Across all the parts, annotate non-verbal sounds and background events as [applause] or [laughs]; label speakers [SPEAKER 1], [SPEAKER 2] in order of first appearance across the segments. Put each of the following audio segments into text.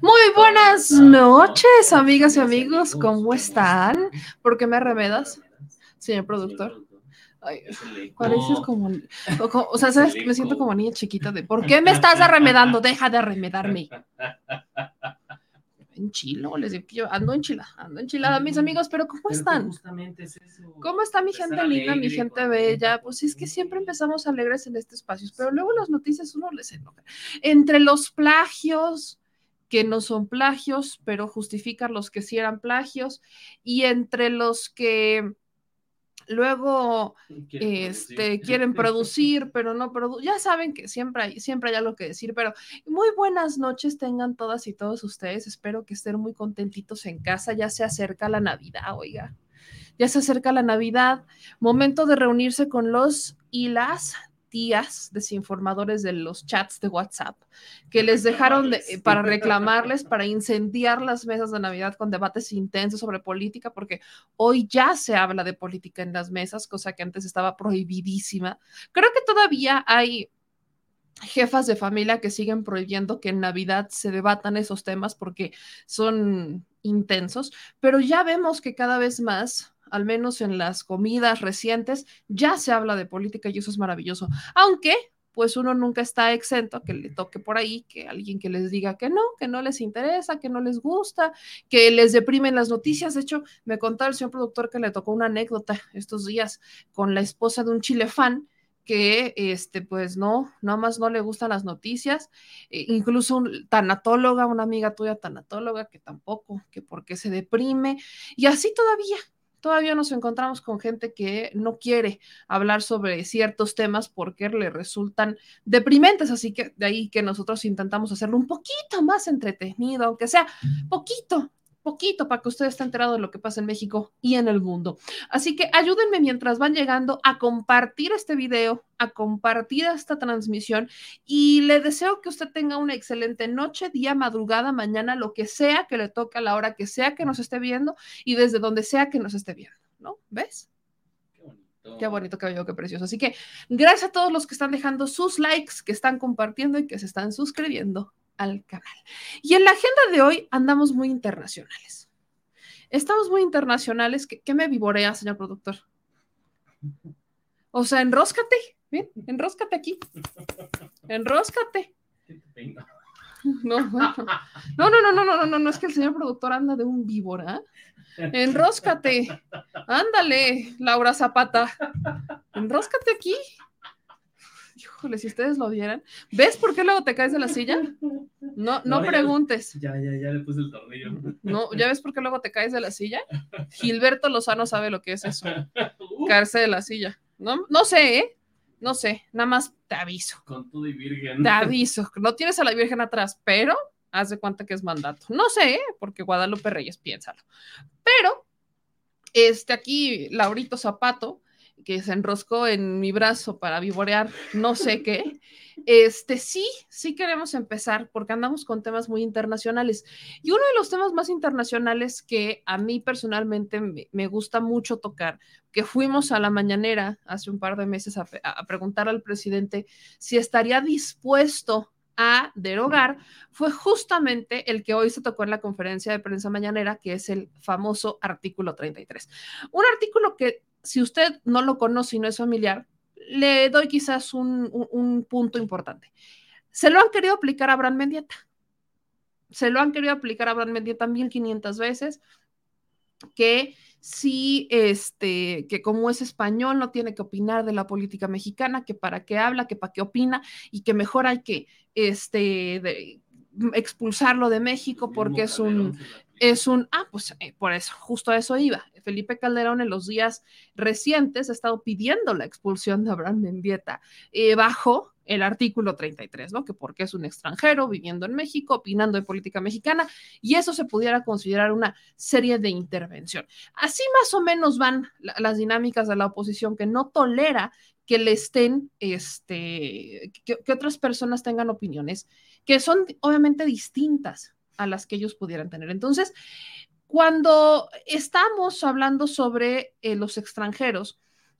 [SPEAKER 1] Muy buenas noches, amigas y amigos. ¿Cómo están? ¿Por qué me arremedas, señor productor? Ay, pareces como, o, sea, ¿sabes? Me siento como niña chiquita de ¿por qué me estás arremedando? Deja de arremedarme. Enchilo, les digo que yo ando enchilada, ando enchilada, mis amigos, pero ¿cómo están? ¿Cómo está mi gente linda, mi gente bella? Pues es que siempre empezamos alegres en este espacio, pero luego las noticias uno les enoja. Entre los plagios, que no son plagios, pero justifican los que sí eran plagios, y entre los que luego [laughs] quieren este, producir. quieren producir, pero no producen. Ya saben que siempre hay, siempre hay algo que decir, pero muy buenas noches tengan todas y todos ustedes. Espero que estén muy contentitos en casa. Ya se acerca la Navidad, oiga. Ya se acerca la Navidad, momento de reunirse con los y las tías desinformadores de los chats de WhatsApp que les dejaron para reclamarles, para incendiar las mesas de Navidad con debates intensos sobre política, porque hoy ya se habla de política en las mesas, cosa que antes estaba prohibidísima. Creo que todavía hay jefas de familia que siguen prohibiendo que en Navidad se debatan esos temas porque son intensos, pero ya vemos que cada vez más al menos en las comidas recientes, ya se habla de política y eso es maravilloso. Aunque, pues uno nunca está exento que le toque por ahí, que alguien que les diga que no, que no les interesa, que no les gusta, que les deprimen las noticias. De hecho, me contaba el señor productor que le tocó una anécdota estos días con la esposa de un chile fan que este pues no, nada más no le gustan las noticias, e incluso un tanatóloga, una amiga tuya tanatóloga que tampoco, que porque se deprime y así todavía, todavía nos encontramos con gente que no quiere hablar sobre ciertos temas porque le resultan deprimentes, así que de ahí que nosotros intentamos hacerlo un poquito más entretenido, aunque sea poquito, poquito para que usted esté enterado de lo que pasa en México y en el mundo. Así que ayúdenme mientras van llegando a compartir este video, a compartir esta transmisión y le deseo que usted tenga una excelente noche, día, madrugada, mañana, lo que sea que le toque a la hora que sea que nos esté viendo y desde donde sea que nos esté viendo, ¿no? ¿Ves? Qué bonito, qué bello, qué precioso. Así que gracias a todos los que están dejando sus likes, que están compartiendo y que se están suscribiendo al canal. Y en la agenda de hoy andamos muy internacionales. Estamos muy internacionales. ¿Qué, me vivorea, señor productor? O sea, enróscate, bien, enróscate aquí. Enróscate. No, no, no, no, no, no, no, no, es que el señor productor anda de un víbora. Enróscate. Ándale, Laura Zapata. Enróscate aquí. Híjole, si ustedes lo vieran. ¿Ves por qué luego te caes de la silla? No, no, preguntes.
[SPEAKER 2] Ya, ya, ya le puse el tornillo.
[SPEAKER 1] No, ¿ya ves por qué luego te caes de la silla? Gilberto Lozano sabe lo que es eso. [laughs] Uh. Caerse de la silla. No, no sé, ¿eh? No sé, nada más te aviso.
[SPEAKER 2] Con todo y virgen.
[SPEAKER 1] Te aviso. No tienes a la Virgen atrás, pero haz de cuenta que es mandato. No sé, ¿eh? porque Guadalupe Reyes, piénsalo. Pero, este aquí, Laurito Zapato que se enroscó en mi brazo para vivorear no sé qué. Este sí, sí queremos empezar porque andamos con temas muy internacionales. Y uno de los temas más internacionales que a mí personalmente me, gusta mucho tocar, que fuimos a la mañanera hace un par de meses a, preguntar al presidente si estaría dispuesto a derogar fue justamente el que hoy se tocó en la conferencia de prensa mañanera, que es el famoso artículo 33. Un artículo que si usted no lo conoce y no es familiar, le doy quizás un, punto importante. Se lo han querido aplicar a Abraham Mendieta. Se lo han querido aplicar a Abraham Mendieta 1500 veces, que sí, este, que como es español no tiene que opinar de la política mexicana, que para qué habla, que para qué opina y que mejor hay que, este, expulsarlo de México porque es un es un, ah, pues eh, por eso, justo a eso iba. Felipe Calderón en los días recientes ha estado pidiendo la expulsión de Abraham Mendieta eh, bajo el artículo 33, ¿no? Que porque es un extranjero viviendo en México, opinando de política mexicana, y eso se pudiera considerar una serie de intervención. Así más o menos van las dinámicas de la oposición que no tolera que le estén, este, que otras personas tengan opiniones que son obviamente distintas a las que ellos pudieran tener. Entonces, cuando estamos hablando sobre eh, los extranjeros,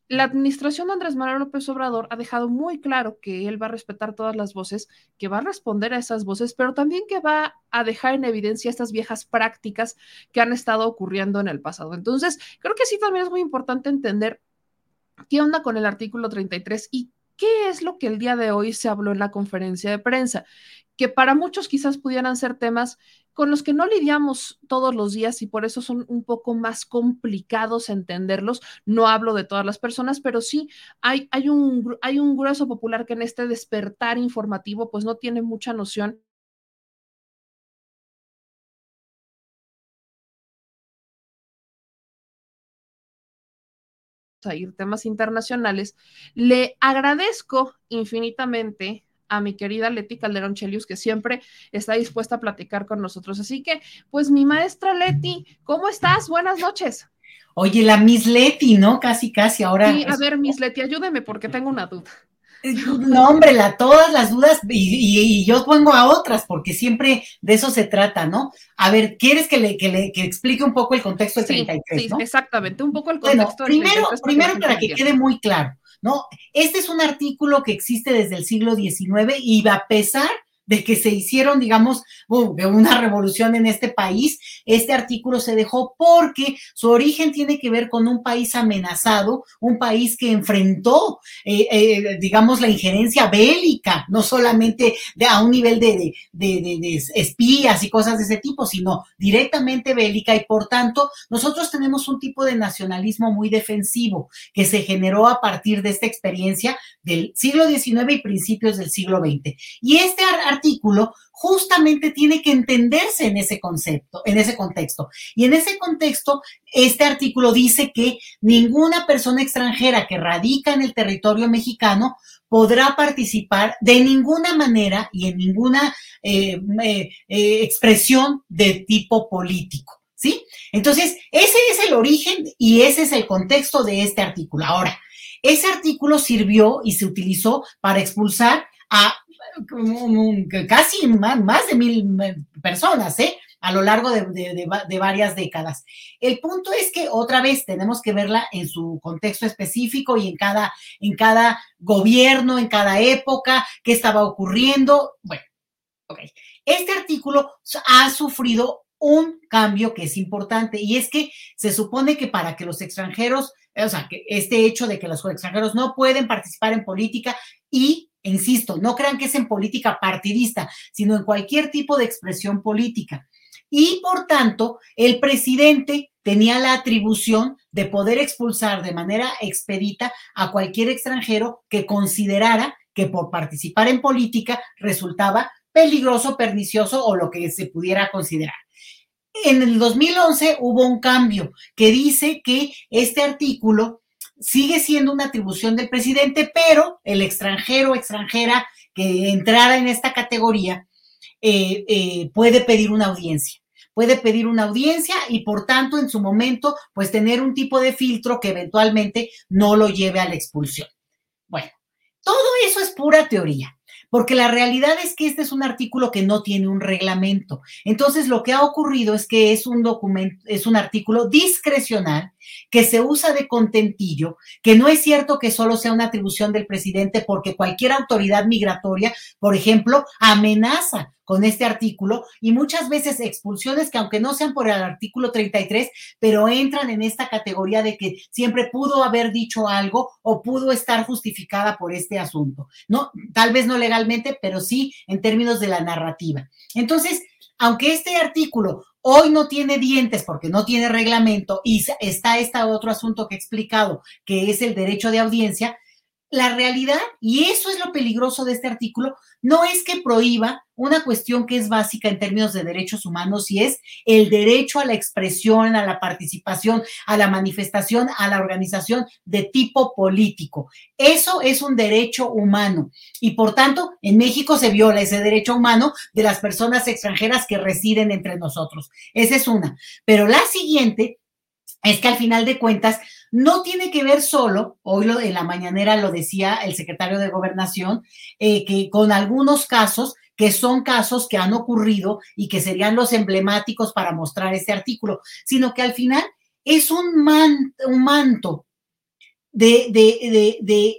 [SPEAKER 1] la administración de Andrés Manuel López Obrador ha dejado muy claro que él va a respetar todas las voces, que va a responder a esas voces, pero también que va a dejar en evidencia estas viejas prácticas que han estado ocurriendo en el pasado. Entonces, creo que sí también es muy importante entender qué onda con el artículo 33 y qué es lo que el día de hoy se habló en la conferencia de prensa que para muchos quizás pudieran ser temas con los que no lidiamos todos los días y por eso son un poco más complicados entenderlos. No hablo de todas las personas, pero sí hay, hay, un, hay un grueso popular que en este despertar informativo pues no tiene mucha noción a ir temas internacionales, le agradezco infinitamente a mi querida Leti Calderón Chelius, que siempre está dispuesta a platicar con nosotros. Así que, pues mi maestra Leti, ¿cómo estás? Buenas noches.
[SPEAKER 3] Oye, la Miss Leti, ¿no? Casi, casi ahora.
[SPEAKER 1] Sí, a ver, Miss Leti, ayúdeme porque tengo una duda.
[SPEAKER 3] Eh, no, hombre, la, todas las dudas y, yo pongo a otras porque siempre de eso se trata, ¿no? A ver, ¿quieres que le, que le que explique un poco el contexto del 33? Sí,
[SPEAKER 1] exactamente, un poco el contexto
[SPEAKER 3] bueno, primero, Primero, para que quede muy claro, ¿no? Este es un artículo que existe desde el siglo XIX y a pesar de que se hicieron, digamos, una revolución en este país, este artículo se dejó porque su origen tiene que ver con un país amenazado, un país que enfrentó, eh, eh, digamos, la injerencia bélica, no solamente de, a un nivel de, de, espías y cosas de ese tipo, sino directamente bélica y por tanto nosotros tenemos un tipo de nacionalismo muy defensivo que se generó a partir de esta experiencia del siglo XIX y principios del siglo XX. Y este artículo justamente tiene que entenderse en ese concepto, en ese contexto. Y en ese contexto, este artículo dice que ninguna persona extranjera que radica en el territorio mexicano podrá participar de ninguna manera y en ninguna eh, eh, expresión de tipo político. ¿Sí? Entonces, ese es el origen y ese es el contexto de este artículo. Ahora, ese artículo sirvió y se utilizó para expulsar a casi más, de mil personas, ¿eh? a lo largo de, varias décadas. El punto es que otra vez tenemos que verla en su contexto específico y en cada, en cada gobierno, en cada época, qué estaba ocurriendo. Bueno, ok. Este artículo ha sufrido un cambio que es importante y es que se supone que para que los extranjeros, o sea, que este hecho de que los extranjeros no pueden participar en política y Insisto, no crean que es en política partidista, sino en cualquier tipo de expresión política. Y por tanto, el presidente tenía la atribución de poder expulsar de manera expedita a cualquier extranjero que considerara que por participar en política resultaba peligroso, pernicioso o lo que se pudiera considerar. En el 2011 hubo un cambio que dice que este artículo sigue siendo una atribución del presidente, pero el extranjero extranjera que entrara en esta categoría eh, eh, puede pedir una audiencia. Puede pedir una audiencia y por tanto en su momento pues tener un tipo de filtro que eventualmente no lo lleve a la expulsión. Bueno, todo eso es pura teoría porque la realidad es que este es un artículo que no tiene un reglamento. Entonces, lo que ha ocurrido es que es un documento, es un artículo discrecional que se usa de contentillo, que no es cierto que solo sea una atribución del presidente, porque cualquier autoridad migratoria, por ejemplo, amenaza con este artículo y muchas veces expulsiones que aunque no sean por el artículo 33, pero entran en esta categoría de que siempre pudo haber dicho algo o pudo estar justificada por este asunto. No, tal vez no legalmente, pero sí en términos de la narrativa. Entonces, aunque este artículo hoy no tiene dientes porque no tiene reglamento y está este otro asunto que he explicado, que es el derecho de audiencia, la realidad, y eso es lo peligroso de este artículo, no es que prohíba una cuestión que es básica en términos de derechos humanos y es el derecho a la expresión, a la participación, a la manifestación, a la organización de tipo político. Eso es un derecho humano y por tanto en México se viola ese derecho humano de las personas extranjeras que residen entre nosotros. Esa es una. Pero la siguiente es que al final de cuentas no tiene que ver solo, hoy lo, en la mañanera lo decía el secretario de Gobernación, eh, que con algunos casos que son casos que han ocurrido y que serían los emblemáticos para mostrar este artículo, sino que al final es un, un manto de, de, de,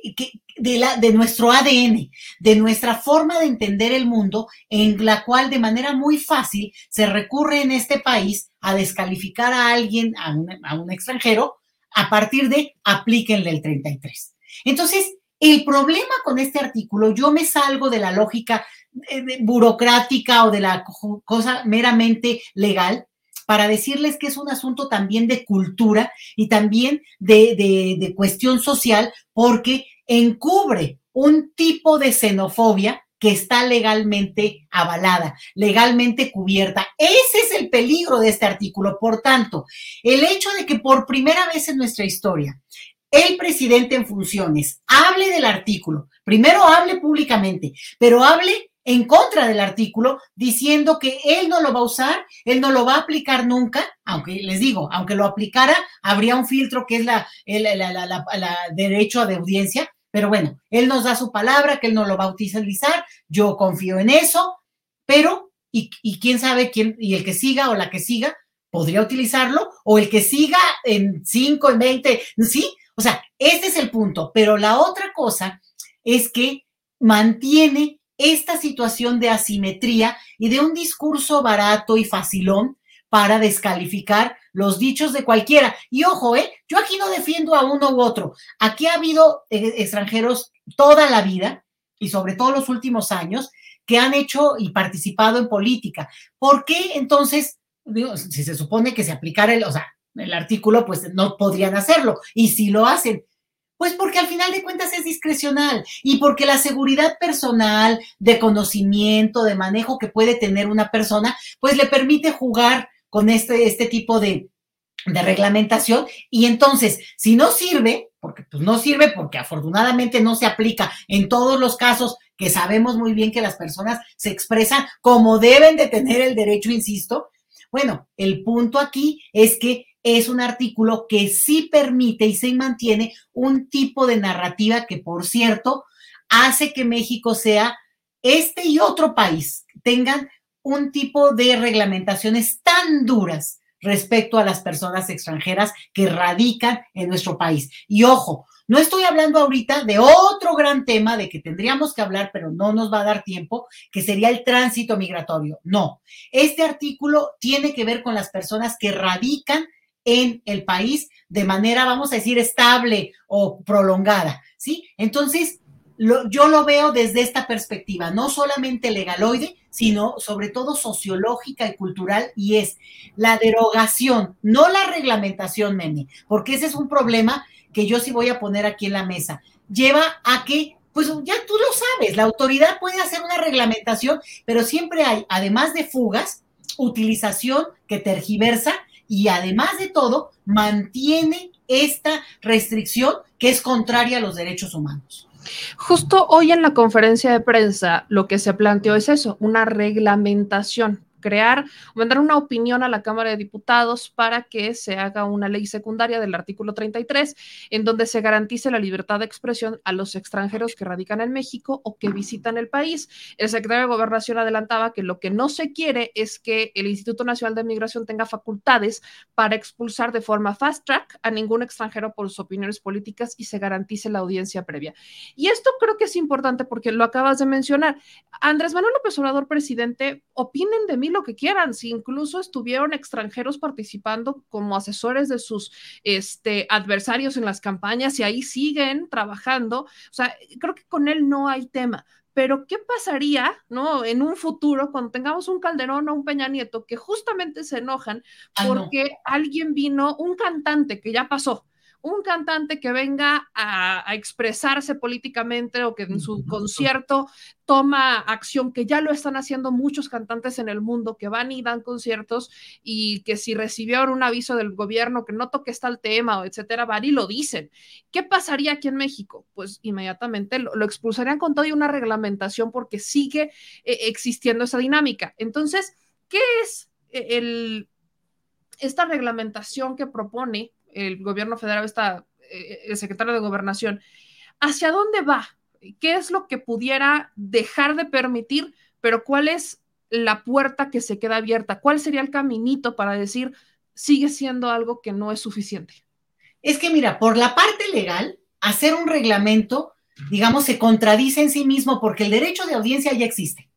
[SPEAKER 3] de, la, de nuestro ADN, de nuestra forma de entender el mundo, en la cual de manera muy fácil se recurre en este país a descalificar a alguien, a un extranjero, a partir de aplíquenle el 33. Entonces, el problema con este artículo, yo me salgo de la lógica eh, burocrática o de la cosa meramente legal para decirles que es un asunto también de cultura y también de, de cuestión social, porque encubre un tipo de xenofobia que está legalmente avalada, legalmente cubierta. Ese es el peligro de este artículo. Por tanto, el hecho de que por primera vez en nuestra historia el presidente en funciones hable del artículo, primero hable públicamente, pero hable en contra del artículo, diciendo que él no lo va a usar, él no lo va a aplicar nunca, aunque les digo, aunque lo aplicara, habría un filtro que es la, el derecho de audiencia, pero bueno, él nos da su palabra, que él no lo va a utilizar, yo confío en eso, pero, y, quién sabe quién, y el que siga o la que siga, podría utilizarlo, o el que siga en 5, en 20, sí, o sea, este es el punto, pero la otra cosa es que mantiene esta situación de asimetría y de un discurso barato y facilón para descalificar los dichos de cualquiera. Y ojo, ¿eh? yo aquí no defiendo a uno u otro. Aquí ha habido eh, extranjeros toda la vida y sobre todo los últimos años que han hecho y participado en política. ¿Por qué entonces, si se supone que se aplicara el, o sea, el artículo, pues no podrían hacerlo? Y si lo hacen, pues porque al final de cuentas es discrecional y porque la seguridad personal, de conocimiento, de manejo que puede tener una persona, pues le permite jugar con este, este tipo de, de reglamentación y entonces, si no sirve, porque pues no sirve porque afortunadamente no se aplica en todos los casos que sabemos muy bien que las personas se expresan como deben de tener el derecho, insisto. Bueno, el punto aquí es que es un artículo que sí permite y se mantiene un tipo de narrativa que, por cierto, hace que México sea este y otro país tengan un tipo de reglamentaciones duras respecto a las personas extranjeras que radican en nuestro país. Y ojo, no estoy hablando ahorita de otro gran tema de que tendríamos que hablar, pero no nos va a dar tiempo, que sería el tránsito migratorio. No, este artículo tiene que ver con las personas que radican en el país de manera, vamos a decir, estable o prolongada, ¿sí? Entonces, yo lo veo desde esta perspectiva, no solamente legaloide, sino sobre todo sociológica y cultural, y es la derogación, no la reglamentación, Meme, porque ese es un problema que yo sí voy a poner aquí en la mesa. Lleva a que, pues ya tú lo sabes, la autoridad puede hacer una reglamentación, pero siempre hay, además de fugas, utilización que tergiversa y además de todo, mantiene esta restricción que es contraria a los derechos humanos.
[SPEAKER 1] Justo hoy en la conferencia de prensa lo que se planteó es eso, una reglamentación crear, mandar una opinión a la Cámara de Diputados para que se haga una ley secundaria del artículo 33, en donde se garantice la libertad de expresión a los extranjeros que radican en México o que visitan el país. El secretario de Gobernación adelantaba que lo que no se quiere es que el Instituto Nacional de Migración tenga facultades para expulsar de forma fast track a ningún extranjero por sus opiniones políticas y se garantice la audiencia previa. Y esto creo que es importante porque lo acabas de mencionar. Andrés Manuel López Obrador, presidente, opinen de mí lo que quieran, si incluso estuvieron extranjeros participando como asesores de sus este, adversarios en las campañas y ahí siguen trabajando, o sea, creo que con él no hay tema. Pero, ¿qué pasaría, no, en un futuro cuando tengamos un Calderón o un Peña Nieto que justamente se enojan porque alguien vino, un cantante que ya pasó, un cantante que venga a, expresarse políticamente o que en su concierto toma acción, que ya lo están haciendo muchos cantantes en el mundo, que van y dan conciertos y que si recibieron un aviso del gobierno que no toque tal tema o etcétera, van y lo dicen. ¿Qué pasaría aquí en México? Pues inmediatamente lo, expulsarían con toda una reglamentación porque sigue eh, existiendo esa dinámica. Entonces, ¿qué es eh, el, esta reglamentación que propone el gobierno federal, está eh, el secretario de gobernación, ¿hacia dónde va? ¿Qué es lo que pudiera dejar de permitir, pero cuál es la puerta que se queda abierta? ¿Cuál sería el caminito para decir sigue siendo algo que no es suficiente?
[SPEAKER 3] Es que mira, por la parte legal, hacer un reglamento, digamos, se contradice en sí mismo porque el derecho de audiencia ya existe.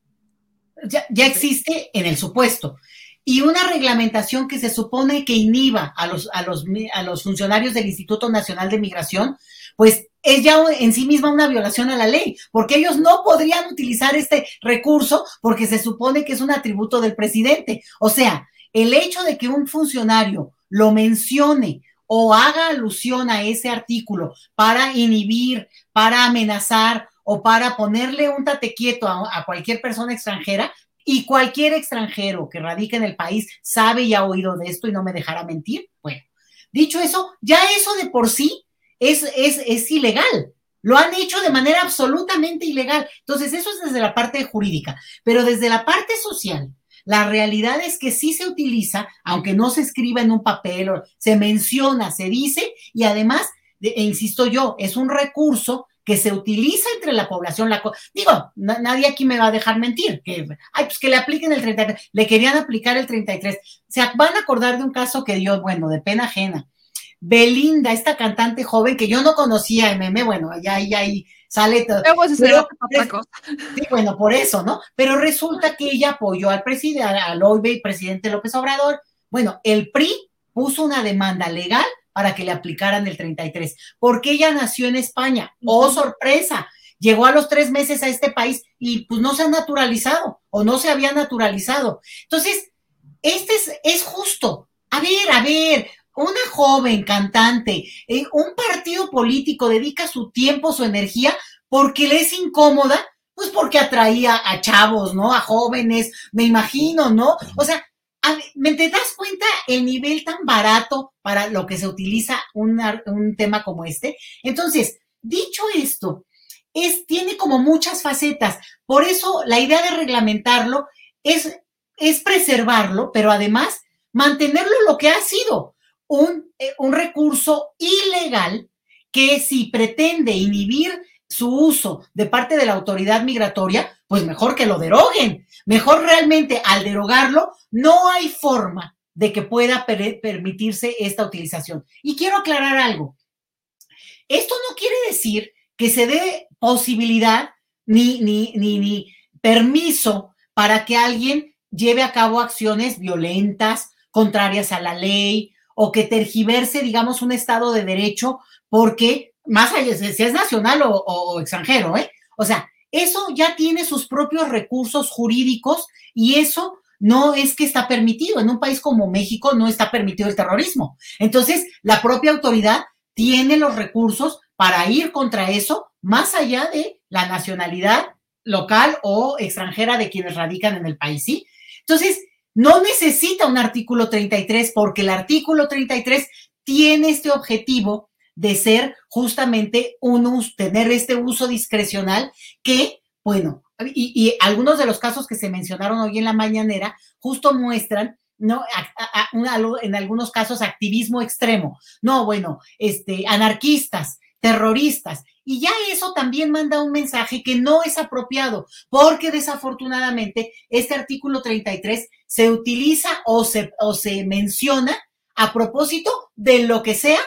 [SPEAKER 3] Ya, ya existe en el supuesto y una reglamentación que se supone que inhiba a los, a los, a los funcionarios del Instituto Nacional de Migración, pues es ya en sí misma una violación a la ley, porque ellos no podrían utilizar este recurso porque se supone que es un atributo del presidente. O sea, el hecho de que un funcionario lo mencione o haga alusión a ese artículo para inhibir, para amenazar o para ponerle un tate quieto a, a cualquier persona extranjera, y cualquier extranjero que radica en el país sabe y ha oído de esto y no me dejará mentir. Bueno, dicho eso, ya eso de por sí es, es, es ilegal. Lo han hecho de manera absolutamente ilegal. Entonces, eso es desde la parte jurídica. Pero desde la parte social, la realidad es que sí se utiliza, aunque no se escriba en un papel, se menciona, se dice, y además, e insisto yo, es un recurso que se utiliza entre la población. La, digo, nadie aquí me va a dejar mentir, que, ay, pues que le apliquen el 33, le querían aplicar el 33. Se van a acordar de un caso que dio, bueno, de pena ajena. Belinda, esta cantante joven que yo no conocía, MM, bueno, ya ahí, ahí sale todo. sí, bueno, por eso, ¿no? Pero resulta que ella apoyó al presidente, al hoy presidente López Obrador. Bueno, el PRI puso una demanda legal para que le aplicaran el 33, porque ella nació en España. ¡Oh, sorpresa! Llegó a los tres meses a este país y pues no se ha naturalizado o no se había naturalizado. Entonces, este es, es justo. A ver, a ver, una joven cantante, eh, un partido político dedica su tiempo, su energía, porque le es incómoda, pues porque atraía a chavos, ¿no? A jóvenes, me imagino, ¿no? O sea, ¿Me te das cuenta el nivel tan barato para lo que se utiliza un tema como este? Entonces, dicho esto, es, tiene como muchas facetas. Por eso la idea de reglamentarlo es, es preservarlo, pero además mantenerlo lo que ha sido un, eh, un recurso ilegal que si pretende inhibir su uso de parte de la autoridad migratoria, pues mejor que lo deroguen. Mejor realmente al derogarlo, no hay forma de que pueda permitirse esta utilización. Y quiero aclarar algo. Esto no quiere decir que se dé posibilidad ni, ni, ni, ni permiso para que alguien lleve a cabo acciones violentas, contrarias a la ley, o que tergiverse, digamos, un Estado de Derecho, porque más allá, si es nacional o, extranjero, ¿eh? O sea, eso ya tiene sus propios recursos jurídicos y eso no es que está permitido. En un país como México no está permitido el terrorismo. Entonces, la propia autoridad tiene los recursos para ir contra eso, más allá de la nacionalidad local o extranjera de quienes radican en el país, ¿sí? Entonces, no necesita un artículo 33 porque el artículo 33 tiene este objetivo de ser justamente un tener este uso discrecional que, bueno, y, algunos de los casos que se mencionaron hoy en la mañanera justo muestran ¿no? en algunos casos activismo extremo. No, bueno, este, anarquistas, terroristas. Y ya eso también manda un mensaje que no es apropiado, porque desafortunadamente este artículo 33 se utiliza o se, o se menciona a propósito de lo que sea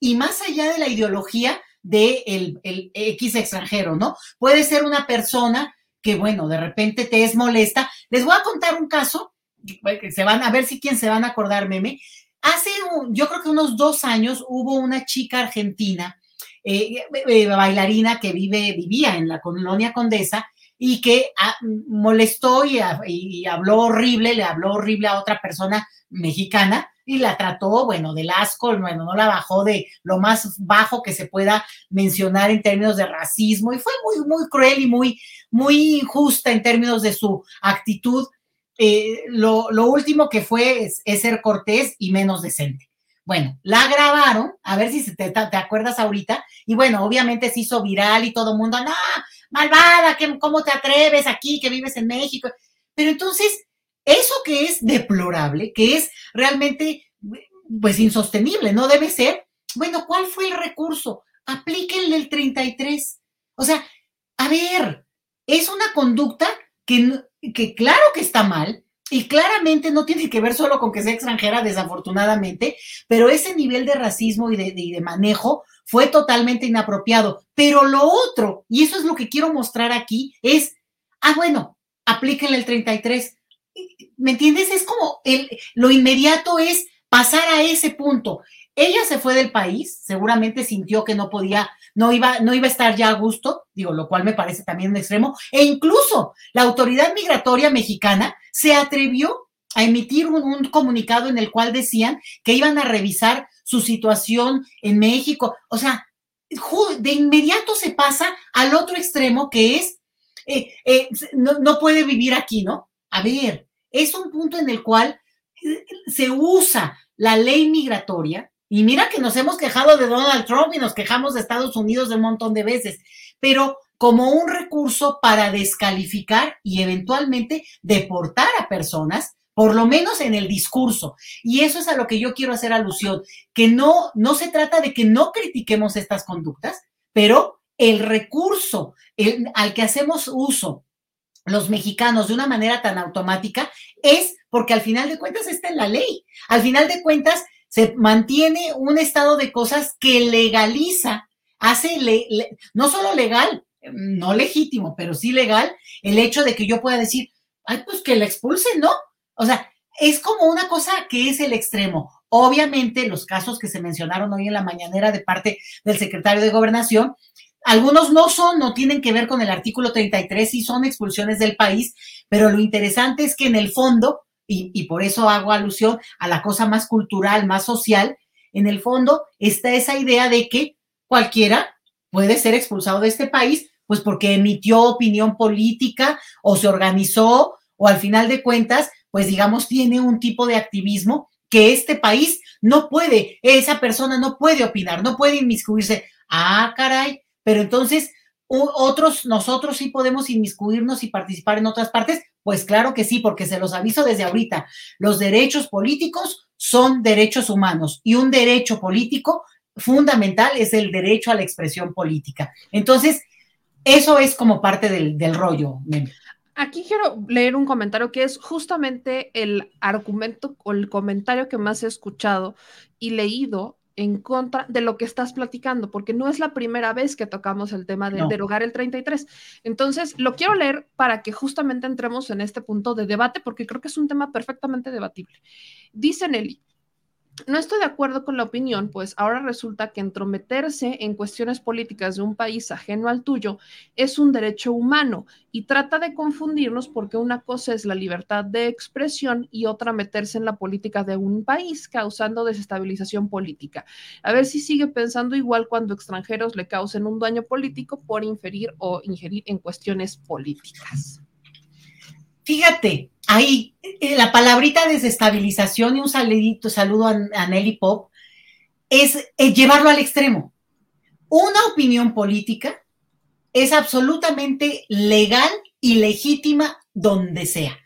[SPEAKER 3] y más allá de la ideología de el, X extranjero, ¿no? Puede ser una persona que, bueno, de repente te es molesta. Les voy a contar un caso, se van a ver si quién se van a acordar, meme. Hace, yo creo que unos dos años hubo una chica argentina, eh, eh, bailarina que vive, vivía en la colonia Condesa y que ah, molestó y, y habló horrible, le habló horrible a otra persona mexicana y la trató, bueno, del asco, bueno, no la bajó de lo más bajo que se pueda mencionar en términos de racismo y fue muy, muy cruel y muy, muy injusta en términos de su actitud. Eh, lo, último que fue es, ser cortés y menos decente. Bueno, la grabaron, a ver si te, te, acuerdas ahorita, y bueno, obviamente se hizo viral y todo el mundo, no, malvada, ¿cómo te atreves aquí que vives en México? Pero entonces, eso que es deplorable, que es realmente, pues, insostenible, no debe ser, bueno, ¿cuál fue el recurso? Aplíquenle el 33. O sea, a ver, es una conducta que, que claro que está mal, y claramente no tiene que ver solo con que sea extranjera, desafortunadamente, pero ese nivel de racismo y de, de, manejo fue totalmente inapropiado. Pero lo otro, y eso es lo que quiero mostrar aquí, es, ah, bueno, aplíquenle el 33. ¿Me entiendes? Es como el, lo inmediato es pasar a ese punto. Ella se fue del país, seguramente sintió que no podía, no iba, no iba a estar ya a gusto, digo, lo cual me parece también un extremo, e incluso la autoridad migratoria mexicana se atrevió a emitir un, un comunicado en el cual decían que iban a revisar su situación en México. O sea, de inmediato se pasa al otro extremo que es eh, eh, no, puede vivir aquí, ¿no? A ver, es un punto en el cual eh, se usa la ley migratoria, y mira que nos hemos quejado de Donald Trump y nos quejamos de Estados Unidos de un montón de veces, pero como un recurso para descalificar y eventualmente deportar a personas, por lo menos en el discurso. Y eso es a lo que yo quiero hacer alusión, que no, no se trata de que no critiquemos estas conductas, pero el recurso al que hacemos uso los mexicanos de una manera tan automática es porque al final de cuentas está en la ley. Al final de cuentas se mantiene un estado de cosas que legaliza, hace no solo legal, no legítimo, pero sí legal, el hecho de que yo pueda decir, ay, pues que la expulsen, ¿no? O sea, es como una cosa que es el extremo. Obviamente, los casos que se mencionaron hoy en la mañanera de parte del secretario de Gobernación algunos no son, no tienen que ver con el artículo 33 y son expulsiones del país, pero lo interesante es que en el fondo, y, por eso hago alusión a la cosa más cultural, más social, en el fondo está esa idea de que cualquiera puede ser expulsado de este país, pues porque emitió opinión política o se organizó o al final de cuentas, pues digamos, tiene un tipo de activismo que este país no puede, esa persona no puede opinar, no puede inmiscuirse. Ah, caray, pero entonces, otros, nosotros sí podemos inmiscuirnos y participar en otras partes. Pues claro que sí, porque se los aviso desde ahorita. Los derechos políticos son derechos humanos y un derecho político fundamental es el derecho a la expresión política. Entonces, eso es como parte del, del rollo.
[SPEAKER 1] Aquí quiero leer un comentario que es justamente el argumento o el comentario que más he escuchado y leído en contra de lo que estás platicando, porque no es la primera vez que tocamos el tema de derogar el 33. Entonces, lo quiero leer para que justamente entremos en este punto de debate, porque creo que es un tema perfectamente debatible. Dice Nelly, no estoy de acuerdo con la opinión, pues ahora resulta que entrometerse en cuestiones políticas de un país ajeno al tuyo es un derecho humano y trata de confundirnos porque una cosa es la libertad de expresión y otra meterse en la política de un país causando desestabilización política. A ver si sigue pensando igual cuando extranjeros le causen un daño político por inferir o ingerir en cuestiones políticas.
[SPEAKER 3] Fíjate, ahí eh, la palabrita desestabilización y un saludito, saludo a, Nelly Pop, es, llevarlo al extremo. Una opinión política es absolutamente legal y legítima donde sea.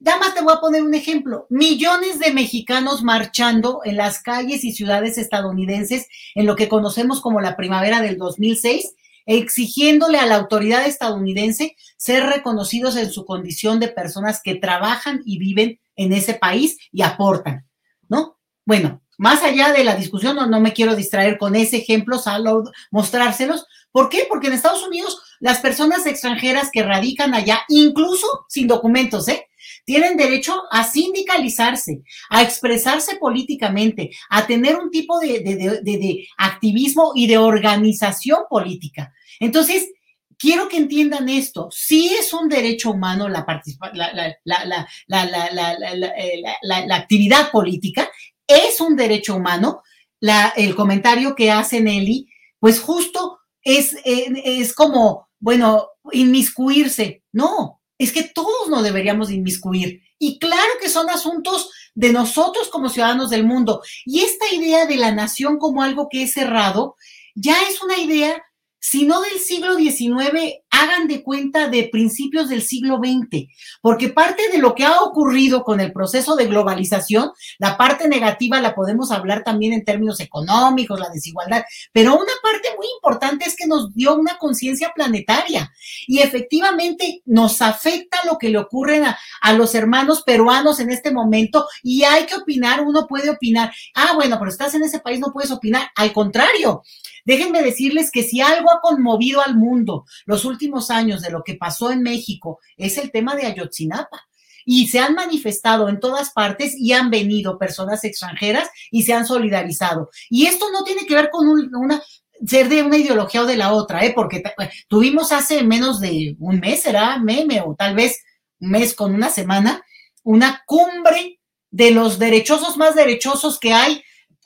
[SPEAKER 3] Dama, te voy a poner un ejemplo. Millones de mexicanos marchando en las calles y ciudades estadounidenses en lo que conocemos como la primavera del 2006 exigiéndole a la autoridad estadounidense ser reconocidos en su condición de personas que trabajan y viven en ese país y aportan, ¿no? Bueno, más allá de la discusión, no, no me quiero distraer con ese ejemplo, solo mostrárselos. ¿Por qué? Porque en Estados Unidos las personas extranjeras que radican allá, incluso sin documentos, ¿eh? Tienen derecho a sindicalizarse, a expresarse políticamente, a tener un tipo de, de, activismo y de organización política. Entonces, quiero que entiendan esto. Sí es un derecho humano la, la, actividad política, es un derecho humano. El comentario que hace Nelly, pues justo es, eh, es como, bueno, inmiscuirse. No, es que todos nos deberíamos inmiscuir. Y claro que son asuntos de nosotros como ciudadanos del mundo. Y esta idea de la nación como algo que es cerrado, ya es una idea si no del siglo XIX, hagan de cuenta de principios del siglo XX, porque parte de lo que ha ocurrido con el proceso de globalización, la parte negativa la podemos hablar también en términos económicos, la desigualdad, pero una parte muy importante es que nos dio una conciencia planetaria y efectivamente nos afecta lo que le ocurre a, a los hermanos peruanos en este momento y hay que opinar, uno puede opinar, ah, bueno, pero estás en ese país, no puedes opinar, al contrario. Déjenme decirles que si algo ha conmovido al mundo los últimos años de lo que pasó en México es el tema de Ayotzinapa y se han manifestado en todas partes y han venido personas extranjeras y se han solidarizado. Y esto no tiene que ver con una ser de una ideología o de la otra, ¿eh? porque tuvimos hace menos de un mes, será meme o tal vez un mes con una semana, una cumbre de los derechosos más derechosos que hay,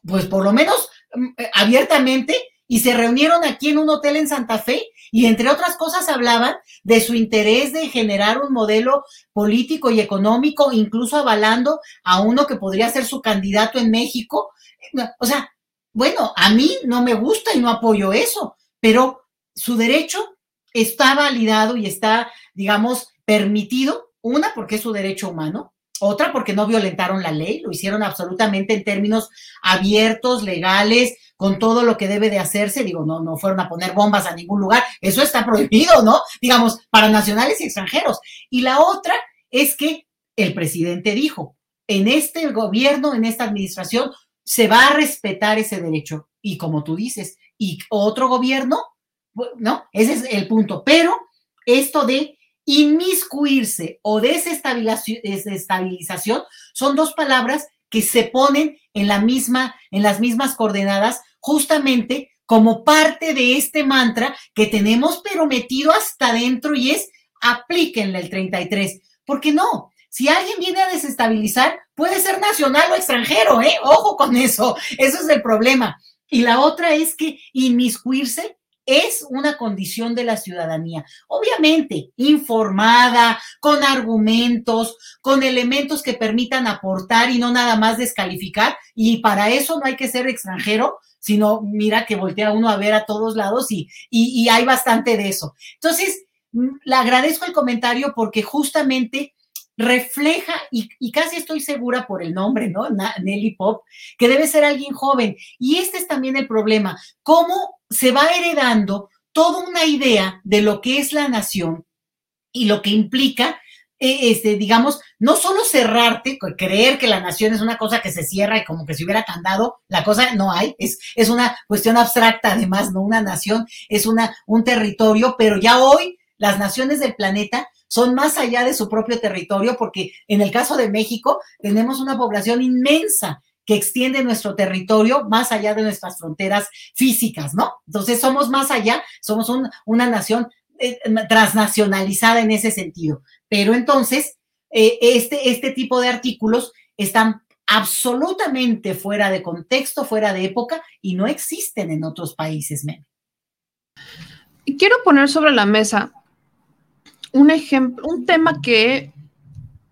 [SPEAKER 3] pues por lo menos mm, eh, abiertamente y se reunieron aquí en un hotel en Santa Fe y entre otras cosas hablaban de su interés de generar un modelo político y económico, incluso avalando a uno que podría ser su candidato en México. O sea, bueno, a mí no me gusta y no apoyo eso, pero su derecho está validado y está, digamos, permitido, una porque es su derecho humano, otra porque no violentaron la ley, lo hicieron absolutamente en términos abiertos, legales, con todo lo que debe de hacerse, digo, no, no fueron a poner bombas a ningún lugar, eso está prohibido, ¿no? Digamos, para nacionales y extranjeros. Y la otra es que el presidente dijo, en este gobierno, en esta administración, se va a respetar ese derecho. Y como tú dices, y otro gobierno, ¿no? Ese es el punto. Pero esto de inmiscuirse o desestabilización son dos palabras que se ponen en la misma, en las mismas coordenadas justamente como parte de este mantra que tenemos pero metido hasta adentro y es aplíquenle el 33. Porque no, si alguien viene a desestabilizar, puede ser nacional o extranjero, ¿eh? Ojo con eso, eso es el problema. Y la otra es que inmiscuirse es una condición de la ciudadanía. Obviamente, informada, con argumentos, con elementos que permitan aportar y no nada más descalificar. Y para eso no hay que ser extranjero, sino mira que voltea uno a ver a todos lados y, y, hay bastante de eso. Entonces, mm, le agradezco el comentario porque justamente refleja, y, y, casi estoy segura por el nombre, ¿no? Nelly Pop, que debe ser alguien joven. Y este es también el problema, cómo se va heredando toda una idea de lo que es la nación y lo que implica eh, este, digamos, no solo cerrarte, creer que la nación es una cosa que se cierra y como que se hubiera candado, la cosa no hay, es, es una cuestión abstracta además, no una nación, es una, un territorio, pero ya hoy las naciones del planeta son más allá de su propio territorio, porque en el caso de México tenemos una población inmensa que extiende nuestro territorio más allá de nuestras fronteras físicas, ¿no? Entonces somos más allá, somos una nación eh, transnacionalizada en ese sentido. Pero entonces, eh, este, este tipo de artículos están absolutamente fuera de contexto, fuera de época y no existen en otros países.
[SPEAKER 1] Y quiero poner sobre la mesa un ejemplo, un tema que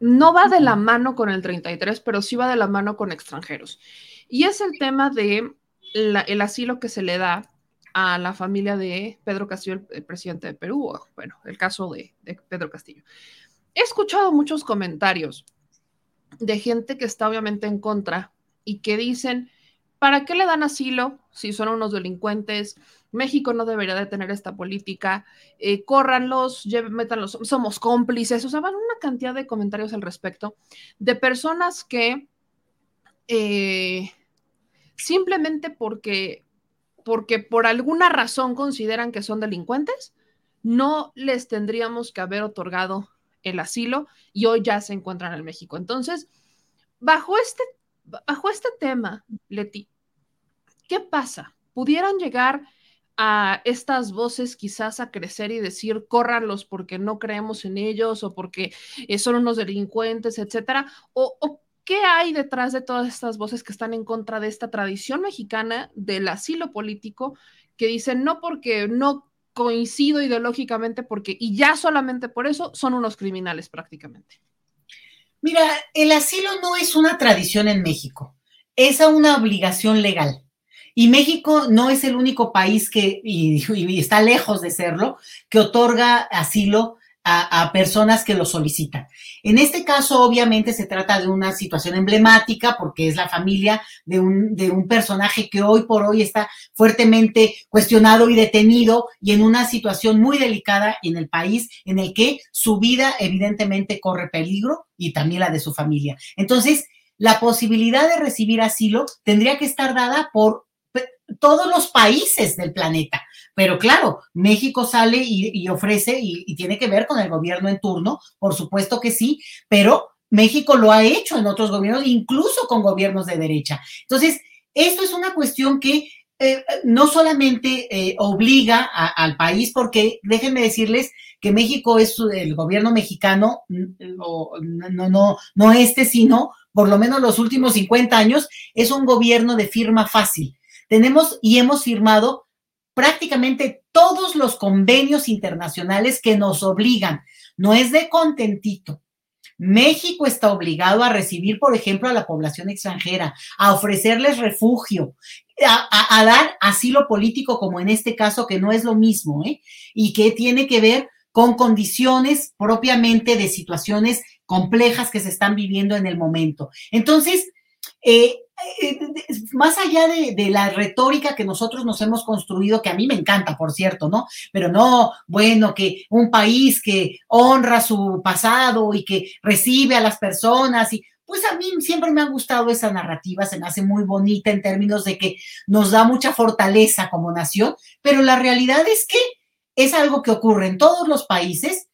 [SPEAKER 1] no va de la mano con el 33, pero sí va de la mano con extranjeros. Y es el tema de el asilo que se le da a la familia de Pedro Castillo, el, presidente de Perú, bueno, el caso de, Pedro Castillo. He escuchado muchos comentarios de gente que está obviamente en contra y que dicen, ¿para qué le dan asilo si son unos delincuentes? México no debería de tener esta política, eh, córranlos, métanlos, somos cómplices, o sea, van una cantidad de comentarios al respecto de personas que eh, simplemente porque porque por alguna razón consideran que son delincuentes, no les tendríamos que haber otorgado el asilo y hoy ya se encuentran en México. Entonces, bajo este, bajo este tema, Leti, ¿qué pasa? ¿Pudieran llegar a estas voces quizás a crecer y decir, córranlos porque no creemos en ellos o porque son unos delincuentes, etcétera? ¿O, o ¿Qué hay detrás de todas estas voces que están en contra de esta tradición mexicana del asilo político que dicen no porque no coincido ideológicamente porque y ya solamente por eso son unos criminales prácticamente?
[SPEAKER 3] Mira, el asilo no es una tradición en México, es una obligación legal. Y México no es el único país que, y, está lejos de serlo, que otorga asilo a, personas que lo solicitan. En este caso, obviamente, se trata de una situación emblemática porque es la familia de un, de un personaje que hoy por hoy está fuertemente cuestionado y detenido y en una situación muy delicada en el país en el que su vida evidentemente corre peligro y también la de su familia. Entonces, la posibilidad de recibir asilo tendría que estar dada por todos los países del planeta. Pero claro, México sale y, ofrece y, tiene que ver con el gobierno en turno, por supuesto que sí, pero México lo ha hecho en otros gobiernos, incluso con gobiernos de derecha. Entonces, esto es una cuestión que eh, no solamente eh, obliga al país, porque déjenme decirles que México es el gobierno mexicano, no, no, no este, sino por lo menos los últimos 50 años, es un gobierno de firma fácil tenemos y hemos firmado prácticamente todos los convenios internacionales que nos obligan. No es de contentito. México está obligado a recibir, por ejemplo, a la población extranjera, a ofrecerles refugio, a, dar asilo político, como en este caso, que no es lo mismo, ¿eh? y que tiene que ver con condiciones propiamente de situaciones complejas que se están viviendo en el momento. Entonces, eh, eh, más allá de, la retórica que nosotros nos hemos construido, que a mí me encanta, por cierto, ¿no? Pero no, bueno, que un país que honra su pasado y que recibe a las personas y pues a mí siempre me ha gustado esa narrativa, se me hace muy bonita en términos de que nos da mucha fortaleza como nación, pero la realidad es que es algo que ocurre en todos los países,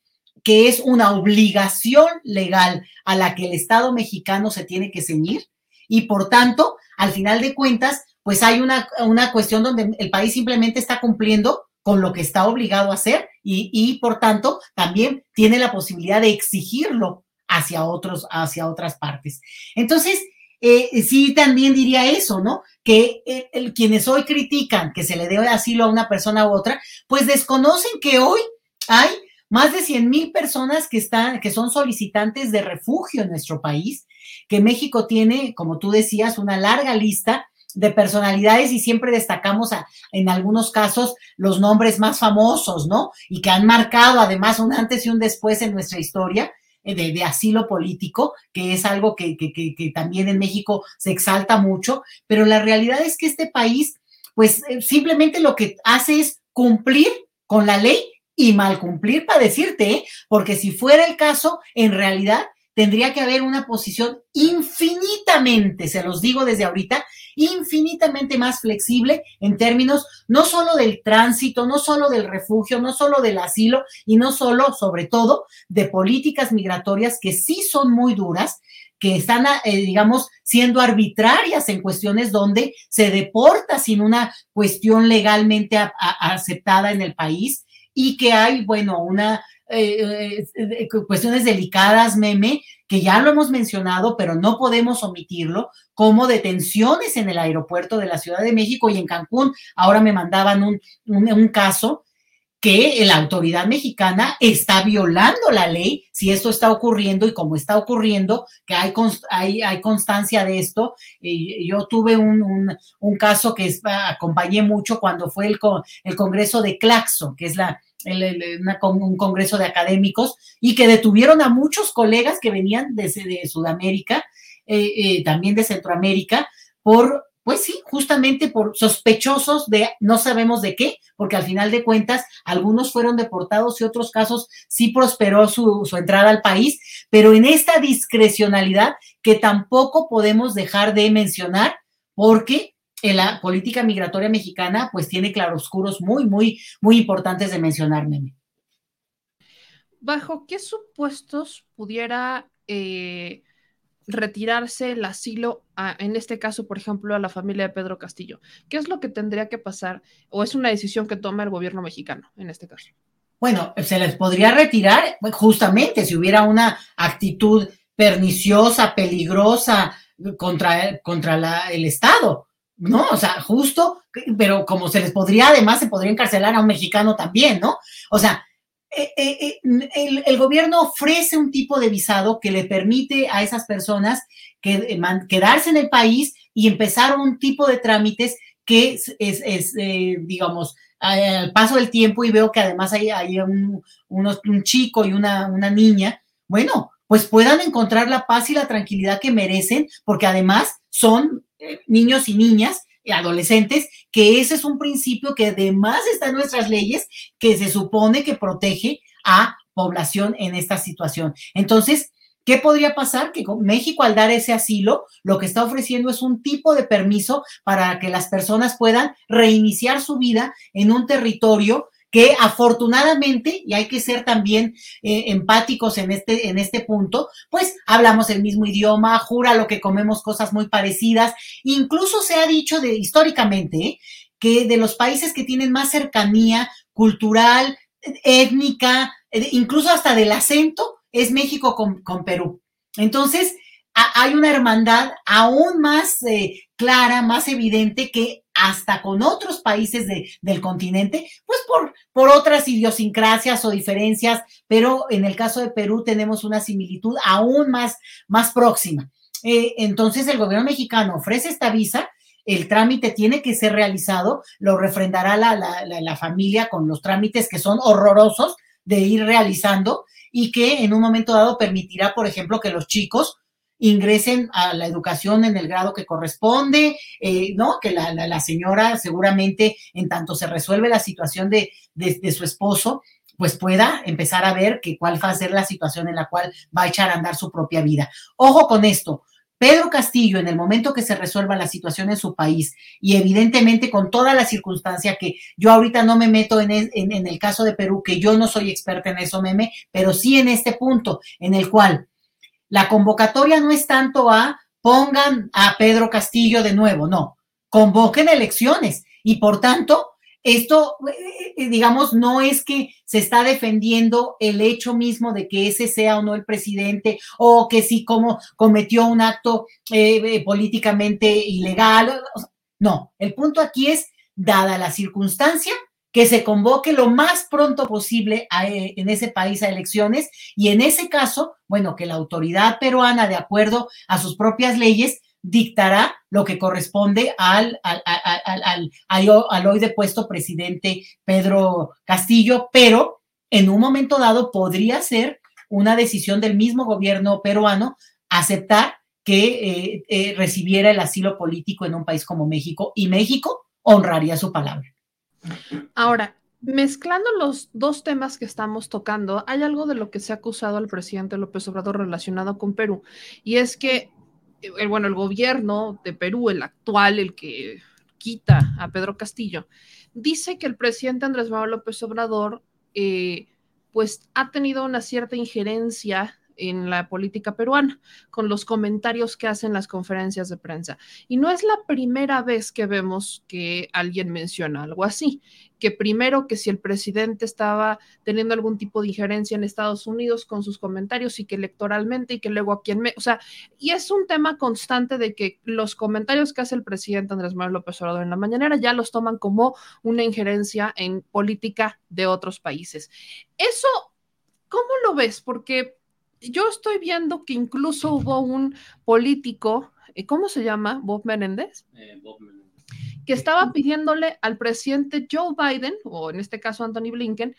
[SPEAKER 3] que es una obligación legal a la que el Estado mexicano se tiene que ceñir y por tanto, al final de cuentas, pues hay una, una cuestión donde el país simplemente está cumpliendo con lo que está obligado a hacer y, y, por tanto también tiene la posibilidad de exigirlo hacia otros, hacia otras partes. Entonces, eh, sí también diría eso, ¿no? Que el, quienes hoy critican que se le dé asilo a una persona u otra, pues desconocen que hoy hay más de 100 mil personas que están, que son solicitantes de refugio en nuestro país que México tiene, como tú decías, una larga lista de personalidades y siempre destacamos en algunos casos los nombres más famosos, ¿no? Y que han marcado además un antes y un después en nuestra historia. Eh, de, asilo político, que es algo que, que, también en México se exalta mucho, pero la realidad es que este país, pues eh, simplemente lo que hace es cumplir con la ley y mal cumplir para decirte, ¿eh? porque si fuera el caso, en realidad tendría que haber una posición infinitamente, se los digo desde ahorita, infinitamente más flexible en términos no solo del tránsito, no solo del refugio, no solo del asilo y no solo, sobre todo, de políticas migratorias que sí son muy duras, que están, eh, digamos, siendo arbitrarias en cuestiones donde se deporta sin una cuestión legalmente aceptada en el país y que hay, bueno, una eh, eh, cuestiones delicadas, meme, que ya lo hemos mencionado, pero no podemos omitirlo, como detenciones en el aeropuerto de la Ciudad de México y en Cancún. Ahora me mandaban un, un, caso que la autoridad mexicana está violando la ley, si esto está ocurriendo y como está ocurriendo, que hay, hay, hay constancia de esto. yo tuve un, un, caso que acompañé mucho cuando fue el, el Congreso de Claxo, que es la, un congreso de académicos y que detuvieron a muchos colegas que venían de, de Sudamérica, eh, eh, también de Centroamérica, por, pues sí, justamente por sospechosos de no sabemos de qué, porque al final de cuentas algunos fueron deportados y otros casos sí prosperó su entrada al país, pero en esta discrecionalidad que tampoco podemos dejar de mencionar porque la política migratoria mexicana pues tiene claroscuros muy, muy, muy importantes de mencionar,
[SPEAKER 1] ¿Bajo qué supuestos pudiera eh, retirarse el asilo, en este caso, por ejemplo, a la familia de Pedro Castillo? ¿Qué es lo que tendría que pasar o es una decisión que toma el gobierno mexicano en este caso?
[SPEAKER 3] Bueno, se les podría retirar justamente si hubiera una actitud perniciosa, peligrosa contra, contra la, el Estado, ¿no? O sea, justo, pero como se les podría, además, se podría encarcelar a un mexicano también, ¿no? O sea, eh, eh, eh, el, el, gobierno ofrece un tipo de visado que le permite a esas personas que, quedarse en el país y empezar un tipo de trámites que es, es, digamos, al paso del tiempo y veo que además hay, hay un, un, chico y una, una niña, bueno, pues puedan encontrar la paz y la tranquilidad que merecen, porque además son niños y niñas, y adolescentes, que ese es un principio que además está en nuestras leyes, que se supone que protege a población en esta situación. Entonces, ¿Qué podría pasar? Que México al dar ese asilo, lo que está ofreciendo es un tipo de permiso para que las personas puedan reiniciar su vida en un territorio que afortunadamente, y hay que ser también eh, empáticos en este, en este punto, pues hablamos el mismo idioma, jura lo que comemos cosas muy parecidas, incluso se ha dicho de, históricamente ¿eh? que de los países que tienen más cercanía cultural, étnica, eh, incluso hasta del acento, es México con, Perú. Entonces, hay una hermandad aún más clara, más evidente que hasta con otros países del continente, pues por, por otras idiosincrasias o diferencias, pero en el caso de Perú tenemos una similitud aún más, más próxima. Eh, entonces el gobierno mexicano ofrece esta visa, el trámite tiene que ser realizado, lo refrendará la, la familia con los trámites que son horrorosos de ir realizando y que en un momento dado permitirá, por ejemplo, que los chicos ingresen a la educación en el grado que corresponde, eh, ¿no? Que la, la, señora seguramente, en tanto se resuelve la situación de, de, su esposo, pues pueda empezar a ver que cuál va a ser la situación en la cual va a echar a andar su propia vida. Ojo con esto, Pedro Castillo, en el momento que se resuelva la situación en su país y evidentemente con toda la circunstancia que yo ahorita no me meto en el, en, el caso de Perú, que yo no soy experta en eso, meme, pero sí en este punto en el cual la convocatoria no es tanto a pongan a Pedro Castillo de nuevo, no, convoquen elecciones y por tanto esto, eh, eh, digamos, no es que se está defendiendo el hecho mismo de que ese sea o no el presidente o que sí como cometió un acto eh, políticamente ilegal. No, el punto aquí es, dada la circunstancia, que se convoque lo más pronto posible en ese país a elecciones y en ese caso, bueno, que la autoridad peruana, de acuerdo a sus propias leyes, dictará lo que corresponde al, al, al, al, hoy depuesto presidente Pedro Castillo, pero en un momento dado podría ser una decisión del mismo gobierno peruano aceptar que eh, eh, recibiera el asilo político en un país como México y México honraría su palabra.
[SPEAKER 1] Ahora, mezclando los dos temas que estamos tocando, hay algo de lo que se ha acusado al presidente López Obrador relacionado con Perú, y es que el, bueno, el gobierno de Perú, el actual, el que quita a Pedro Castillo, dice que el presidente Andrés Manuel López Obrador, eh, pues ha tenido una cierta injerencia en la política peruana, con los comentarios que hacen las conferencias de prensa. Y no es la primera vez que vemos que alguien menciona algo así, que primero que si el presidente estaba teniendo algún tipo de injerencia en Estados Unidos con sus comentarios y que electoralmente y que luego aquí en... o sea, y es un tema constante de que los comentarios que hace el presidente Andrés Manuel López Obrador en la mañanera ya los toman como una injerencia en política de otros países. Eso, ¿cómo lo ves? Porque yo estoy viendo que incluso hubo un político, eh, ¿cómo se llama? Bob Menéndez. Eh, Bob Menéndez. Que estaba pidiéndole al presidente Joe Biden, o en este caso Anthony Blinken,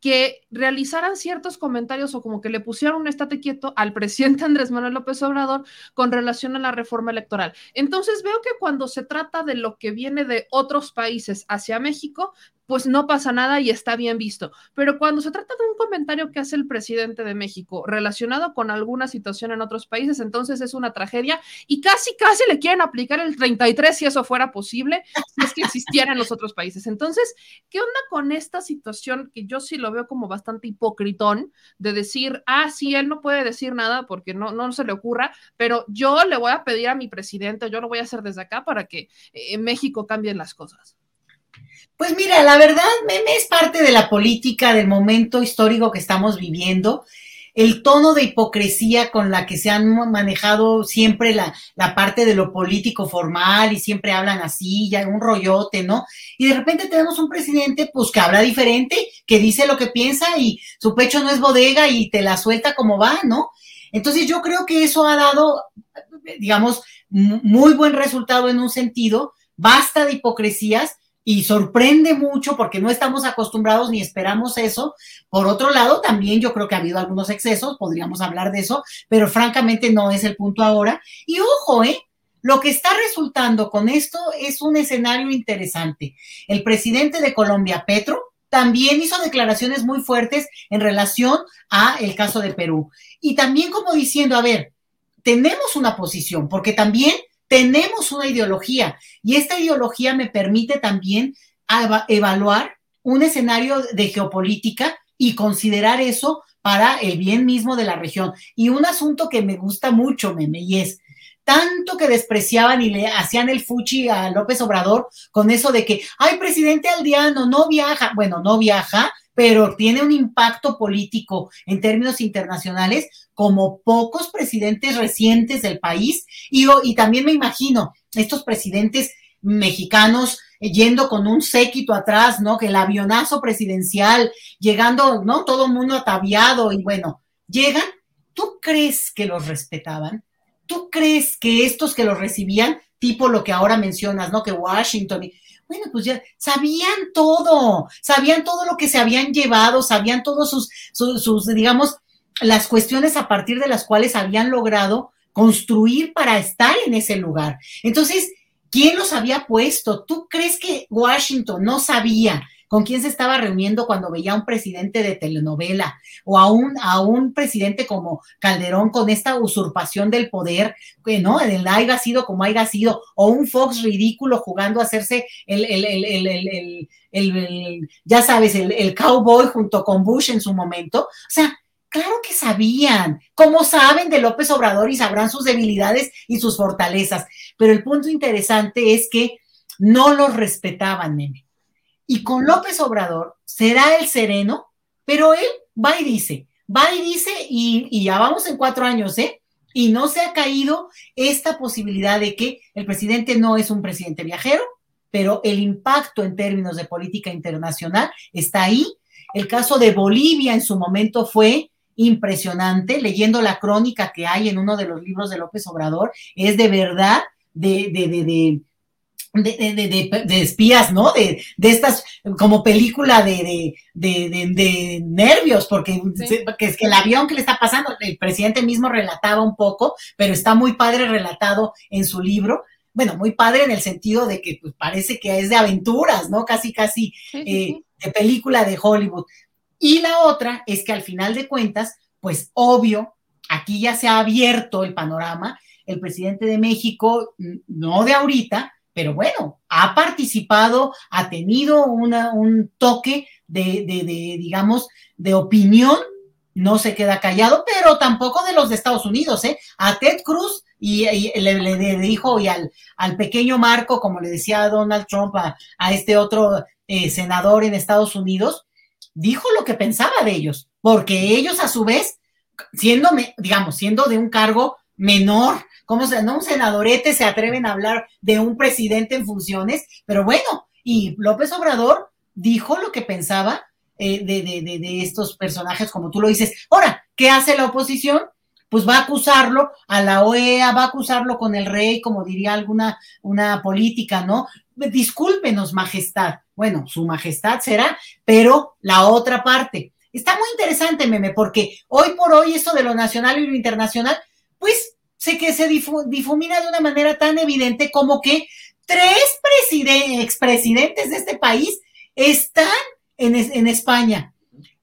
[SPEAKER 1] que realizaran ciertos comentarios o como que le pusieran un estate quieto al presidente [laughs] Andrés Manuel López Obrador con relación a la reforma electoral. Entonces veo que cuando se trata de lo que viene de otros países hacia México, pues no pasa nada y está bien visto. Pero cuando se trata de un comentario que hace el presidente de México relacionado con alguna situación en otros países, entonces es una tragedia y casi, casi le quieren aplicar el 33 si eso fuera posible, si es que existiera en los otros países. Entonces, ¿qué onda con esta situación que yo sí lo veo como bastante hipocritón de decir, ah, sí, él no puede decir nada porque no, no se le ocurra, pero yo le voy a pedir a mi presidente, yo lo voy a hacer desde acá para que eh, México cambien las cosas?
[SPEAKER 3] Pues mira, la verdad, meme es parte de la política del momento histórico que estamos viviendo. el tono de hipocresía con la que se han manejado siempre la, la, parte de lo político formal y siempre hablan así, ya un rollote, ¿no? Y de repente tenemos un presidente, pues que habla diferente, que dice lo que piensa y su pecho no es bodega y te la suelta como va, ¿no? Entonces yo creo que eso ha dado, digamos, muy buen resultado en un sentido, basta de hipocresías y sorprende mucho porque no estamos acostumbrados ni esperamos eso. Por otro lado, también yo creo que ha habido algunos excesos, podríamos hablar de eso, pero francamente no es el punto ahora. Y ojo, ¿eh? Lo que está resultando con esto es un escenario interesante. El presidente de Colombia, Petro, también hizo declaraciones muy fuertes en relación a el caso de Perú. Y también como diciendo, a ver, tenemos una posición, porque también tenemos una ideología y esta ideología me permite también evaluar un escenario de geopolítica y considerar eso para el bien mismo de la región. Y un asunto que me gusta mucho, Meme, y es tanto que despreciaban y le hacían el fuchi a López Obrador con eso de que, ay, presidente aldeano, no viaja. Bueno, no viaja, pero tiene un impacto político en términos internacionales como pocos presidentes recientes del país. Y, también me imagino estos presidentes mexicanos yendo con un séquito atrás, ¿no? Que el avionazo presidencial, llegando, ¿no? Todo el mundo ataviado y bueno, llegan. ¿Tú crees que los respetaban? ¿Tú crees que estos que los recibían, tipo lo que ahora mencionas, ¿no? Que Washington, bueno, pues ya sabían todo, sabían todo lo que se habían llevado, sabían todos sus, sus, digamos, las cuestiones a partir de las cuales habían logrado construir para estar en ese lugar. Entonces, ¿quién los había puesto? ¿Tú crees que Washington no sabía con quién se estaba reuniendo cuando veía a un presidente de telenovela o a un, a un presidente como Calderón con esta usurpación del poder, que no, el haya sido como haya sido, o un Fox ridículo jugando a hacerse el, el, el, el ya sabes, el, cowboy junto con Bush en su momento. O sea, Claro que sabían, como saben de López Obrador y sabrán sus debilidades y sus fortalezas. Pero el punto interesante es que no los respetaban, nene. Y con López Obrador será el sereno, pero él va y dice, va y dice, y, ya vamos en cuatro años, ¿eh? Y no se ha caído esta posibilidad de que el presidente no es un presidente viajero, pero el impacto en términos de política internacional está ahí. El caso de Bolivia en su momento fue impresionante, leyendo la crónica que hay en uno de los libros de López Obrador, es de verdad de, de, de, de, espías, ¿no? De, estas, como película de, de nervios, porque es que el avión que le está pasando, el presidente mismo relataba un poco, pero está muy padre relatado en su libro. Bueno, muy padre en el sentido de que pues, parece que es de aventuras, ¿no? Casi, casi eh, de película de Hollywood. Y la otra es que al final de cuentas, pues obvio, aquí ya se ha abierto el panorama. El presidente de México, no de ahorita, pero bueno, ha participado, ha tenido una, un toque de, de, de, digamos, de opinión, no se queda callado, pero tampoco de los de Estados Unidos, ¿eh? A Ted Cruz y, le, dijo y al, al, pequeño Marco, como le decía Donald Trump a, a este otro eh, senador en Estados Unidos, dijo lo que pensaba de ellos, porque ellos a su vez, siendo, digamos, siendo de un cargo menor, ¿Cómo se, no un senadorete se atreven a hablar de un presidente en funciones? Pero bueno, y López Obrador dijo lo que pensaba eh, de, de, de, estos personajes, como tú lo dices. Ahora, ¿qué hace la oposición? Pues va a acusarlo a la OEA, va a acusarlo con el rey, como diría alguna una política, ¿no? Discúlpenos, majestad. Bueno, su majestad será, pero la otra parte. Está muy interesante, meme, porque hoy por hoy eso de lo nacional y lo internacional, pues sé que se difumina de una manera tan evidente como que tres expresidentes de este país están en, en España.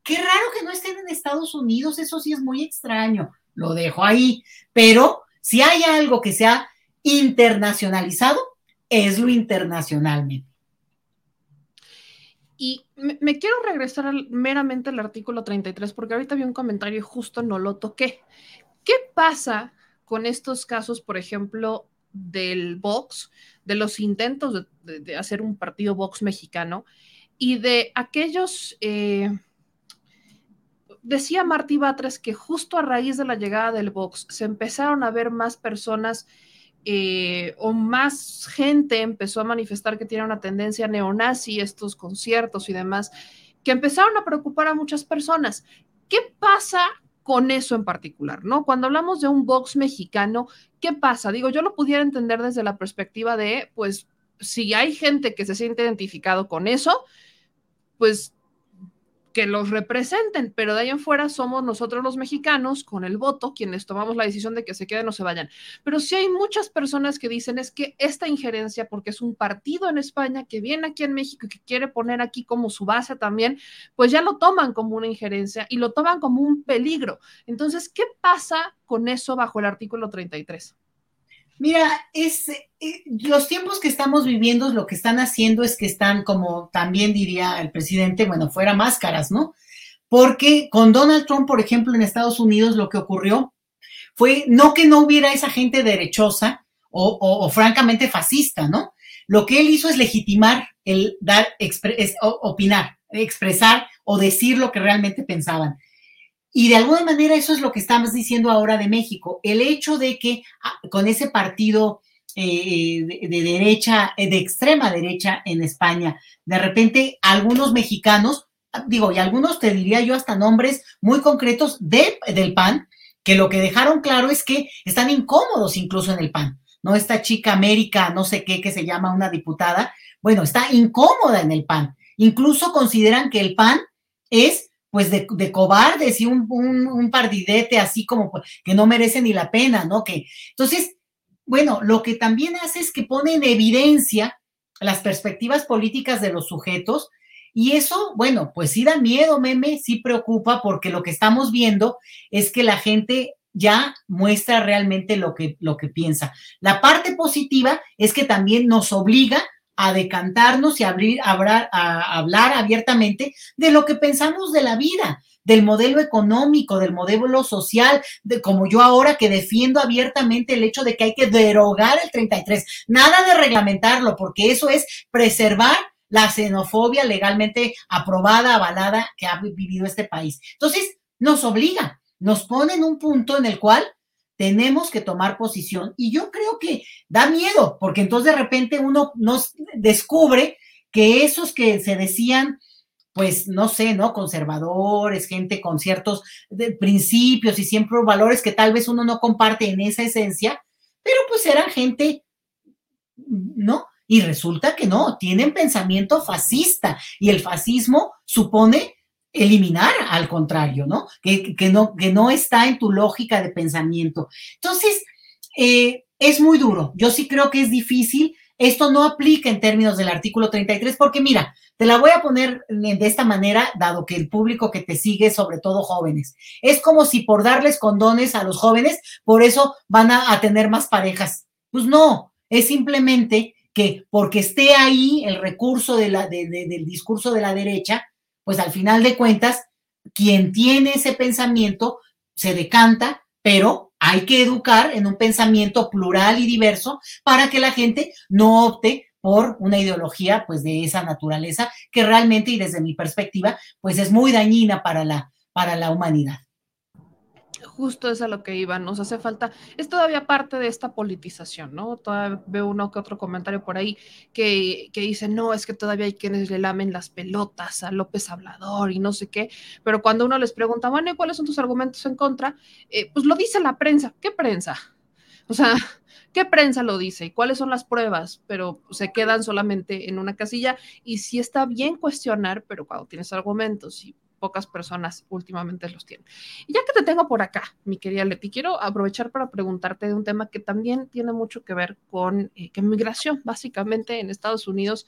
[SPEAKER 3] Qué raro que no estén en Estados Unidos, eso sí es muy extraño. Lo dejo ahí. Pero si hay algo que se ha internacionalizado, es lo internacionalmente.
[SPEAKER 1] Y me, quiero regresar meramente al artículo 33, porque ahorita vi un comentario y justo no lo toqué. ¿Qué pasa con estos casos, por ejemplo, del Vox, de los intentos de, hacer un partido Vox mexicano y de aquellos, eh, decía Martí Batres que justo a raíz de la llegada del Vox se empezaron a ver más personas eh, o más gente empezó a manifestar que tiene una tendencia neonazi, estos conciertos y demás, que empezaron a preocupar a muchas personas. ¿Qué pasa con eso en particular, ¿no? Cuando hablamos de un Vox mexicano, ¿qué pasa? Digo, yo lo pudiera entender desde la perspectiva de, pues, si hay gente que se siente identificado con eso, pues que los representen, pero de ahí en fuera somos nosotros los mexicanos con el voto quienes tomamos la decisión de que se queden o se vayan. Pero sí hay muchas personas que dicen es que esta injerencia, porque es un partido en España que viene aquí en México y que quiere poner aquí como su base también, pues ya lo toman como una injerencia y lo toman como un peligro. Entonces, ¿qué pasa con eso bajo el artículo 33?
[SPEAKER 3] Mira, es, eh, los tiempos que estamos viviendo, lo que están haciendo es que están, como también diría el presidente, bueno, fuera máscaras, ¿no? Porque con Donald Trump, por ejemplo, en Estados Unidos, lo que ocurrió fue no que no hubiera esa gente derechosa o, francamente fascista, ¿no? Lo que él hizo es legitimar el dar, opinar, expresar o decir lo que realmente pensaban. Y de alguna manera eso es lo que estamos diciendo ahora de México. El hecho de que ah, con ese partido eh, de, derecha, eh, de extrema derecha en España, de repente algunos mexicanos, ah, digo, y algunos te diría yo hasta nombres muy concretos de, del PAN, que lo que dejaron claro es que están incómodos incluso en el PAN. ¿no? Esta chica América, no sé qué, que se llama una diputada, bueno, está incómoda en el PAN. Incluso consideran que el PAN es pues de, cobardes y un, un, pardidete así como pues, que no merece ni la pena, ¿no? Que, entonces, bueno, lo que también hace es que pone en evidencia las perspectivas políticas de los sujetos y eso, bueno, pues sí da miedo, meme, sí preocupa porque lo que estamos viendo es que la gente ya muestra realmente lo que, lo que piensa. La parte positiva es que también nos obliga a decantarnos y abrir, a hablar abiertamente de lo que pensamos de la vida, del modelo económico, del modelo social, de como yo ahora que defiendo abiertamente el hecho de que hay que derogar el 33, nada de reglamentarlo, porque eso es preservar la xenofobia legalmente aprobada, avalada que ha vivido este país. Entonces, nos obliga, nos pone en un punto en el cual tenemos que tomar posición y yo creo que da miedo, porque entonces de repente uno nos descubre que esos que se decían, pues no sé, ¿no? Conservadores, gente con ciertos principios y siempre valores que tal vez uno no comparte en esa esencia, pero pues eran gente, ¿no? Y resulta que no, tienen pensamiento fascista y el fascismo supone eliminar al contrario, ¿no? Que, ¿no? que no está en tu lógica de pensamiento. Entonces, eh, es muy duro. Yo sí creo que es difícil. Esto no aplica en términos del artículo 33, porque mira, te la voy a poner de esta manera, dado que el público que te sigue, sobre todo jóvenes, es como si por darles condones a los jóvenes, por eso van a, tener más parejas. Pues no, es simplemente que porque esté ahí el recurso de la, del discurso de la derecha, pues al final de cuentas, quien tiene ese pensamiento se decanta, pero hay que educar en un pensamiento plural y diverso para que la gente no opte por una ideología pues de esa naturaleza que realmente y desde mi perspectiva pues es muy dañina para la, para la humanidad
[SPEAKER 1] justo es a lo que iba, nos hace falta, es todavía parte de esta politización, ¿no? Todavía veo uno que otro comentario por ahí que, que dice, no, es que todavía hay quienes le lamen las pelotas a López Hablador y no sé qué, pero cuando uno les pregunta, bueno, ¿y cuáles son tus argumentos en contra? Eh, pues lo dice la prensa, ¿qué prensa? O sea, [laughs] ¿qué prensa lo dice? ¿Y cuáles son las pruebas? Pero se quedan solamente en una casilla y sí está bien cuestionar, pero cuando tienes argumentos y pocas personas últimamente los tienen. Y ya que te tengo por acá, mi querida Leti, quiero aprovechar para preguntarte de un tema que también tiene mucho que ver con eh, migración, básicamente en Estados Unidos,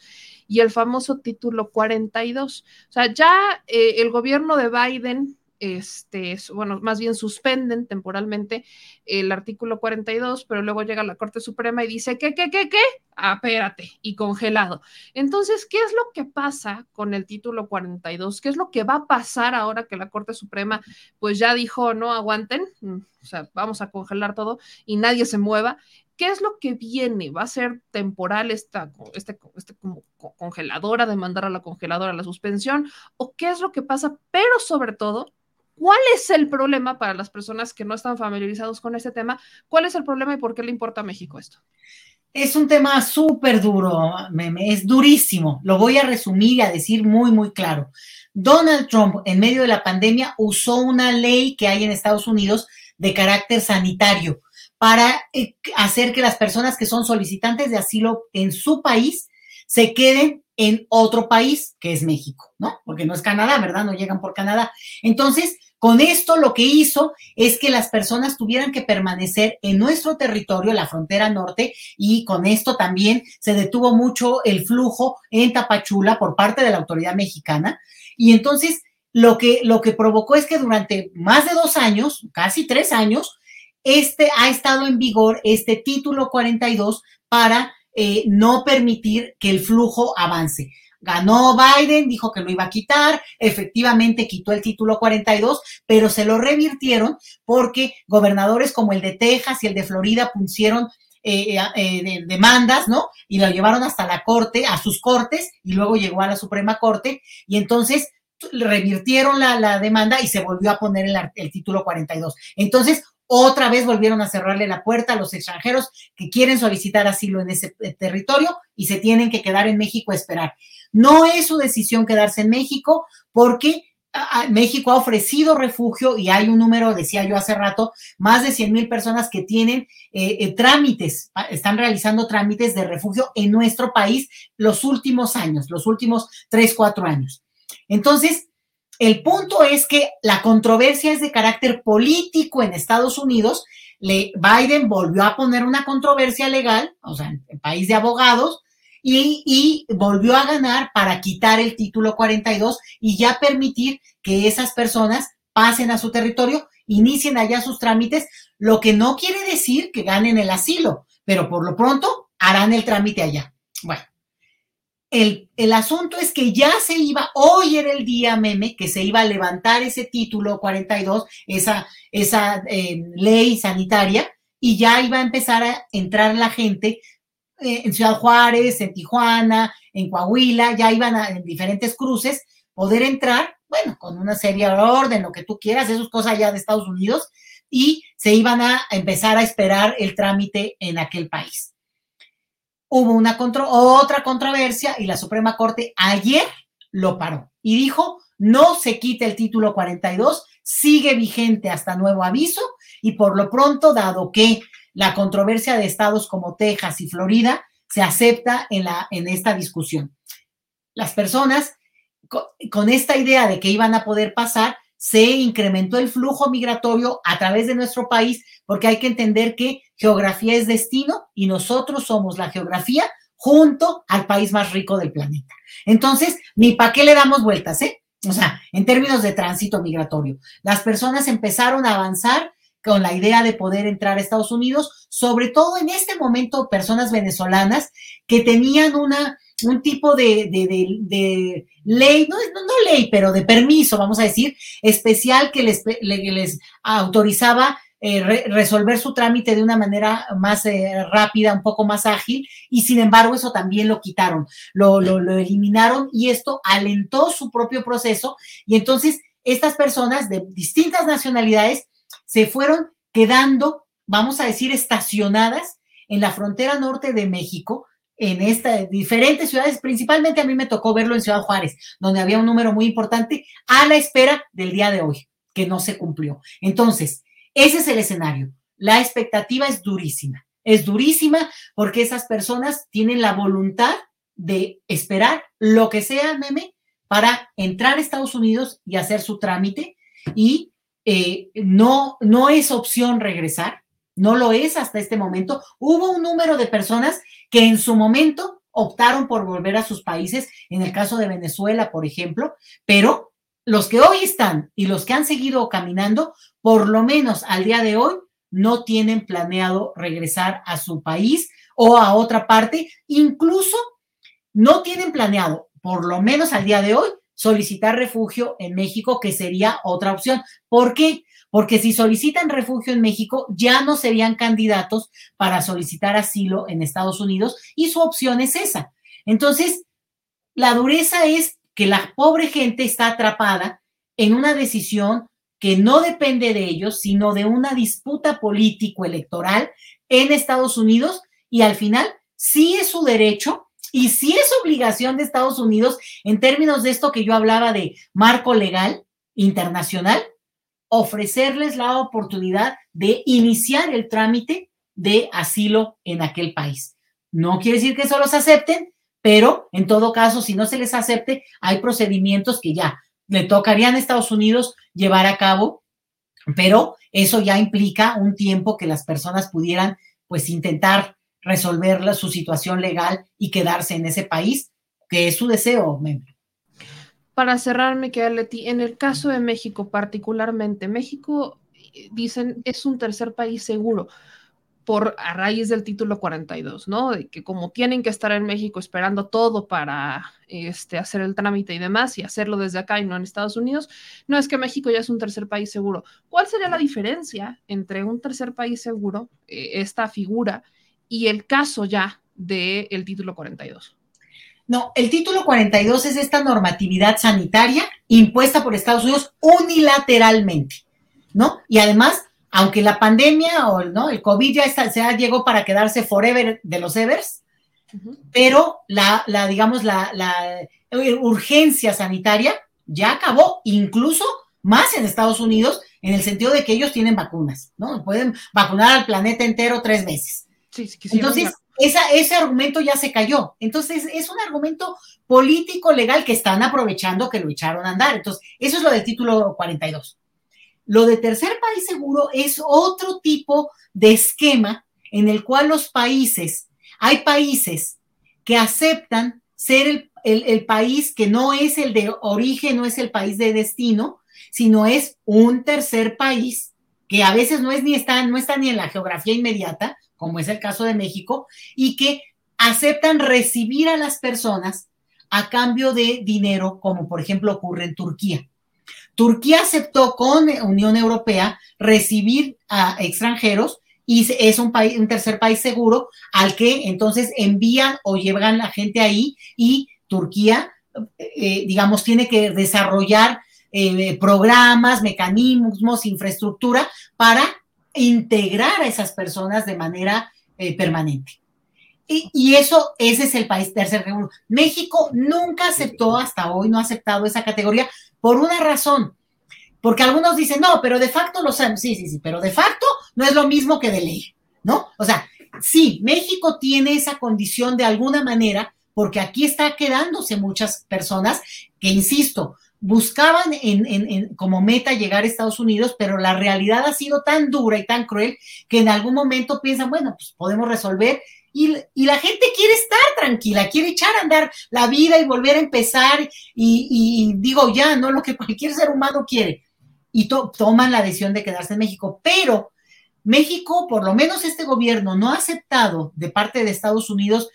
[SPEAKER 1] y el famoso título 42. O sea, ya eh, el gobierno de Biden este, bueno, más bien suspenden temporalmente el artículo 42, pero luego llega la Corte Suprema y dice, ¿qué, qué, qué, qué? Ah, espérate, y congelado. Entonces, ¿qué es lo que pasa con el título 42? ¿Qué es lo que va a pasar ahora que la Corte Suprema pues ya dijo, no aguanten, mm, o sea, vamos a congelar todo y nadie se mueva? ¿Qué es lo que viene? ¿Va a ser temporal esta, este, este como congeladora, de mandar a la congeladora la suspensión? ¿O qué es lo que pasa? Pero sobre todo, ¿Cuál es el problema para las personas que no están familiarizados con este tema? ¿Cuál es el problema y por qué le importa a México esto?
[SPEAKER 3] Es un tema súper duro, es durísimo. Lo voy a resumir y a decir muy, muy claro. Donald Trump, en medio de la pandemia, usó una ley que hay en Estados Unidos de carácter sanitario para eh, hacer que las personas que son solicitantes de asilo en su país se queden en otro país, que es México, ¿no? Porque no es Canadá, ¿verdad? No llegan por Canadá. Entonces, con esto lo que hizo es que las personas tuvieran que permanecer en nuestro territorio, la frontera norte, y con esto también se detuvo mucho el flujo en Tapachula por parte de la autoridad mexicana. Y entonces lo que, lo que provocó es que durante más de dos años, casi tres años, este ha estado en vigor este título 42 para eh, no permitir que el flujo avance. Ganó Biden, dijo que lo iba a quitar, efectivamente quitó el título 42, pero se lo revirtieron porque gobernadores como el de Texas y el de Florida pusieron eh, eh, demandas, ¿no? Y lo llevaron hasta la corte, a sus cortes, y luego llegó a la Suprema Corte, y entonces revirtieron la, demanda y se volvió a poner el, el título 42. Entonces, otra vez volvieron a cerrarle la puerta a los extranjeros que quieren solicitar asilo en ese eh, territorio y se tienen que quedar en México a esperar. No es su decisión quedarse en México porque México ha ofrecido refugio y hay un número, decía yo hace rato, más de 100 mil personas que tienen eh, eh, trámites, están realizando trámites de refugio en nuestro país los últimos años, los últimos tres, cuatro años. Entonces, el punto es que la controversia es de carácter político en Estados Unidos. Biden volvió a poner una controversia legal, o sea, en el país de abogados, y, y, volvió a ganar para quitar el título 42 y ya permitir que esas personas pasen a su territorio, inicien allá sus trámites, lo que no quiere decir que ganen el asilo, pero por lo pronto harán el trámite allá. Bueno, el, asunto es que ya se iba, hoy era el día meme, que se iba a levantar ese título 42, esa, esa eh, ley sanitaria, y ya iba a empezar a entrar la gente eh, en Ciudad Juárez, en Tijuana, en Coahuila, ya iban a, en diferentes cruces, poder entrar, bueno, con una serie de orden, lo que tú quieras, eso es cosa ya de Estados Unidos, y se iban a empezar a esperar el trámite en aquel país. Hubo una otra controversia y la Suprema Corte ayer lo paró y dijo, no se quite el título 42, sigue vigente hasta nuevo aviso y por lo pronto, dado que la controversia de estados como Texas y Florida se acepta en, la, en esta discusión. Las personas con esta idea de que iban a poder pasar, se incrementó el flujo migratorio a través de nuestro país, porque hay que entender que geografía es destino y nosotros somos la geografía junto al país más rico del planeta. Entonces, ni para qué le damos vueltas, ¿eh? O sea, en términos de tránsito migratorio, las personas empezaron a avanzar con la idea de poder entrar a Estados Unidos, sobre todo en este momento personas venezolanas que tenían una, un tipo de, ley, no, no, ley, pero de permiso, vamos a decir, especial que les, les autorizaba eh, resolver su trámite de una manera más eh, rápida, un poco más ágil, y sin embargo eso también lo quitaron, lo, lo, lo eliminaron y esto alentó su propio proceso y entonces estas personas de distintas nacionalidades se fueron quedando, vamos a decir, estacionadas en la frontera norte de México, en estas diferentes ciudades, principalmente a mí me tocó verlo en Ciudad Juárez, donde había un número muy importante a la espera del día de hoy, que no se cumplió. Entonces, ese es el escenario. La expectativa es durísima, es durísima porque esas personas tienen la voluntad de esperar lo que sea, meme, para entrar a Estados Unidos y hacer su trámite y eh, no, no es opción regresar, no lo es hasta este momento. Hubo un número de personas que en su momento optaron por volver a sus países, en el caso de Venezuela, por ejemplo, pero los que hoy están y los que han seguido caminando, por lo menos al día de hoy, no tienen planeado regresar a su país o a otra parte, incluso no tienen planeado, por lo menos al día de hoy, solicitar refugio en México, que sería otra opción. ¿Por qué? Porque si solicitan refugio en México, ya no serían candidatos para solicitar asilo en Estados Unidos y su opción es esa. Entonces, la dureza es que la pobre gente está atrapada en una decisión que no depende de ellos, sino de una disputa político-electoral en Estados Unidos y al final sí es su derecho y sí es obligación de Estados Unidos en términos de esto que yo hablaba de marco legal internacional, ofrecerles la oportunidad de iniciar el trámite de asilo en aquel país. No quiere decir que eso los acepten, pero en todo caso, si no se les acepte, hay procedimientos que ya le tocarían a Estados Unidos llevar a cabo, pero eso ya implica un tiempo que las personas pudieran pues intentar resolver su situación legal y quedarse en ese país, que es su deseo.
[SPEAKER 1] Para cerrar, Miquel Leti, en el caso de México particularmente, México, eh, dicen, es un tercer país seguro por a raíz del título 42, ¿no? De que como tienen que estar en México esperando todo para este, hacer el trámite y demás y hacerlo desde acá y no en Estados Unidos, no es que México ya es un tercer país seguro. ¿Cuál sería la diferencia entre un tercer país seguro, eh, esta figura, y el caso ya del título 42?
[SPEAKER 3] No, el título 42 es esta normatividad sanitaria impuesta por Estados Unidos unilateralmente, ¿no? Y además aunque la pandemia o ¿no? el COVID ya está, se llegó para quedarse forever de los evers, pero la, la digamos, la, la, urgencia sanitaria ya acabó, incluso más en Estados Unidos, en el sentido de que ellos tienen vacunas, ¿no? Pueden vacunar al planeta entero tres veces. Entonces, esa, ese argumento ya se cayó. Entonces, es un argumento político legal que están aprovechando que lo echaron a andar. Entonces, eso es lo del título 42. Lo de tercer país seguro es otro tipo de esquema en el cual los países, hay países que aceptan ser el, país que no es el de origen, no es el país de destino, sino es un tercer país que a veces no es ni está, no está ni en la geografía inmediata, como es el caso de México, y que aceptan recibir a las personas a cambio de dinero, como por ejemplo ocurre en Turquía. Turquía aceptó con Unión Europea recibir a extranjeros y es un, país, un tercer país seguro al que entonces envían o llevan la gente ahí y Turquía, eh, digamos, tiene que desarrollar eh, programas, mecanismos, infraestructura para integrar a esas personas de manera eh, permanente. Y, eso, ese es el país tercer seguro. México nunca aceptó, hasta hoy no ha aceptado esa categoría, por una razón, porque algunos dicen, no, pero de facto lo saben, sí, sí, sí, pero de facto no es lo mismo que de ley, ¿no? O sea, sí, México tiene esa condición de alguna manera, porque aquí está quedándose muchas personas que, insisto, buscaban en, en, como meta llegar a Estados Unidos, pero la realidad ha sido tan dura y tan cruel que en algún momento piensan, bueno, pues podemos resolver y, la gente quiere estar tranquila, quiere echar a andar la vida y volver a empezar y, digo ya, ¿no? Lo que cualquier ser humano quiere. Y toman la decisión de quedarse en México. Pero México, por lo menos este gobierno, no ha aceptado de parte de Estados Unidos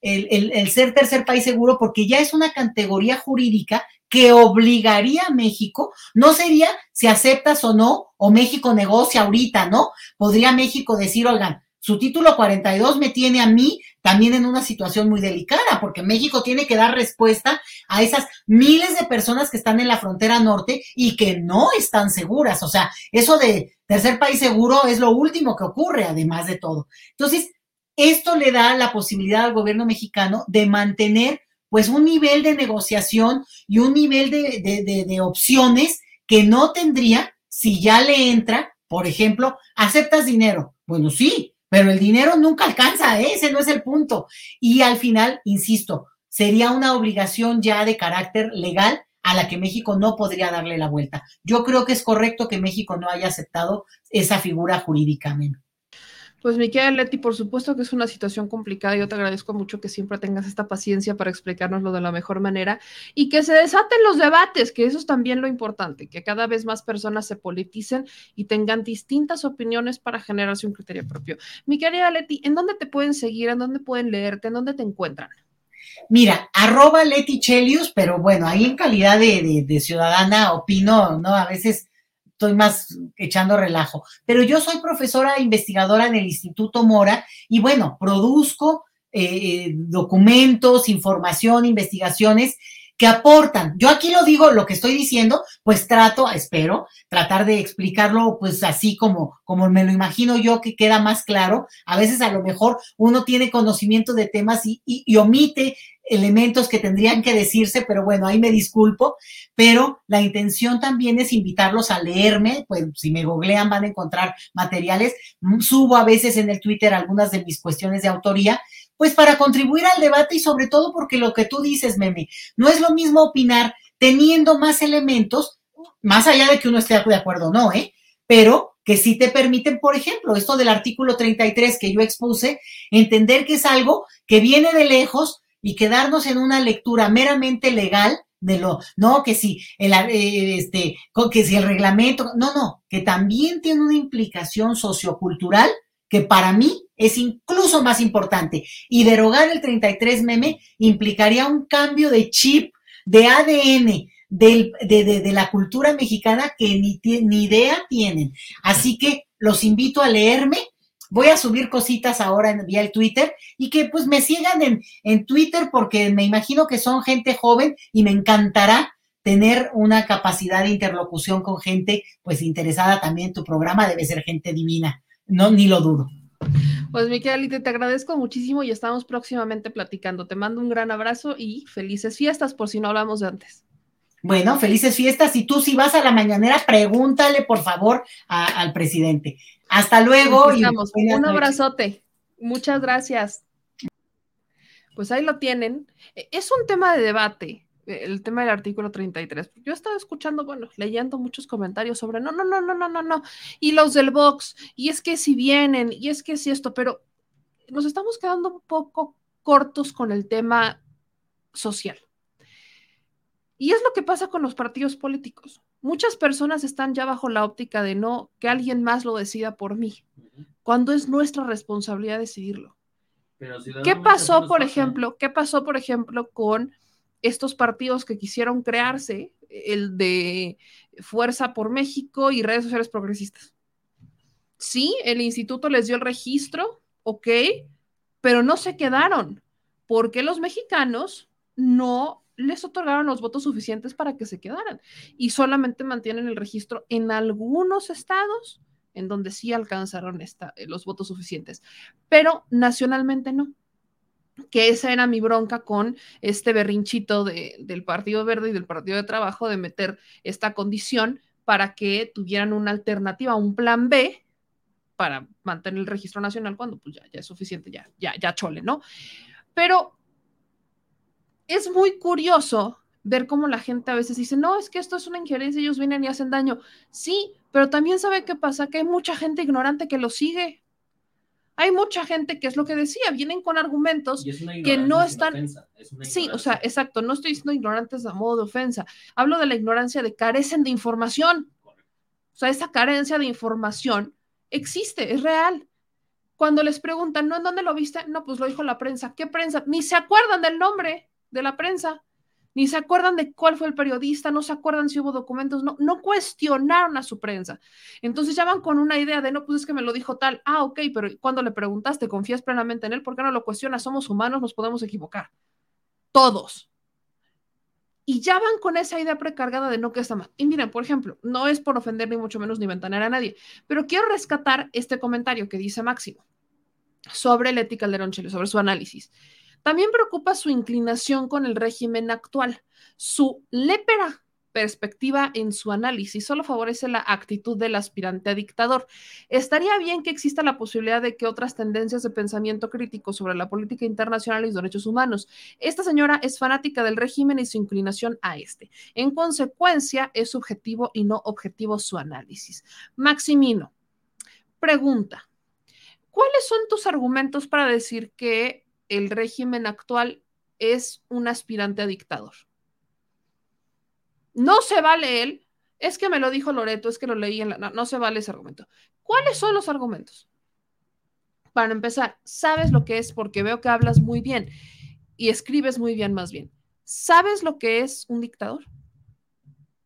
[SPEAKER 3] el, el ser tercer país seguro porque ya es una categoría jurídica que obligaría a México, no sería si aceptas o no, o México negocia ahorita, ¿no? Podría México decir, oigan, su título 42 me tiene a mí también en una situación muy delicada, porque México tiene que dar respuesta a esas miles de personas que están en la frontera norte y que no están seguras. O sea, eso de tercer país seguro es lo último que ocurre, además de todo. Entonces, esto le da la posibilidad al gobierno mexicano de mantener pues un nivel de negociación y un nivel de, de, de opciones que no tendría si ya le entra, por ejemplo, aceptas dinero. Bueno, sí, pero el dinero nunca alcanza, ¿eh? ese no es el punto. Y al final, insisto, sería una obligación ya de carácter legal a la que México no podría darle la vuelta. Yo creo que es correcto que México no haya aceptado esa figura jurídicamente.
[SPEAKER 1] Pues Miquel Leti, por supuesto que es una situación complicada. Yo te agradezco mucho que siempre tengas esta paciencia para explicárnoslo de la mejor manera y que se desaten los debates, que eso es también lo importante, que cada vez más personas se politicen y tengan distintas opiniones para generarse un criterio propio. Mi querida Leti, ¿en dónde te pueden seguir? ¿En dónde pueden leerte? ¿En dónde te encuentran?
[SPEAKER 3] Mira, arroba Leti Chelius, pero bueno, ahí en calidad de, de ciudadana opino, ¿no? A veces estoy más echando relajo. Pero yo soy profesora investigadora en el Instituto Mora y bueno, produzco eh, eh, documentos, información, investigaciones que aportan. Yo aquí lo digo, lo que estoy diciendo, pues trato, espero, tratar de explicarlo pues así como, como me lo imagino yo que queda más claro. A veces a lo mejor uno tiene conocimiento de temas y, y omite elementos que tendrían que decirse, pero bueno, ahí me disculpo, pero la intención también es invitarlos a leerme, pues si me googlean van a encontrar materiales, subo a veces en el Twitter algunas de mis cuestiones de autoría, pues para contribuir al debate y sobre todo porque lo que tú dices, Meme, no es lo mismo opinar teniendo más elementos, más allá de que uno esté de acuerdo o no, ¿eh? Pero que sí te permiten, por ejemplo, esto del artículo 33 que yo expuse, entender que es algo que viene de lejos, y quedarnos en una lectura meramente legal de lo, no, que si el, eh, este, que si el reglamento, no, no, que también tiene una implicación sociocultural que para mí es incluso más importante. Y derogar el 33 meme implicaría un cambio de chip, de ADN, de, de, la cultura mexicana que ni, ni idea tienen. Así que los invito a leerme Voy a subir cositas ahora en, vía el Twitter y que pues me sigan en, en Twitter porque me imagino que son gente joven y me encantará tener una capacidad de interlocución con gente pues interesada también tu programa, debe ser gente divina, no, ni lo dudo.
[SPEAKER 1] Pues Miquel, te agradezco muchísimo y estamos próximamente platicando. Te mando un gran abrazo y felices fiestas por si no hablamos de antes.
[SPEAKER 3] Bueno, felices fiestas. Y tú si vas a la mañanera, pregúntale por favor al presidente. Hasta luego.
[SPEAKER 1] Y un abrazote. Muchas gracias. Pues ahí lo tienen. E, es un tema de debate, e, el tema del artículo 33. Yo estaba escuchando, bueno, leyendo muchos comentarios sobre no, no, no, no, no, no, no. Y los del box, y es que si vienen, y es que si esto, pero nos estamos quedando un poco cortos con el tema social. Y es lo que pasa con los partidos políticos. Muchas personas están ya bajo la óptica de no que alguien más lo decida por mí, cuando es nuestra responsabilidad decidirlo. ¿Qué pasó, por ejemplo? ¿Qué pasó, por ejemplo, con estos partidos que quisieron crearse, el de Fuerza por México y redes sociales progresistas? Sí, el instituto les dio el registro, ok, pero no se quedaron, porque los mexicanos no les otorgaron los votos suficientes para que se quedaran y solamente mantienen el registro en algunos estados en donde sí alcanzaron eh, los votos suficientes, pero nacionalmente no. Que esa era mi bronca con este berrinchito del Partido Verde y del Partido de Trabajo de meter esta condición para que tuvieran una alternativa, un plan B para mantener el registro nacional cuando pues ya, ya es suficiente, ya, ya, ya chole, ¿no? Pero es muy curioso ver cómo la gente a veces dice, no, es que esto es una injerencia, ellos vienen y hacen daño. Sí, pero también sabe qué pasa, que hay mucha gente ignorante que lo sigue. Hay mucha gente que es lo que decía, vienen con argumentos que no están... Sí, o sea, exacto, no estoy diciendo ignorantes a modo de ofensa, hablo de la ignorancia de carecen de información. O sea, esa carencia de información existe, es real. Cuando les preguntan, ¿no? ¿En dónde lo viste? No, pues lo dijo la prensa. ¿Qué prensa? Ni se acuerdan del nombre de la prensa, ni se acuerdan de cuál fue el periodista, no se acuerdan si hubo documentos, no, no cuestionaron a su prensa. Entonces ya van con una idea de, no, pues es que me lo dijo tal, ah, ok, pero cuando le preguntaste, confías plenamente en él, ¿por qué no lo cuestionas? Somos humanos, nos podemos equivocar. Todos. Y ya van con esa idea precargada de no que está mal. Y miren, por ejemplo, no es por ofender ni mucho menos ni ventanear a nadie, pero quiero rescatar este comentario que dice Máximo sobre la ética de Chile, sobre su análisis. También preocupa su inclinación con el régimen actual. Su lépera perspectiva en su análisis solo favorece la actitud del aspirante a dictador. Estaría bien que exista la posibilidad de que otras tendencias de pensamiento crítico sobre la política internacional y los derechos humanos. Esta señora es fanática del régimen y su inclinación a este. En consecuencia, es subjetivo y no objetivo su análisis. Maximino, pregunta, ¿cuáles son tus argumentos para decir que el régimen actual es un aspirante a dictador. No se vale él, es que me lo dijo Loreto, es que lo leí en la... No, se vale ese argumento. ¿Cuáles son los argumentos? Para empezar, sabes lo que es porque veo que hablas muy bien y escribes muy bien más bien. ¿Sabes lo que es un dictador?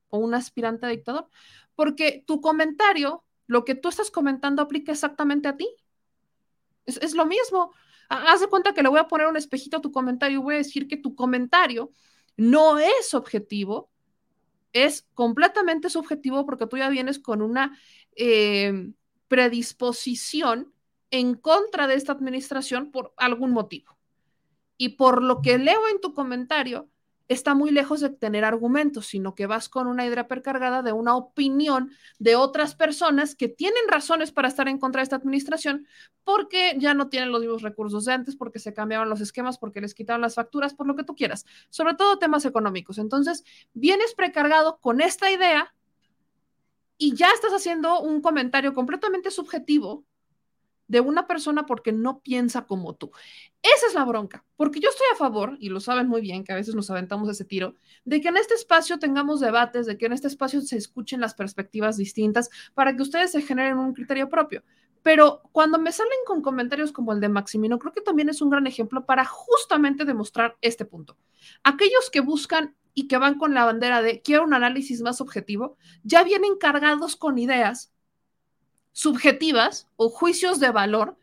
[SPEAKER 1] ¿O un aspirante a dictador? Porque tu comentario, lo que tú estás comentando aplica exactamente a ti. Es lo mismo. Haz de cuenta que le voy a poner un espejito a tu comentario y voy a decir que tu comentario no es objetivo, es completamente subjetivo porque tú ya vienes con una eh, predisposición en contra de esta administración por algún motivo. Y por lo que leo en tu comentario, está muy lejos de tener argumentos, sino que vas con una idea precargada de una opinión de otras personas que tienen razones para estar en contra de esta administración porque ya no tienen los mismos recursos de antes, porque se cambiaron los esquemas, porque les quitaron las facturas, por lo que tú quieras, sobre todo temas económicos. Entonces, vienes precargado con esta idea y ya estás haciendo un comentario completamente subjetivo de una persona porque no piensa como tú. Esa es la bronca, porque yo estoy a favor, y lo saben muy bien, que a veces nos aventamos ese tiro, de que en este espacio tengamos debates, de que en este espacio se escuchen las perspectivas distintas para que ustedes se generen un criterio propio. Pero cuando me salen con comentarios como el de Maximino, creo que también es un gran ejemplo para justamente demostrar este punto. Aquellos que buscan y que van con la bandera de quiero un análisis más objetivo, ya vienen cargados con ideas subjetivas o juicios de valor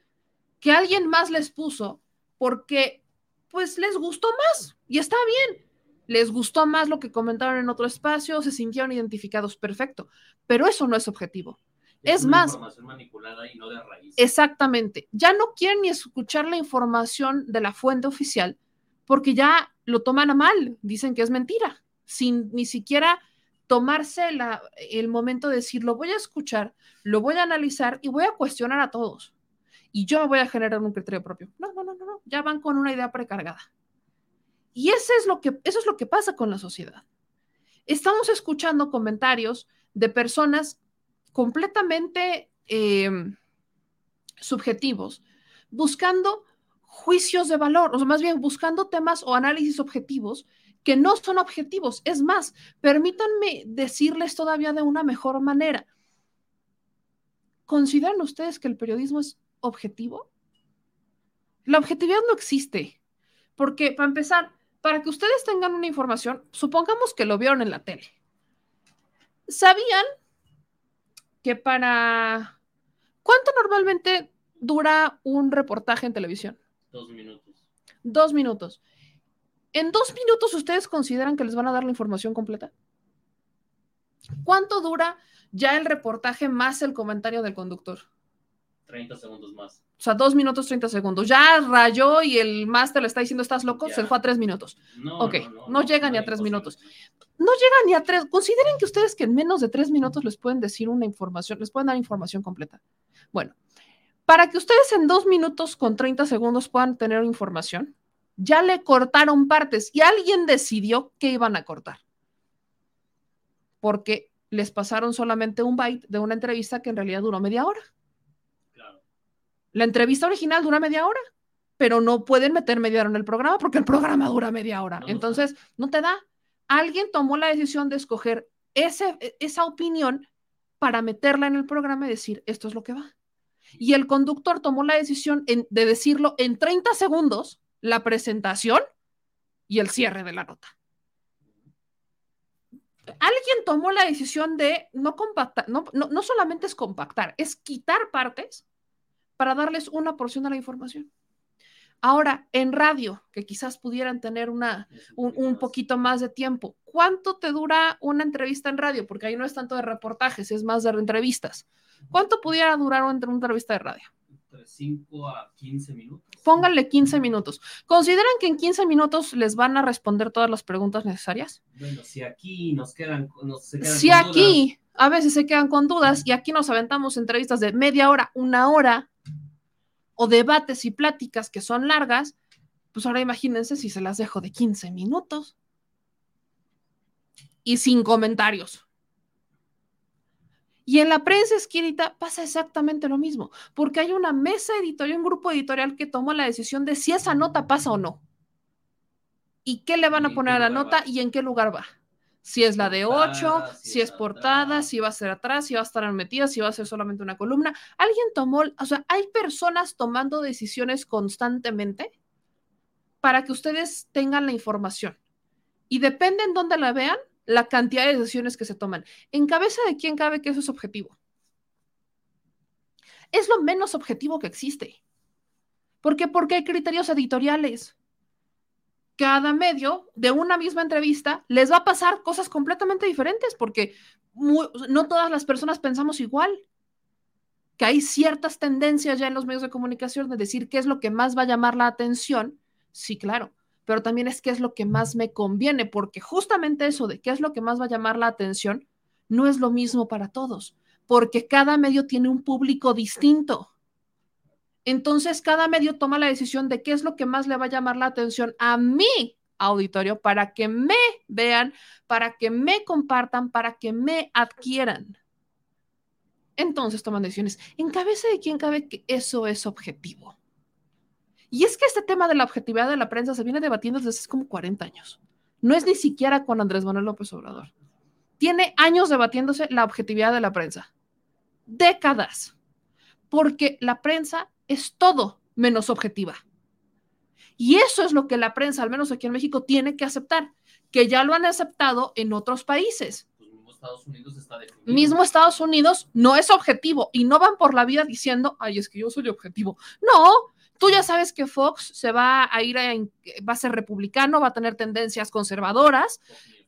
[SPEAKER 1] que alguien más les puso porque pues les gustó más y está bien. Les gustó más lo que comentaron en otro espacio, se sintieron identificados, perfecto, pero eso no es objetivo. Es, más, exactamente, ya no quieren ni escuchar la información de la fuente oficial porque ya lo toman a mal, dicen que es mentira, sin ni siquiera tomarse el momento de decir, lo voy a escuchar, lo voy a analizar y voy a cuestionar a todos. Y yo voy a generar un criterio propio. No, no, no, no, ya van con una idea precargada. Y ese es lo que, eso es lo que pasa con la sociedad. Estamos escuchando comentarios de personas completamente em, subjetivos, buscando juicios de valor, o más bien buscando temas o análisis objetivos que no son objetivos. Es más, permítanme decirles todavía de una mejor manera. ¿Consideran ustedes que el periodismo es objetivo? La objetividad no existe, porque para empezar, para que ustedes tengan una información, supongamos que lo vieron en la tele. ¿Sabían que para... ¿Cuánto normalmente dura un reportaje en televisión?
[SPEAKER 2] Dos minutos.
[SPEAKER 1] Dos minutos. ¿En dos minutos ustedes consideran que les van a dar la información completa? ¿Cuánto dura ya el reportaje más el comentario del conductor?
[SPEAKER 2] 30 segundos más.
[SPEAKER 1] O sea, dos minutos, 30 segundos. Ya rayó y el máster le está diciendo, estás loco, se fue a tres minutos. No, ok, no, llega ni a tres minutos. No llega ni a tres. Consideren que ustedes que en menos de tres minutos les pueden decir una información, les pueden dar información completa. Bueno, para que ustedes en dos minutos con 30 segundos puedan tener información, ya le cortaron partes y alguien decidió que iban a cortar. Porque les pasaron solamente un byte de una entrevista que en realidad duró media hora. La entrevista original dura media hora, pero no pueden meter media hora en el programa porque el programa dura media hora. Entonces, no te da. Alguien tomó la decisión de escoger ese, esa opinión para meterla en el programa y decir, esto es lo que va. Y el conductor tomó la decisión de decirlo en 30 segundos la presentación y el cierre de la nota. Alguien tomó la decisión de no compactar, no, no, solamente es compactar, es quitar partes para darles una porción de la información. Ahora, en radio, que quizás pudieran tener una, un, un, poquito más de tiempo, ¿cuánto te dura una entrevista en radio? Porque ahí no es tanto de reportajes, es más de entrevistas. ¿Cuánto pudiera durar una entrevista de radio?
[SPEAKER 2] Entre 5 a 15 minutos.
[SPEAKER 1] Pónganle 15 minutos. ¿Consideran que en 15 minutos les van a responder todas las preguntas necesarias?
[SPEAKER 2] Bueno, si aquí nos quedan, nos
[SPEAKER 1] se quedan si aquí a veces se quedan con dudas y aquí nos aventamos entrevistas de media hora, una hora o debates y pláticas que son largas, pues ahora imagínense si se las dejo de 15 minutos y sin comentarios. Y en la prensa escrita pasa exactamente lo mismo, porque hay una mesa editorial, un grupo editorial que toma la decisión de si esa nota pasa o no. Y qué le van a poner a la nota y en qué lugar va. Si es la de 8, si, es portada, si va a ser atrás, si va a estar metida, si va a ser solamente una columna. Alguien tomó, o sea, hay personas tomando decisiones constantemente para que ustedes tengan la información. Y depende en dónde la vean, la cantidad de decisiones que se toman. ¿En cabeza de quién cabe que eso es objetivo? Es lo menos objetivo que existe. ¿Por qué? Porque hay criterios editoriales. cada medio de una misma entrevista les va a pasar cosas completamente diferentes porque no todas las personas pensamos igual. Que hay ciertas tendencias ya en los medios de comunicación de decir qué es lo que más va a llamar la atención. Sí, claro, pero también es qué es lo que más me conviene, porque justamente eso de qué es lo que más va a llamar la atención no es lo mismo para todos, porque cada medio tiene un público distinto. Entonces, cada medio toma la decisión de qué es lo que más le va a llamar la atención a mi auditorio para que me vean, para que me compartan, para que me adquieran. Entonces toman decisiones. ¿En cabeza de quién cabe que eso es objetivo? Y es que este tema de la objetividad de la prensa se viene debatiendo desde hace como 40 años. No es ni siquiera con Andrés Manuel López Obrador. Tiene años debatiéndose la objetividad de la prensa. Décadas. Porque la prensa es todo menos objetiva. Y eso es lo que la prensa, al menos aquí en México, tiene que aceptar, que ya lo han aceptado en otros países.
[SPEAKER 2] Pues mismo Estados Unidos está
[SPEAKER 1] Mismo Estados Unidos no es objetivo y no van por la vida diciendo, ay, es que yo soy objetivo. No, tú ya sabes que Fox se va a ir a, va a ser republicano, va a tener tendencias conservadoras.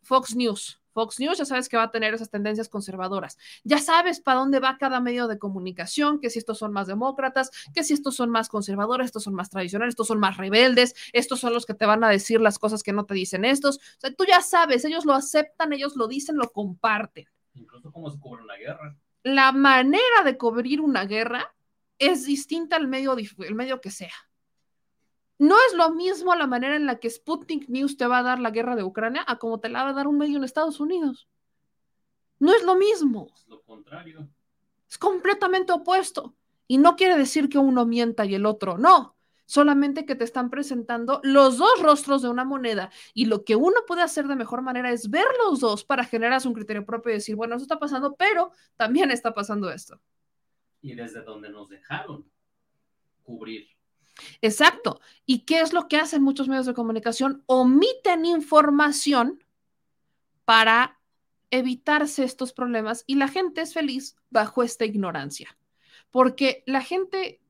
[SPEAKER 1] Fox News. Fox News ya sabes que va a tener esas tendencias conservadoras. Ya sabes para dónde va cada medio de comunicación, que si estos son más demócratas, que si estos son más conservadores, estos son más tradicionales, estos son más rebeldes, estos son los que te van a decir las cosas que no te dicen estos. O sea, tú ya sabes, ellos lo aceptan, ellos lo dicen, lo comparten.
[SPEAKER 2] Incluso cómo se cubre una guerra.
[SPEAKER 1] La manera de cubrir una guerra es distinta al medio, el medio que sea. No es lo mismo la manera en la que Sputnik News te va a dar la guerra de Ucrania a como te la va a dar un medio en Estados Unidos. No es lo mismo.
[SPEAKER 2] Es lo contrario.
[SPEAKER 1] Es completamente opuesto. Y no quiere decir que uno mienta y el otro no. Solamente que te están presentando los dos rostros de una moneda. Y lo que uno puede hacer de mejor manera es ver los dos para generar un criterio propio y decir, bueno, eso está pasando, pero también está pasando esto.
[SPEAKER 2] Y desde donde nos dejaron cubrir
[SPEAKER 1] Exacto. ¿Y qué es lo que hacen muchos medios de comunicación? Omiten información para evitarse estos problemas y la gente es feliz bajo esta ignorancia. Porque la gente,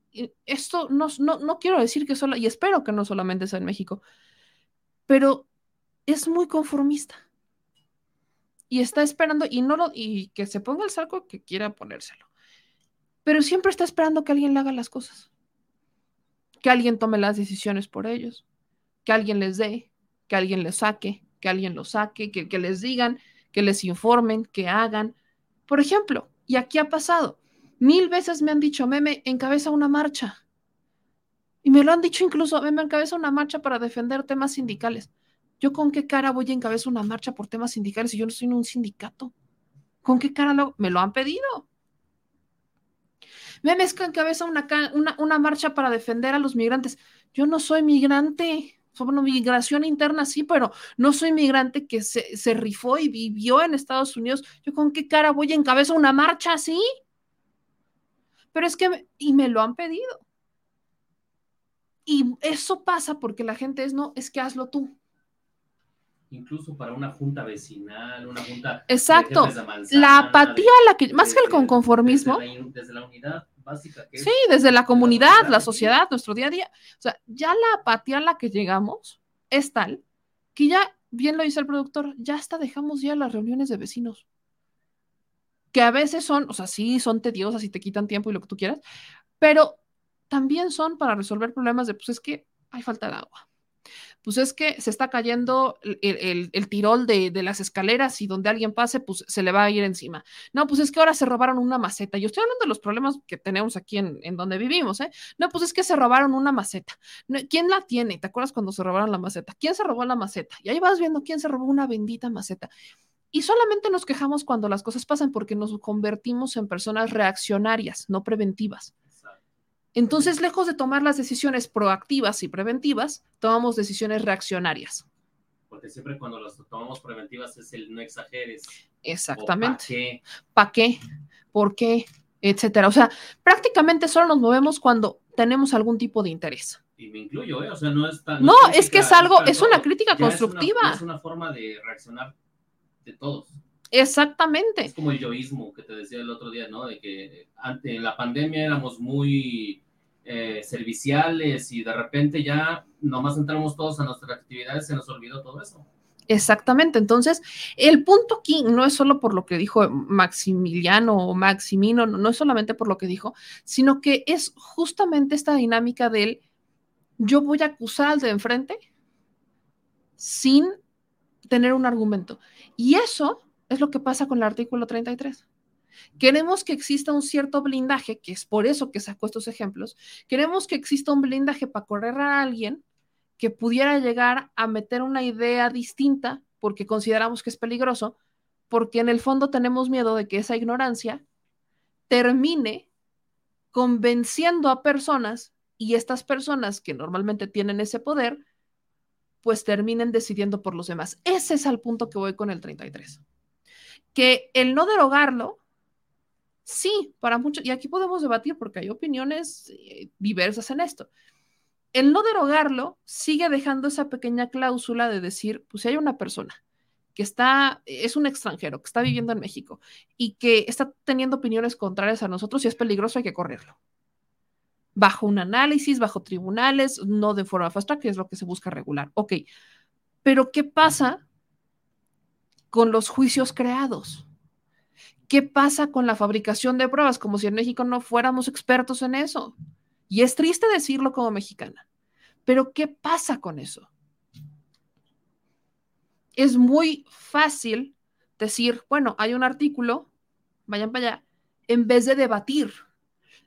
[SPEAKER 1] esto no, no, quiero decir que solo, y espero que no solamente sea en México, pero es muy conformista. Y está esperando, y no lo, y que se ponga el saco que quiera ponérselo. Pero siempre está esperando que alguien le haga las cosas que alguien tome las decisiones por ellos, que alguien les dé, que alguien les saque, que alguien los saque, que, que les digan, que les informen, que hagan. Por ejemplo, y aquí ha pasado, mil veces me han dicho, meme, encabeza una marcha. Y me lo han dicho incluso, meme, encabeza una marcha para defender temas sindicales. ¿Yo con qué cara voy a encabezar una marcha por temas sindicales si yo no soy en un sindicato? ¿Con qué cara me lo han pedido? Me mezclan cabeza una, una, marcha para defender a los migrantes. Yo no soy migrante, sobre migración interna sí, pero no soy migrante que se, se, rifó y vivió en Estados Unidos. ¿Yo con qué cara voy a encabezar una marcha así? Pero es que, y me lo han pedido. Y eso pasa porque la gente es, no, es que hazlo tú
[SPEAKER 2] incluso para una junta vecinal, una junta.
[SPEAKER 1] Exacto. la apatía, la que, más que el conformismo.
[SPEAKER 2] Desde la, unidad básica.
[SPEAKER 1] sí, desde la comunidad, la sociedad, nuestro día a día. O sea, ya la apatía a la que llegamos es tal que ya, bien lo dice el productor, ya hasta dejamos ya las reuniones de vecinos. Que a veces son, o sea, sí, son tediosas y te quitan tiempo y lo que tú quieras, pero también son para resolver problemas de, pues es que hay falta de agua pues es que se está cayendo el, tirol de, las escaleras y donde alguien pase, pues se le va a ir encima. No, pues es que ahora se robaron una maceta. Yo estoy hablando de los problemas que tenemos aquí en, donde vivimos, ¿eh? No, pues es que se robaron una maceta. ¿Quién la tiene? ¿Te acuerdas cuando se robaron la maceta? ¿Quién se robó la maceta? Y ahí vas viendo quién se robó una bendita maceta. Y solamente nos quejamos cuando las cosas pasan porque nos convertimos en personas reaccionarias, no preventivas. Entonces, lejos de tomar las decisiones proactivas y preventivas, tomamos decisiones reaccionarias.
[SPEAKER 2] Porque siempre cuando las tomamos preventivas es el no exageres.
[SPEAKER 1] Exactamente. ¿Para qué? ¿Por qué? Etcétera. O sea, prácticamente solo nos movemos cuando tenemos algún tipo de interés.
[SPEAKER 2] Y me incluyo, ¿eh? O sea, no es tan.
[SPEAKER 1] No, es que es algo, es, una crítica constructiva.
[SPEAKER 2] Es una, forma de reaccionar de todos.
[SPEAKER 1] Exactamente.
[SPEAKER 2] Es como el yoísmo que te decía el otro día, ¿no? De que ante la pandemia éramos muy eh, serviciales y de repente ya nomás entramos todos a nuestras actividades, se nos olvidó todo eso.
[SPEAKER 1] Exactamente. Entonces, el punto aquí no es solo por lo que dijo Maximiliano o Maximino, no, es solamente por lo que dijo, sino que es justamente esta dinámica del yo voy a acusar al de enfrente sin tener un argumento. Y eso es lo que pasa con el artículo 33. Queremos que exista un cierto blindaje, que es por eso que saco estos ejemplos. Queremos que exista un blindaje para correr a alguien que pudiera llegar a meter una idea distinta porque consideramos que es peligroso, porque en el fondo tenemos miedo de que esa ignorancia termine convenciendo a personas y estas personas que normalmente tienen ese poder, pues terminen decidiendo por los demás. Ese es el punto que voy con el 33. Que el no derogarlo, sí, para muchos, y aquí podemos debatir porque hay opiniones eh, diversas en esto el no derogarlo sigue dejando esa pequeña cláusula de decir, pues si hay una persona que está, es un extranjero, que está viviendo en México y que está teniendo opiniones contrarias a nosotros y es peligroso, hay que correrlo. Bajo un análisis, bajo tribunales, no de forma fast track, que es lo que se busca regular. Ok, pero ¿qué pasa con los juicios creados? ¿Qué pasa con la fabricación de pruebas? Como si en México no fuéramos expertos en eso. Y es triste decirlo como mexicana, pero ¿qué pasa con eso? Es muy fácil decir, bueno, hay un artículo, vayan para allá, en vez de debatir,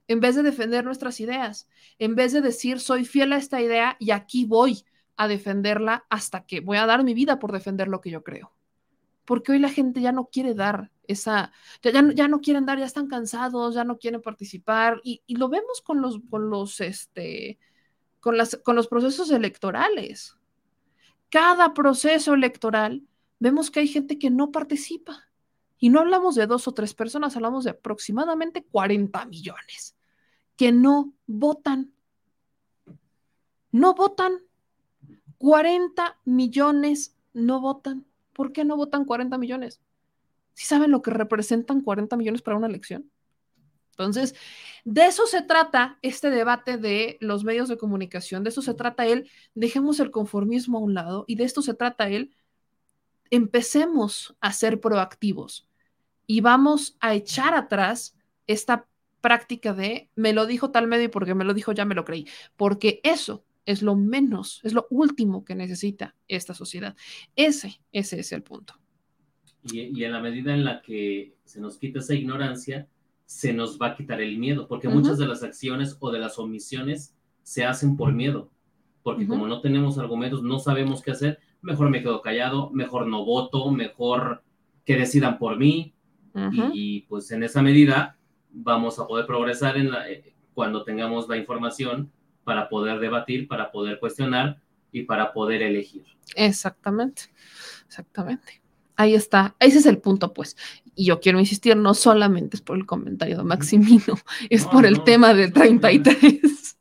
[SPEAKER 1] en vez de defender nuestras ideas, en vez de decir, soy fiel a esta idea y aquí voy a defenderla hasta que voy a dar mi vida por defender lo que yo creo. Porque hoy la gente ya no quiere dar esa, ya, ya, no quieren dar, ya están cansados, ya no quieren participar y, lo vemos con los, con los, este, con, las, con los procesos electorales. Cada proceso electoral vemos que hay gente que no participa. Y no hablamos de dos o tres personas, hablamos de aproximadamente 40 millones que no votan. No votan. 40 millones no votan. ¿Por qué no votan 40 millones? ¿Sí saben lo que representan 40 millones para una elección? Entonces, de eso se trata este debate de los medios de comunicación, de eso se trata él, dejemos el conformismo a un lado y de esto se trata él, empecemos a ser proactivos y vamos a echar atrás esta práctica de me lo dijo tal medio y porque me lo dijo ya me lo creí, porque eso es lo menos, es lo último que necesita esta sociedad. Ese, ese es el punto.
[SPEAKER 2] Y, en la medida en la que se nos quita esa ignorancia, se nos va a quitar el miedo, porque muchas de las acciones o de las omisiones se hacen por miedo, porque como no tenemos argumentos, no sabemos qué hacer, mejor me quedo callado, mejor no voto, mejor que decidan por mí, y, pues en esa medida vamos a poder progresar en la, eh, cuando tengamos la información para poder debatir, para poder cuestionar y para poder elegir.
[SPEAKER 1] Exactamente, exactamente. Ahí está, ese es el punto, pues. Y yo quiero insistir, no solamente es por el comentario de Maximino, [laughs] es por el tema del 33,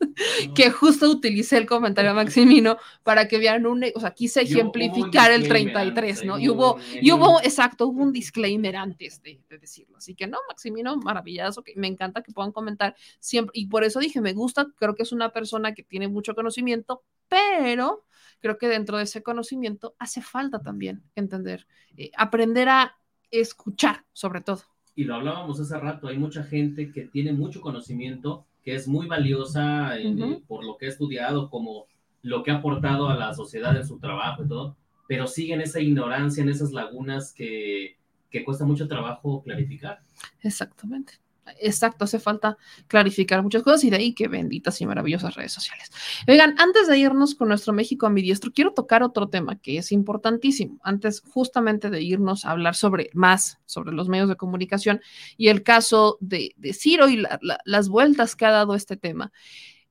[SPEAKER 1] que justo utilicé el comentario de Maximino para que vean un, o sea, quise ejemplificar el 33, ¿no? Y hubo, y hubo, exacto, hubo un disclaimer antes de, decirlo. Así que no, Maximino, maravilloso, que me encanta que puedan comentar siempre. Y por eso dije, me gusta, creo que es una persona que tiene mucho conocimiento, pero creo que dentro de ese conocimiento hace falta también entender, eh, aprender a escuchar sobre todo.
[SPEAKER 2] Y lo hablábamos hace rato, hay mucha gente que tiene mucho conocimiento, que es muy valiosa eh, por lo que ha estudiado, como lo que ha aportado a la sociedad en su trabajo y todo, pero siguen esa ignorancia, en esas lagunas que, que cuesta mucho trabajo clarificar.
[SPEAKER 1] Exactamente. Exacto, hace falta clarificar muchas cosas y de ahí que benditas y maravillosas redes sociales. Oigan, antes de irnos con nuestro México ambidiestro, quiero tocar otro tema que es importantísimo, antes justamente de irnos a hablar sobre más, sobre los medios de comunicación y el caso de, Ciro y las vueltas que ha dado este tema.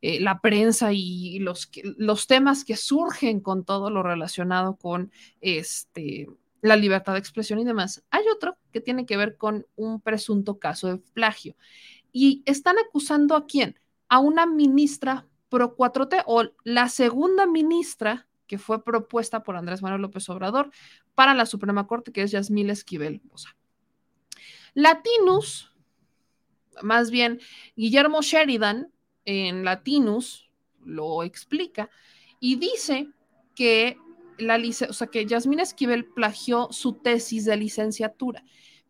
[SPEAKER 1] Eh, la prensa y los, los temas que surgen con todo lo relacionado con este, la libertad de expresión y demás. Hay otro que tiene que ver con un presunto caso de plagio. Y están acusando a quién? A una ministra pro 4T o la segunda ministra que fue propuesta por Andrés Manuel López Obrador para la Suprema Corte, que es Yasmil Esquivel Latinus, más bien Guillermo Sheridan, en Latinus lo explica y dice que la o sea, que Yasmín Esquivel plagió su tesis de licenciatura.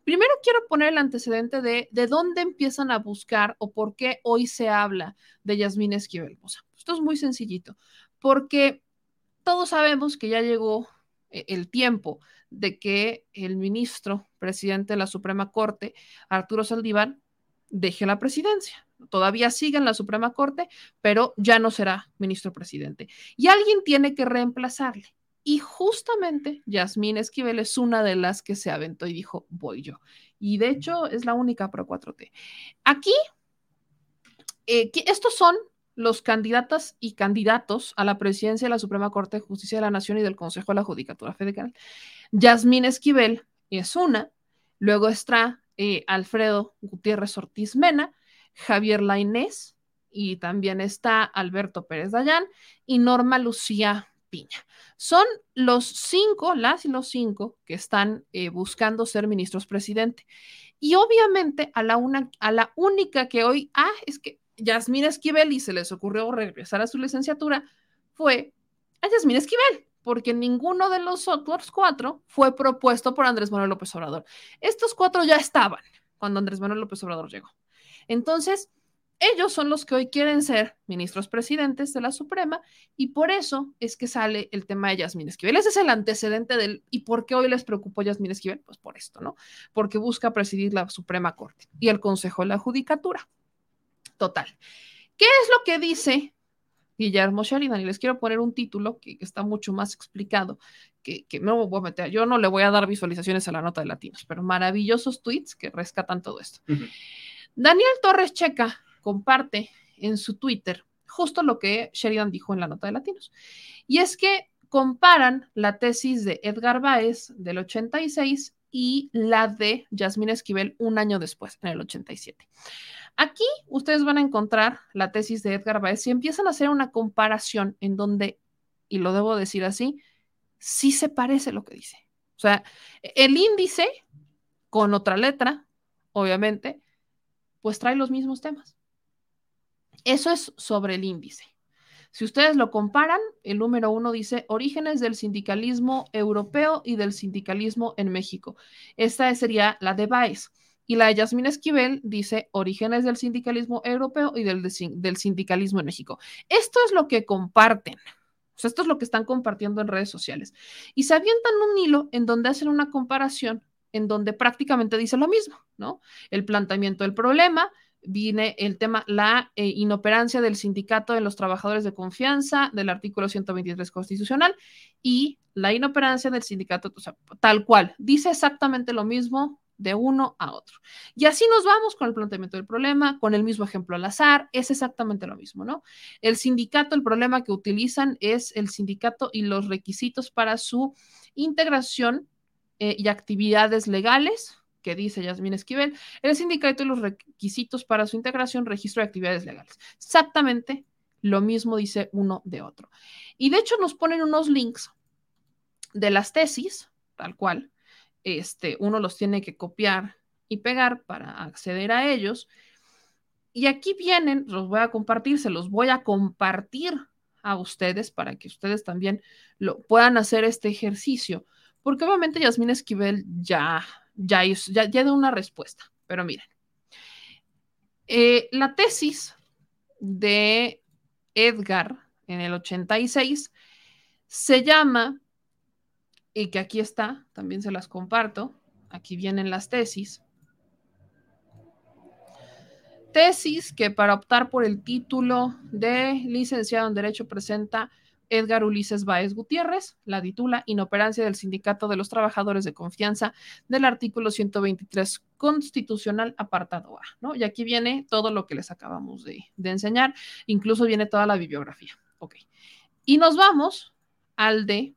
[SPEAKER 1] Primero quiero poner el antecedente de de dónde empiezan a buscar o por qué hoy se habla de Yasmín Esquivel. O esto es muy sencillito, porque todos sabemos que ya llegó eh, el tiempo de que el ministro presidente de la Suprema Corte, Arturo Saldívar, deje la presidencia. Todavía sigue en la Suprema Corte, pero ya no será ministro presidente. Y alguien tiene que reemplazarle. Y justamente Yasmín Esquivel es una de las que se aventó y dijo, voy yo. Y de hecho es la única pro 4T. Aquí, eh, estos son los candidatas y candidatos a la presidencia de la Suprema Corte de Justicia de la Nación y del Consejo de la Judicatura Federal. Yasmín Esquivel es una, luego está eh, Alfredo Gutiérrez Ortiz Mena, Javier Lainés y también está Alberto Pérez Dayán y Norma Lucía Piña. Son los cinco, las y los cinco que están eh, buscando ser ministros presidente. Y obviamente a la, una, a la única que hoy, ah, es que Yasmín Esquivel y se les ocurrió regresar a su licenciatura fue a Yasmín Esquivel, porque ninguno de los otros cuatro fue propuesto por Andrés Manuel López Obrador. Estos cuatro ya estaban cuando Andrés Manuel López Obrador llegó. Entonces, ellos son los que hoy quieren ser ministros presidentes de la Suprema y por eso es que sale el tema de Yasmín Esquivel. Ese es el antecedente del ¿y por qué hoy les preocupó Yasmín Esquivel? Pues por esto, ¿no? Porque busca presidir la Suprema Corte y el Consejo de la Judicatura. Total. ¿Qué es lo que dice Guillermo Sheridan? Y les quiero poner un título que, está mucho más explicado, que, que me voy a meter. Yo no le voy a dar visualizaciones a la nota de latinos, pero maravillosos tweets que rescatan todo esto. Daniel Torres Checa comparte en su Twitter justo lo que Sheridan dijo en la nota de Latinos. Y es que comparan la tesis de Edgar Báez del 86 y la de Yasmín Esquivel un año después, en el 87. Aquí ustedes van a encontrar la tesis de Edgar Báez y empiezan a hacer una comparación en donde, y lo debo decir así, sí se parece lo que dice. O sea, el índice con otra letra, obviamente, pues trae los mismos temas. Eso es sobre el índice. Si ustedes lo comparan, el número uno dice orígenes del sindicalismo europeo y del sindicalismo en México. Esta sería la de Baez. Y la de Yasmín Esquivel dice orígenes del sindicalismo europeo y del, del sindicalismo en México. Esto es lo que comparten. Esto es lo que están compartiendo en redes sociales. Y se avientan un hilo en donde hacen una comparación en donde prácticamente dice lo mismo, ¿no? El planteamiento del problema, viene el tema, la eh, inoperancia del sindicato de los trabajadores de confianza del artículo 123 constitucional y la inoperancia del sindicato, tal cual, dice exactamente lo mismo de uno a otro. Y así nos vamos con el planteamiento del problema, con el mismo ejemplo al azar, es exactamente lo mismo, ¿no? El sindicato, el problema que utilizan es el sindicato y los requisitos para su integración eh, y actividades legales, que dice Yasmín Esquivel, el sindicato y los requisitos para su integración, registro de actividades legales. Exactamente lo mismo dice uno de otro. Y de hecho nos ponen unos links de las tesis, tal cual. Este, uno los tiene que copiar y pegar para acceder a ellos. Y aquí vienen, los voy a compartir, se los voy a compartir a ustedes para que ustedes también lo puedan hacer este ejercicio. Porque obviamente Yasmín Esquivel ya ya, ya, ya una respuesta, pero miren. Eh, la tesis de Edgar en el 86 se llama, y que aquí está, también se las comparto, aquí vienen las tesis. Tesis que para optar por el título de licenciado en Derecho presenta Edgar Ulises Báez Gutiérrez, la titula Inoperancia del Sindicato de los Trabajadores de Confianza del artículo 123 constitucional apartado A, ¿no? Y aquí viene todo lo que les acabamos de, enseñar, incluso viene toda la bibliografía. Ok. Y nos vamos al de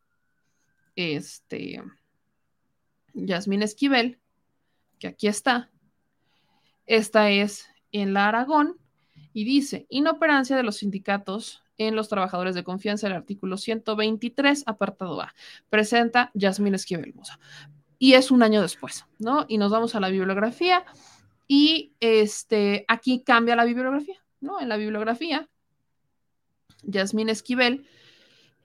[SPEAKER 1] este Yasmín Esquivel, que aquí está. Esta es en la Aragón y dice inoperancia de los sindicatos en los trabajadores de confianza, el artículo 123, apartado A. Presenta Yasmín Esquivel Mosa. Y es un año después, ¿no? Y nos vamos a la bibliografía y este, aquí cambia la bibliografía. ¿no? En la bibliografía, Yasmín Esquivel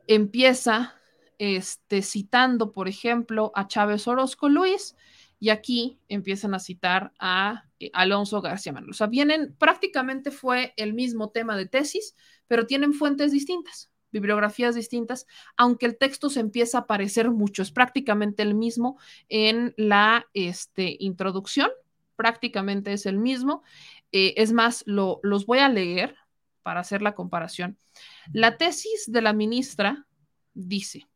[SPEAKER 1] empieza este, citando, por ejemplo, a Chávez Orozco Luis, y aquí empiezan a citar a eh, Alonso García Manuel. O sea, vienen, prácticamente fue el mismo tema de tesis, pero tienen fuentes distintas, bibliografías distintas, aunque el texto se empieza a parecer mucho, es prácticamente el mismo en la este, introducción, prácticamente es el mismo. Eh, es más, lo, los voy a leer para hacer la comparación. La tesis de la ministra dice,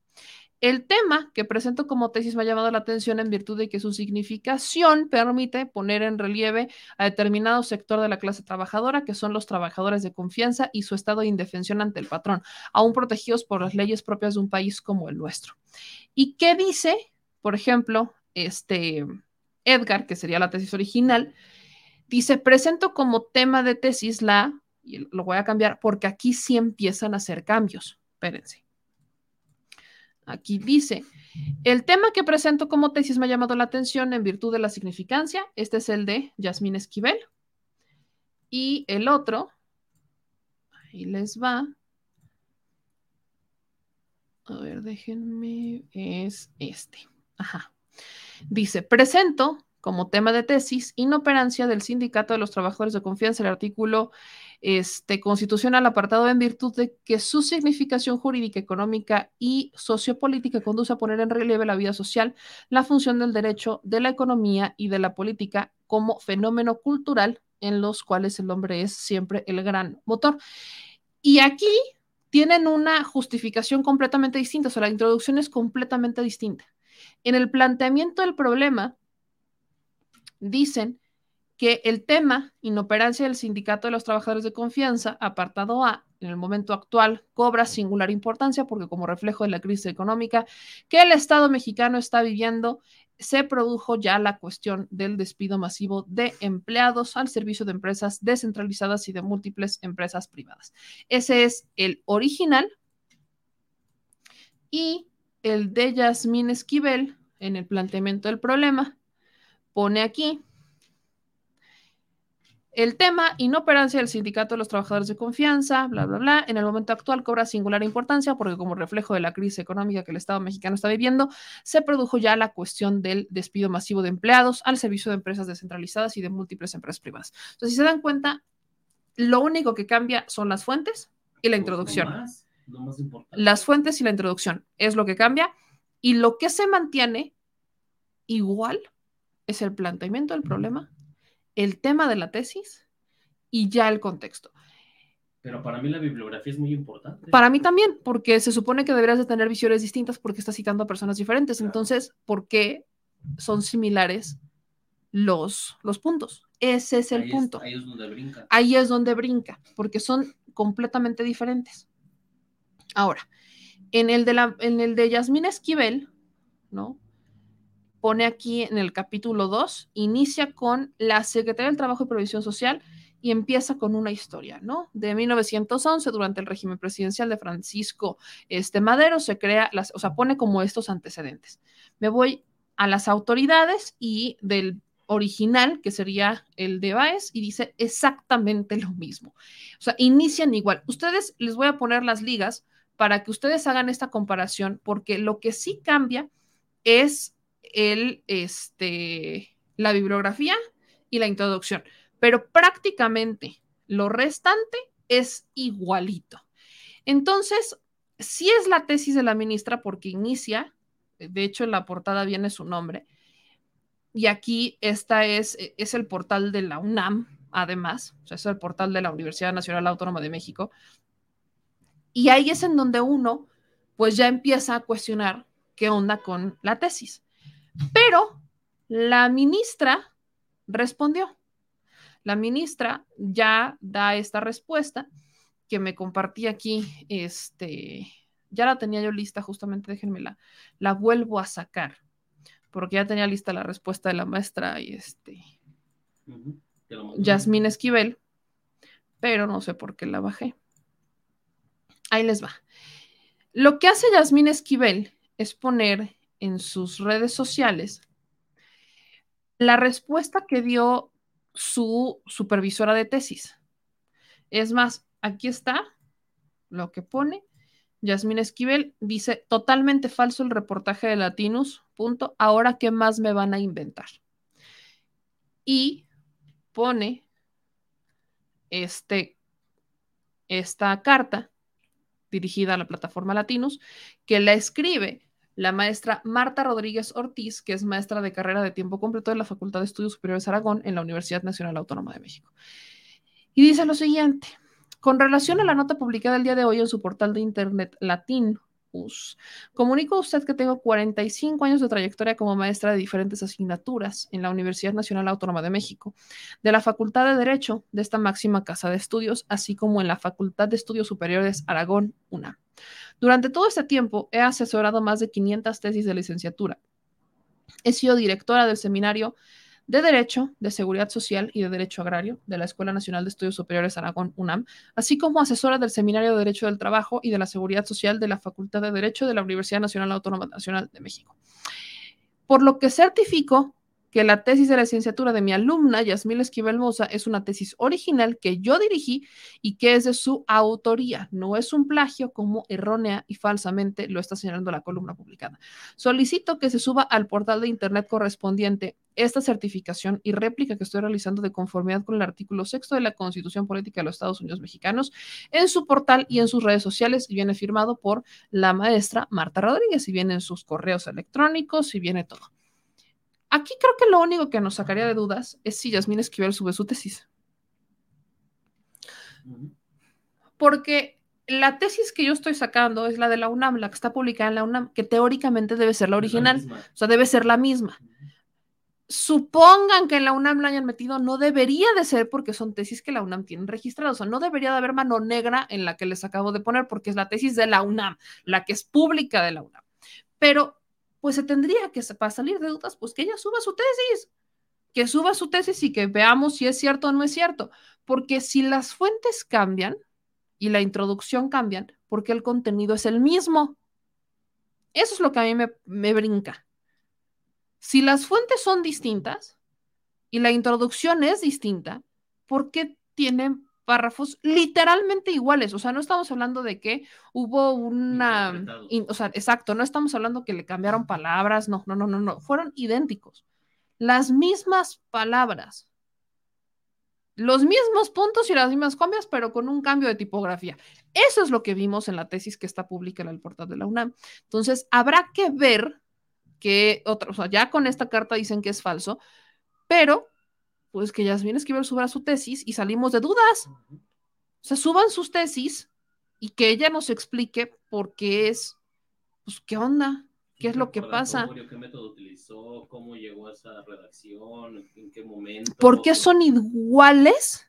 [SPEAKER 1] el tema que presento como tesis me ha llamado la atención en virtud de que su significación permite poner en relieve a determinado sector de la clase trabajadora, que son los trabajadores de confianza y su estado de indefensión ante el patrón, aún protegidos por las leyes propias de un país como el nuestro. ¿Y qué dice, por ejemplo, este Edgar, que sería la tesis original? Dice, presento como tema de tesis la, y lo voy a cambiar porque aquí sí empiezan a hacer cambios. Espérense. Aquí dice, el tema que presento como tesis me ha llamado la atención en virtud de la significancia. Este es el de Yasmín Esquivel. Y el otro, ahí les va. A ver, déjenme, es este. Ajá. Dice, presento como tema de tesis inoperancia del Sindicato de los Trabajadores de Confianza, el artículo este, constitucional apartado en virtud de que su significación jurídica, económica y sociopolítica conduce a poner en relieve la vida social, la función del derecho, de la economía y de la política como fenómeno cultural en los cuales el hombre es siempre el gran motor. Y aquí tienen una justificación completamente distinta, o sea, la introducción es completamente distinta. En el planteamiento del problema, dicen que el tema inoperancia del Sindicato de los Trabajadores de Confianza, apartado A, en el momento actual cobra singular importancia porque como reflejo de la crisis económica que el Estado mexicano está viviendo, se produjo ya la cuestión del despido masivo de empleados al servicio de empresas descentralizadas y de múltiples empresas privadas. Ese es el original. Y el de Yasmín Esquivel, en el planteamiento del problema, pone aquí el tema, inoperancia del Sindicato de los Trabajadores de Confianza, bla, bla, bla, en el momento actual cobra singular importancia porque como reflejo de la crisis económica que el Estado mexicano está viviendo, se produjo ya la cuestión del despido masivo de empleados al servicio de empresas descentralizadas y de múltiples empresas privadas. Entonces, si se dan cuenta, lo único que cambia son las fuentes y la introducción. las fuentes y la introducción es lo que cambia y lo que se mantiene igual es el planteamiento del problema el tema de la tesis y ya el contexto.
[SPEAKER 2] Pero para mí la bibliografía es muy importante.
[SPEAKER 1] Para mí también, porque se supone que deberías de tener visiones distintas porque estás citando a personas diferentes. Entonces, ¿por qué son similares los, los puntos? Ese es el punto.
[SPEAKER 2] ahí es donde brinca.
[SPEAKER 1] Ahí es donde brinca, porque son completamente diferentes. Ahora, en el de, la, en el de Yasmín Esquivel, ¿no? Pone aquí en el capítulo 2, inicia con la Secretaría del Trabajo y Provisión Social y empieza con una historia, ¿no? De 1911, durante el régimen presidencial de Francisco este, Madero, se crea, las, o sea, pone como estos antecedentes. Me voy a las autoridades y del original, que sería el de Baez, y dice exactamente lo mismo. O sea, inician igual. Ustedes les voy a poner las ligas para que ustedes hagan esta comparación, porque lo que sí cambia es el, este, la bibliografía y la introducción, pero prácticamente lo restante es igualito. Entonces, si es la tesis de la ministra porque inicia, de hecho en la portada viene su nombre, y aquí esta es, es el portal de la UNAM, además, o sea, es el portal de la Universidad Nacional Autónoma de México, y ahí es en donde uno pues ya empieza a cuestionar qué onda con la tesis. Pero la ministra respondió. La ministra ya da esta respuesta que me compartí aquí, este, ya la tenía yo lista, justamente déjenme la, la vuelvo a sacar, porque ya tenía lista la respuesta de la maestra y este, Yasmín Esquivel, pero no sé por qué la bajé. Ahí les va. Lo que hace Yasmín Esquivel es poner en sus redes sociales la respuesta que dio su supervisora de tesis. Es más, aquí está lo que pone. Yasmín Esquivel dice, totalmente falso el reportaje de Latinus, punto. Ahora, ¿qué más me van a inventar? Y pone este, esta carta dirigida a la plataforma Latinus, que la escribe la maestra Marta Rodríguez Ortiz, que es maestra de carrera de tiempo completo de la Facultad de Estudios Superiores Aragón en la Universidad Nacional Autónoma de México. Y dice lo siguiente, con relación a la nota publicada el día de hoy en su portal de internet Latin Comunico a usted que tengo 45 años de trayectoria como maestra de diferentes asignaturas en la Universidad Nacional Autónoma de México, de la Facultad de Derecho de esta máxima casa de estudios, así como en la Facultad de Estudios Superiores Aragón, UNAM. Durante todo este tiempo he asesorado más de 500 tesis de licenciatura. He sido directora del seminario de Derecho, de Seguridad Social y de Derecho Agrario de la Escuela Nacional de Estudios Superiores Aragón, UNAM, así como asesora del Seminario de Derecho del Trabajo y de la Seguridad Social de la Facultad de Derecho de la Universidad Nacional Autónoma Nacional de México. Por lo que certifico que la tesis de la licenciatura de mi alumna, Yasmil Esquivel Moza, es una tesis original que yo dirigí y que es de su autoría. No es un plagio como errónea y falsamente lo está señalando la columna publicada. Solicito que se suba al portal de Internet correspondiente esta certificación y réplica que estoy realizando de conformidad con el artículo sexto de la Constitución Política de los Estados Unidos Mexicanos en su portal y en sus redes sociales y viene firmado por la maestra Marta Rodríguez y viene en sus correos electrónicos y viene todo. Aquí creo que lo único que nos sacaría de dudas es si Yasmín Esquivel sube su tesis. Porque la tesis que yo estoy sacando es la de la UNAM, la que está publicada en la UNAM, que teóricamente debe ser la original, o sea, debe ser la misma. Supongan que en la UNAM la hayan metido, no debería de ser porque son tesis que la UNAM tiene registradas, o sea, no debería de haber mano negra en la que les acabo de poner porque es la tesis de la UNAM, la que es pública de la UNAM. Pero pues se tendría que, para salir de dudas, pues que ella suba su tesis, que suba su tesis y que veamos si es cierto o no es cierto. Porque si las fuentes cambian y la introducción cambian, porque el contenido es el mismo. Eso es lo que a mí me, me brinca. Si las fuentes son distintas y la introducción es distinta, ¿por qué tienen párrafos literalmente iguales. O sea, no estamos hablando de que hubo una. o sea, exacto, no estamos hablando que le cambiaron palabras. No, no, no, no, no. Fueron idénticos. Las mismas palabras. Los mismos puntos y las mismas copias, pero con un cambio de tipografía. Eso es lo que vimos en la tesis que está pública en el portal de la UNAM. Entonces, habrá que ver que otra, o sea, ya con esta carta dicen que es falso, pero pues que Yasmín Esquivel suba su tesis y salimos de dudas. O sea, suban sus tesis y que ella nos explique por qué es, pues, ¿qué onda? ¿Qué es lo que pasa?
[SPEAKER 2] ¿Qué método utilizó? ¿Cómo llegó a esa redacción? ¿En qué momento?
[SPEAKER 1] ¿Por qué son iguales?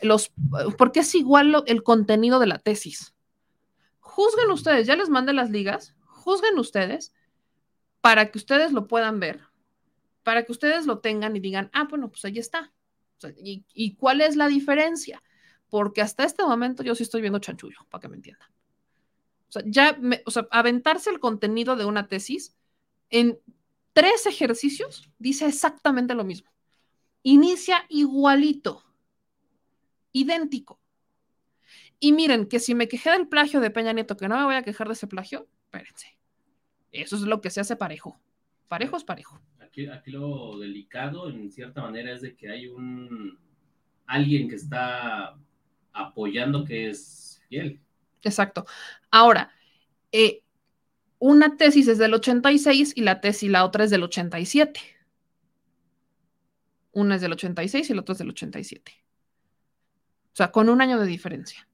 [SPEAKER 1] Los, ¿Por qué es igual el contenido de la tesis? Juzguen ustedes, ya les mandé las ligas, juzguen ustedes para que ustedes lo puedan ver para que ustedes lo tengan y digan, ah, bueno, pues ahí está. ¿y, cuál es la diferencia? Porque hasta este momento yo sí estoy viendo chanchullo, para que me entiendan. O sea, ya, o sea, aventarse el contenido de una tesis en tres ejercicios dice exactamente lo mismo. Inicia igualito, idéntico. Y miren, que si me quejé del plagio de Peña Nieto, que no me voy a quejar de ese plagio, espérense. Eso es lo que se hace parejo. Parejo es parejo
[SPEAKER 2] aquí, lo delicado en cierta manera es de que hay un alguien que está apoyando que es fiel.
[SPEAKER 1] Exacto. Ahora, eh, una tesis es del 86 y la tesis, la otra es del 87. Una es del 86 y la otra es del 87. O sea, con un año de diferencia.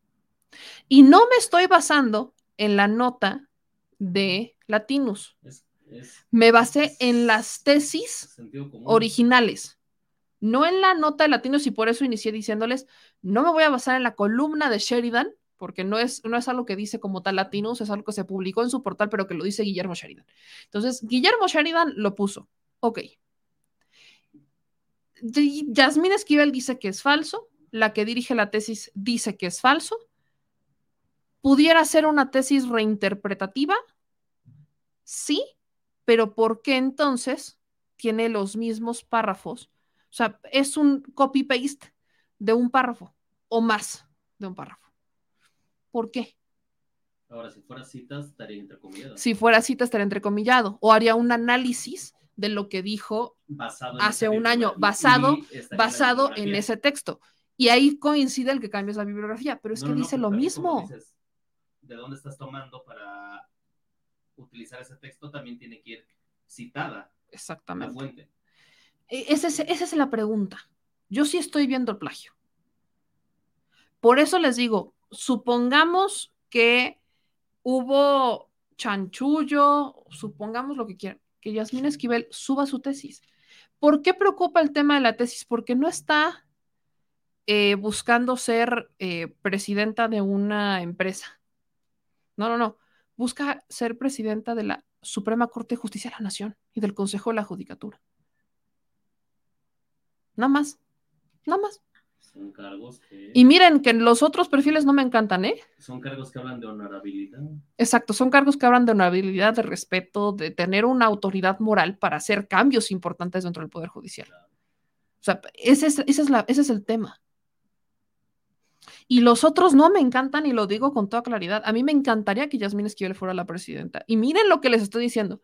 [SPEAKER 1] Y no me estoy basando en la nota de Latinus me basé en las tesis originales, no en la nota de latinos y por eso inicié diciéndoles, no me voy a basar en la columna de Sheridan, porque no es, no es algo que dice como tal latinos, es algo que se publicó en su portal, pero que lo dice Guillermo Sheridan. Entonces, Guillermo Sheridan lo puso. Ok. Yasmín Esquivel dice que es falso, la que dirige la tesis dice que es falso. ¿Pudiera ser una tesis reinterpretativa? Sí, pero ¿por qué entonces tiene los mismos párrafos? O sea, es un copy-paste de un párrafo o más. de un párrafo. ¿Por qué?
[SPEAKER 2] Ahora, si fuera citas, estaría entrecomillado.
[SPEAKER 1] Si fuera cita, estaría entrecomillado. O haría un análisis de lo que dijo hace un año, basado, basado en ese texto. Y ahí coincide el que cambies la bibliografía, pero es
[SPEAKER 2] No,
[SPEAKER 1] que
[SPEAKER 2] no,
[SPEAKER 1] dice lo mismo.
[SPEAKER 2] dices, ¿De dónde estás tomando para utilizar ese texto? También tiene que ir citada la
[SPEAKER 1] Exactamente.
[SPEAKER 2] fuente.
[SPEAKER 1] E- Esa es, esa es la pregunta. Yo sí estoy viendo el plagio. Por eso les digo, supongamos que hubo chanchullo, supongamos lo que quieran, que Yasmín Esquivel suba su tesis. ¿Por qué preocupa el tema de la tesis? Porque no está eh, buscando ser eh, presidenta de una empresa. No, no, no. Busca ser presidenta de la Suprema Corte de Justicia de la Nación y del Consejo de la Judicatura. Nada más. Nada más.
[SPEAKER 2] Son cargos que,
[SPEAKER 1] Y miren que los otros perfiles no me encantan, ¿eh?
[SPEAKER 2] son cargos que hablan de honorabilidad.
[SPEAKER 1] Exacto, son cargos que hablan de honorabilidad, de respeto, de tener una autoridad moral para hacer cambios importantes dentro del Poder Judicial. O sea, ese es, ese es, la, ese es el tema. Y los otros no me encantan y lo digo con toda claridad. A mí me encantaría que Yasmín Esquivel fuera la presidenta. Y miren lo que les estoy diciendo.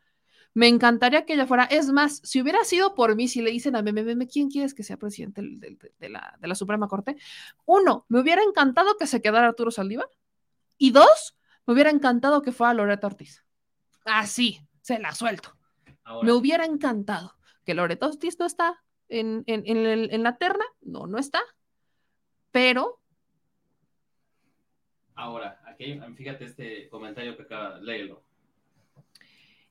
[SPEAKER 1] Me encantaría que ella fuera. Es más, si hubiera sido por mí, si le dicen a Meme, ¿quién quieres que sea presidente de, de la, de la Suprema Corte? Uno, me hubiera encantado que se quedara Arturo Saldívar. Y dos, me hubiera encantado que fuera Loreto Ortiz. Así, se la suelto.
[SPEAKER 2] Ahora,
[SPEAKER 1] Me hubiera encantado que Loreto Ortiz no está en, en- en la terna. No, no está. Pero
[SPEAKER 2] ahora, aquí, fíjate este comentario que acaba, léelo.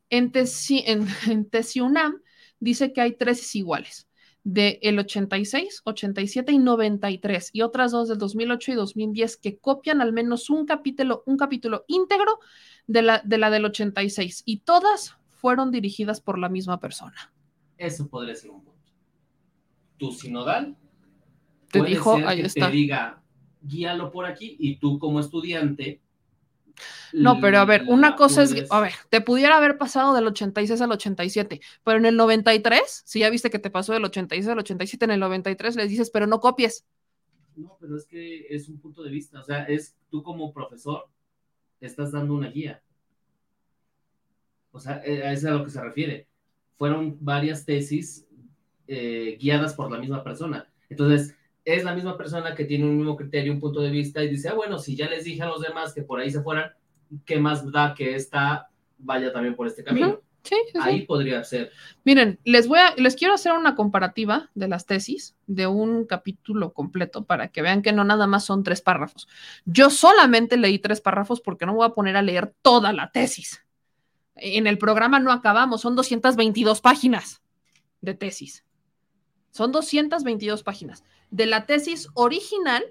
[SPEAKER 1] en, Tesi, en, [laughs] en Tesiunam dice que hay tres iguales. De el 86, 87 y 93 y otras dos del 2008 y 2010 que copian al menos un capítulo, un capítulo íntegro de la, de la del 86 y todas fueron dirigidas por la misma persona.
[SPEAKER 2] Eso podría ser un punto. Tu sinodal
[SPEAKER 1] Te
[SPEAKER 2] puede
[SPEAKER 1] dijo,
[SPEAKER 2] ser
[SPEAKER 1] ahí
[SPEAKER 2] que
[SPEAKER 1] está.
[SPEAKER 2] te diga, guíalo por aquí y tú como estudiante.
[SPEAKER 1] No, pero a ver, una cosa es, a ver, te pudiera haber pasado del 86 al 87, pero en el 93, si ya viste que te pasó del 86 al 87, en el 93 les dices, pero no copies.
[SPEAKER 2] No, pero es que es un punto de vista. O sea, es tú como profesor estás dando una guía. O sea, eh, a eso es a lo que se refiere. Fueron varias tesis eh, guiadas por la misma persona. Entonces, es la misma persona que tiene un mismo criterio, un punto de vista y dice, ah, bueno, si ya les dije a los demás que por ahí se fueran, ¿qué más da que esta vaya también por este camino?
[SPEAKER 1] Sí, sí, sí.
[SPEAKER 2] Ahí podría ser.
[SPEAKER 1] Miren, les voy a, les quiero hacer una comparativa de las tesis de un capítulo completo para que vean que no nada más son tres párrafos. Yo solamente leí tres párrafos porque no voy a poner a leer toda la tesis. En el programa no acabamos, son 222 páginas de tesis. Son 222 páginas. De la tesis original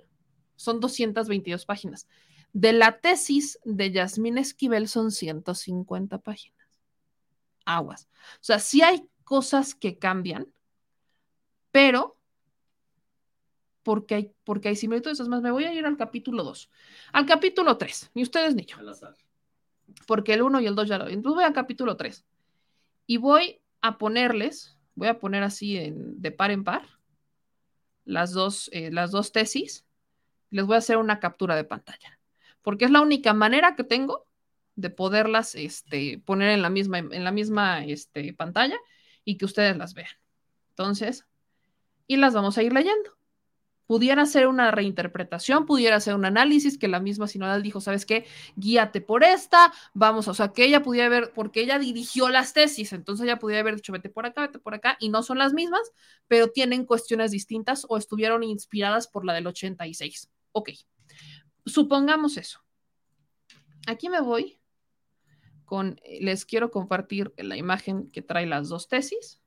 [SPEAKER 1] son 222 páginas. De la tesis de Yasmín Esquivel son 150 páginas aguas. O sea, sí hay cosas que cambian, pero porque hay, porque hay similitudes. Es más, me voy a ir al capítulo 2. Al capítulo 3, ni ustedes ni yo,
[SPEAKER 2] Al azar.
[SPEAKER 1] porque el 1 y el 2 ya lo vi. Entonces voy al capítulo 3 y voy a ponerles, voy a poner así de par en par las dos, eh, las dos tesis. Les voy a hacer una captura de pantalla, porque es la única manera que tengo de poderlas este, poner en la misma, en la misma este, pantalla y que ustedes las vean. Entonces, y las vamos a ir leyendo. Pudiera ser una reinterpretación, pudiera ser un análisis que la misma sinodal dijo, ¿sabes qué? Guíate por esta, vamos, o sea, que ella pudiera ver, porque ella dirigió las tesis, entonces ella pudiera haber dicho, vete por acá, vete por acá, y no son las mismas, pero tienen cuestiones distintas o estuvieron inspiradas por la del 86. Ok, supongamos eso. Aquí me voy con, les quiero compartir la imagen que trae las dos tesis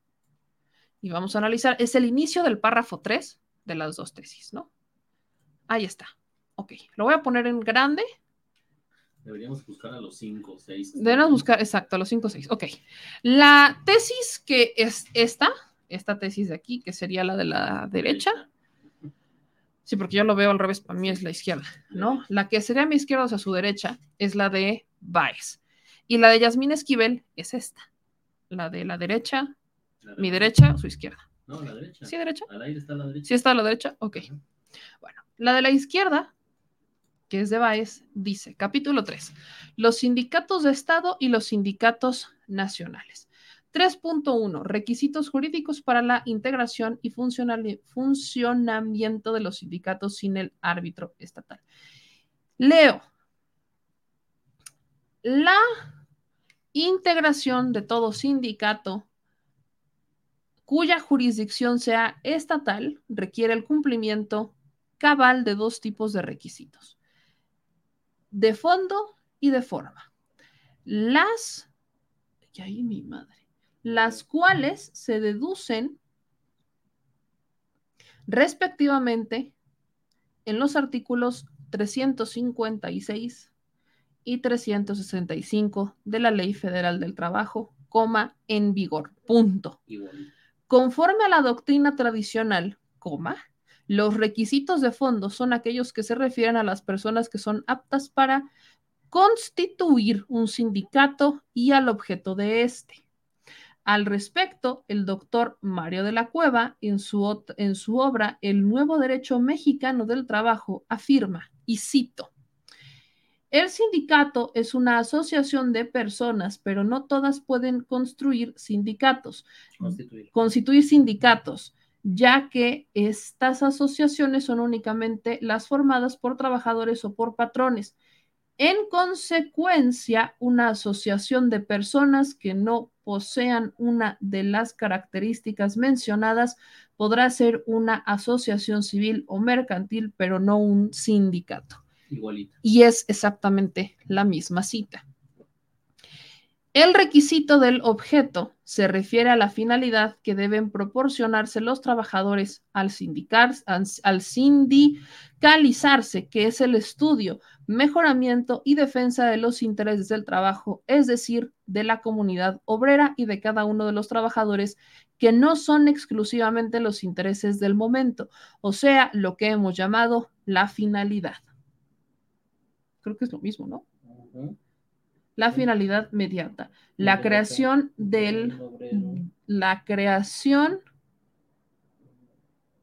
[SPEAKER 1] y vamos a analizar, es el inicio del párrafo 3 de las dos tesis, ¿no? Ahí está. Ok, lo voy a poner en grande.
[SPEAKER 2] Deberíamos buscar a los cinco o seis.
[SPEAKER 1] Debemos buscar, exacto, los 5 o 6. Ok. La tesis que es esta, esta tesis de aquí, que sería la de la derecha. Sí, porque yo lo veo al revés, para mí es la izquierda, ¿no? La que sería a mi izquierda, o sea, su derecha, es la de Baez. Y la de Yasmín Esquivel es esta. La de la derecha,
[SPEAKER 2] La
[SPEAKER 1] mi derecha, su izquierda.
[SPEAKER 2] No, la derecha.
[SPEAKER 1] ¿Sí, derecha?
[SPEAKER 2] Al aire está la derecha.
[SPEAKER 1] ¿Sí está a la derecha? Ok. Bueno, la de la izquierda que es de Baez, dice, capítulo 3, los sindicatos de Estado y los sindicatos nacionales. 3.1. Requisitos jurídicos para la integración y funcionamiento de los sindicatos sin el árbitro estatal. Leo. La integración de todo sindicato cuya jurisdicción sea estatal requiere el cumplimiento cabal de dos tipos de requisitos, de fondo y de forma. Las, y ahí mi madre, las cuales se deducen respectivamente en los artículos 356 y 365 de la Ley Federal del Trabajo, coma, en vigor, punto. Conforme a la doctrina tradicional, los requisitos de fondo son aquellos que se refieren a las personas que son aptas para constituir un sindicato y al objeto de este. Al respecto, el doctor Mario de la Cueva, en su, en su obra El nuevo derecho mexicano del trabajo, afirma, y cito, el sindicato es una asociación de personas, pero no todas pueden construir sindicatos, constituir, constituir sindicatos, ya que estas asociaciones son únicamente las formadas por trabajadores o por patrones. En consecuencia, una asociación de personas que no posean una de las características mencionadas podrá ser una asociación civil o mercantil, pero no un sindicato. Y es exactamente la misma cita. El requisito del objeto se refiere a la finalidad que deben proporcionarse los trabajadores al, al sindicalizarse, que es el estudio, mejoramiento y defensa de los intereses del trabajo, es decir, de la comunidad obrera y de cada uno de los trabajadores, que no son exclusivamente los intereses del momento, o sea, lo que hemos llamado la finalidad. Creo que es lo mismo, ¿no? la finalidad mediata, la creación del, la creación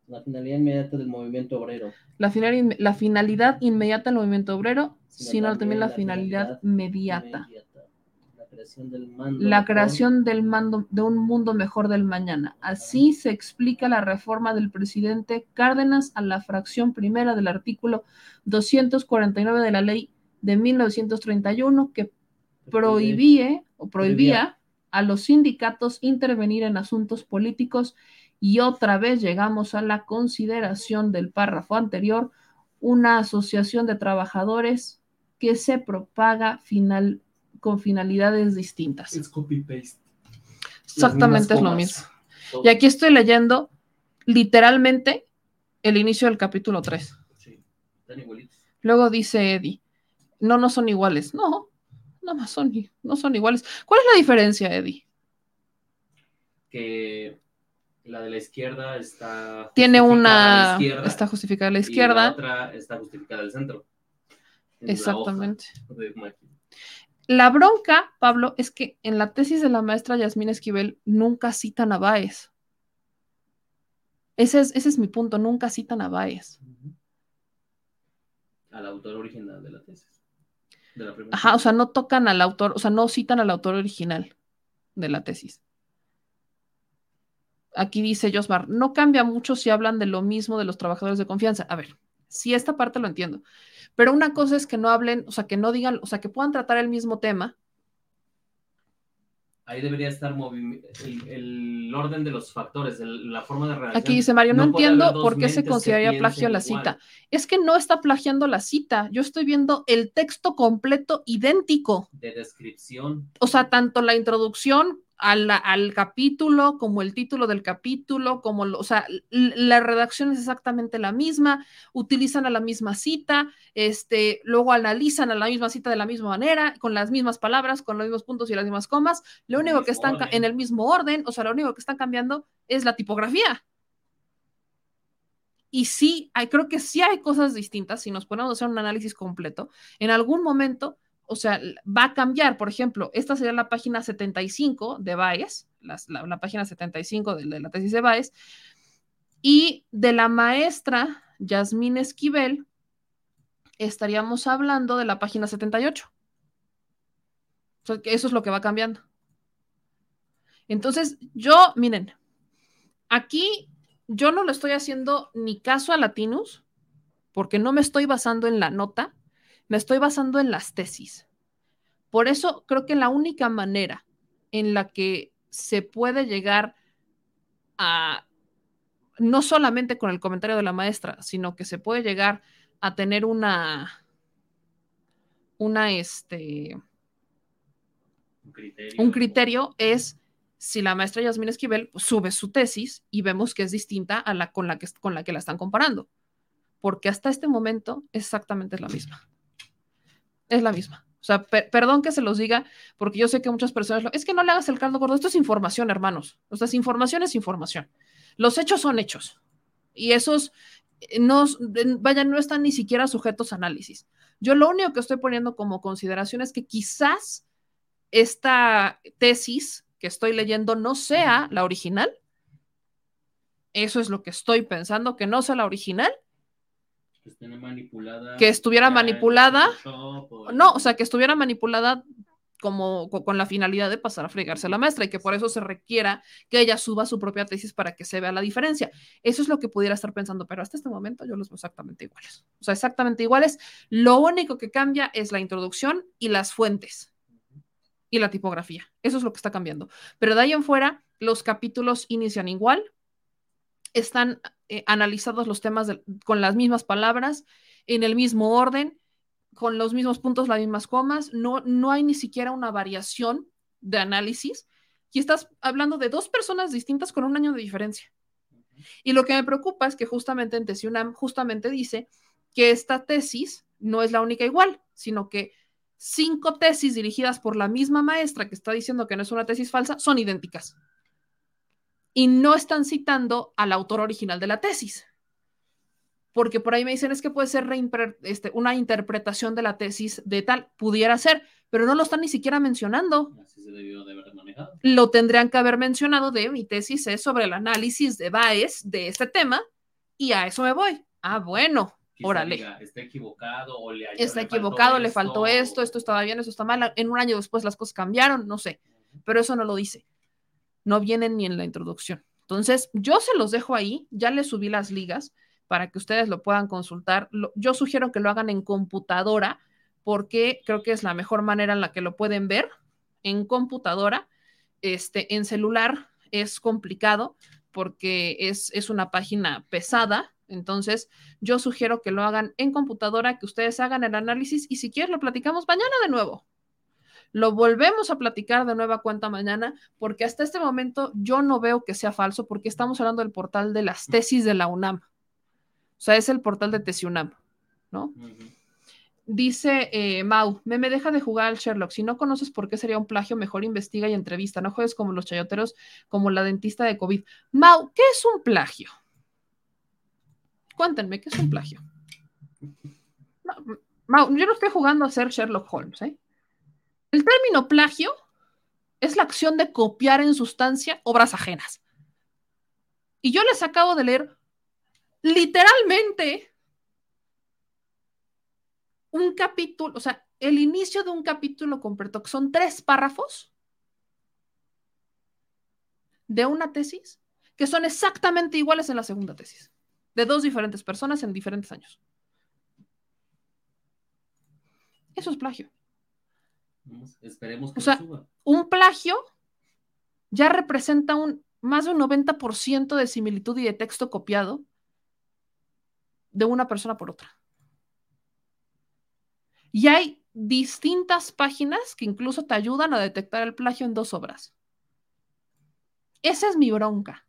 [SPEAKER 2] la finalidad inmediata del movimiento obrero.
[SPEAKER 1] La, la finalidad inmediata del movimiento obrero, sino, también, la, finalidad, mediata. Creación del mando. La creación del mando de un mundo mejor del mañana. Así se explica la reforma del presidente Cárdenas a la fracción primera del artículo 249 de la ley de 1931 que prohibía o prohibía a los sindicatos intervenir en asuntos políticos y otra vez llegamos a la consideración del párrafo anterior, una asociación de trabajadores que se propaga final, con finalidades distintas.
[SPEAKER 2] Es copy-paste.
[SPEAKER 1] Exactamente es lo mismo. Y aquí estoy leyendo literalmente el inicio del capítulo 3. Sí, están igualitos. Luego dice Eddie, no, no son iguales. No, no son, no son iguales. ¿Cuál es la diferencia, Eddie?
[SPEAKER 2] Que la de la izquierda está
[SPEAKER 1] tiene una está justificada a la izquierda
[SPEAKER 2] y la otra está justificada al centro.
[SPEAKER 1] Exactamente. La, bronca, Pablo, es que en la tesis de la maestra Yasmín Esquivel nunca citan a Baez. Ese es, ese es mi punto, nunca citan a Baez.
[SPEAKER 2] Al autor original de la tesis.
[SPEAKER 1] Ajá, o sea, no tocan al autor, o sea, no citan al autor original de la tesis. Aquí dice Josmar, no cambia mucho si hablan de lo mismo de los trabajadores de confianza. A ver, sí, esta parte lo entiendo, pero una cosa es que no hablen, o sea, que no digan, o sea, que puedan tratar el mismo tema,
[SPEAKER 2] ahí debería estar el, orden de los factores, la forma de realizar.
[SPEAKER 1] Aquí dice Mario, no, entiendo por qué se consideraría plagio la cita. Es que no está plagiando la cita, yo estoy viendo el texto completo idéntico.
[SPEAKER 2] De descripción.
[SPEAKER 1] O sea, tanto la introducción al, capítulo, como el título del capítulo, como, o sea, la redacción es exactamente la misma, utilizan a la misma cita, este, luego analizan a la misma cita de la misma manera, con las mismas palabras, con los mismos puntos y las mismas comas, lo único que están en el mismo orden, o sea, lo único que están cambiando es la tipografía. Y sí, hay, creo que sí hay cosas distintas, si nos ponemos a hacer un análisis completo, en algún momento o sea, va a cambiar. Por ejemplo, esta sería la página 75 de Baez, la, página 75 de, de, la tesis de Baez, y de la maestra Yasmín Esquivel, estaríamos hablando de la página 78. eso es lo que va cambiando. Entonces, yo, miren, aquí yo no le estoy haciendo ni caso a Latinus, porque no me estoy basando en la nota, me estoy basando en las tesis. Por eso creo que la única manera en la que se puede llegar a, no solamente con el comentario de la maestra, sino que se puede llegar a tener una, una, este, un criterio, un criterio es si la maestra Yasmín Esquivel sube su tesis y vemos que es distinta a la con la que, con la, que la están comparando. Porque hasta este momento exactamente es la misma. Es la misma. O sea, perdón que se los diga, porque yo sé que muchas personas lo, es que no le hagas el caldo gordo. Esto es información, hermanos. O sea, información es información. Los hechos son hechos. Y esos eh, no, vaya, no están ni siquiera sujetos a análisis. Yo lo único que estoy poniendo como consideración es que quizás esta tesis que estoy leyendo no sea la original. Eso es lo que estoy pensando, que no sea la original que, manipulada, que estuviera manipulada. No, o sea, que estuviera manipulada como con la finalidad de pasar a fregarse a la maestra y que por eso se requiera que ella suba su propia tesis para que se vea la diferencia. Eso es lo que pudiera estar pensando, pero hasta este momento yo los veo exactamente iguales. O sea, exactamente iguales. Lo único que cambia es la introducción y las fuentes y la tipografía. Eso es lo que está cambiando. Pero de ahí en fuera, los capítulos inician igual, están eh, analizados los temas con las mismas palabras, en el mismo orden, con los mismos puntos, las mismas comas, no, no hay ni siquiera una variación de análisis. Y estás hablando de dos personas distintas con un año de diferencia. Y lo que me preocupa es que justamente en Tesiunam justamente dice que esta tesis no es la única igual, sino que cinco tesis dirigidas por la misma maestra que está diciendo que no es una tesis falsa son idénticas y no están citando al autor original de la tesis. Porque por ahí me dicen es que puede ser este, una interpretación de la tesis de tal, pudiera ser, pero no lo están ni siquiera mencionando. Así se debió de haber manejado. Lo tendrían que haber mencionado de mi tesis es sobre el análisis de Baez de este tema y a eso me voy. Ah, bueno, órale.
[SPEAKER 2] está equivocado o le,
[SPEAKER 1] está equivocado, le faltó esto, esto estaba bien, esto está mal. En un año después las cosas cambiaron, no sé, pero eso no lo dice no vienen ni en la introducción. Entonces, yo se los dejo ahí, ya les subí las ligas para que ustedes lo puedan consultar. yo sugiero que lo hagan en computadora porque creo que es la mejor manera en la que lo pueden ver en computadora. Este, en celular es complicado porque es, es una página pesada. Entonces, yo sugiero que lo hagan en computadora, que ustedes hagan el análisis y si quieren lo platicamos mañana de nuevo. Lo volvemos a platicar de nueva cuenta mañana, porque hasta este momento yo no veo que sea falso, porque estamos hablando del portal de las tesis de la UNAM. O sea, es el portal de Tesiunam, ¿no? Dice eh, Mau, me, me deja de jugar al Sherlock. Si no conoces por qué sería un plagio, mejor investiga y entrevista. No juegues como los chayoteros, como la dentista de COVID. Mau, ¿qué es un plagio? Cuéntenme, ¿qué es un plagio? [laughs] Mau, yo no estoy jugando a ser Sherlock Holmes, ¿eh? El término plagio es la acción de copiar en sustancia obras ajenas. Y yo les acabo de leer literalmente un capítulo, o sea, el inicio de un capítulo completo, que son tres párrafos de una tesis, que son exactamente iguales en la segunda tesis, de dos diferentes personas en diferentes años. Eso es plagio.
[SPEAKER 2] Esperemos que
[SPEAKER 1] o sea, un plagio ya representa un más de un 90% de similitud y de texto copiado de una persona por otra. Y hay distintas páginas que incluso te ayudan a detectar el plagio en dos obras. Esa es mi bronca.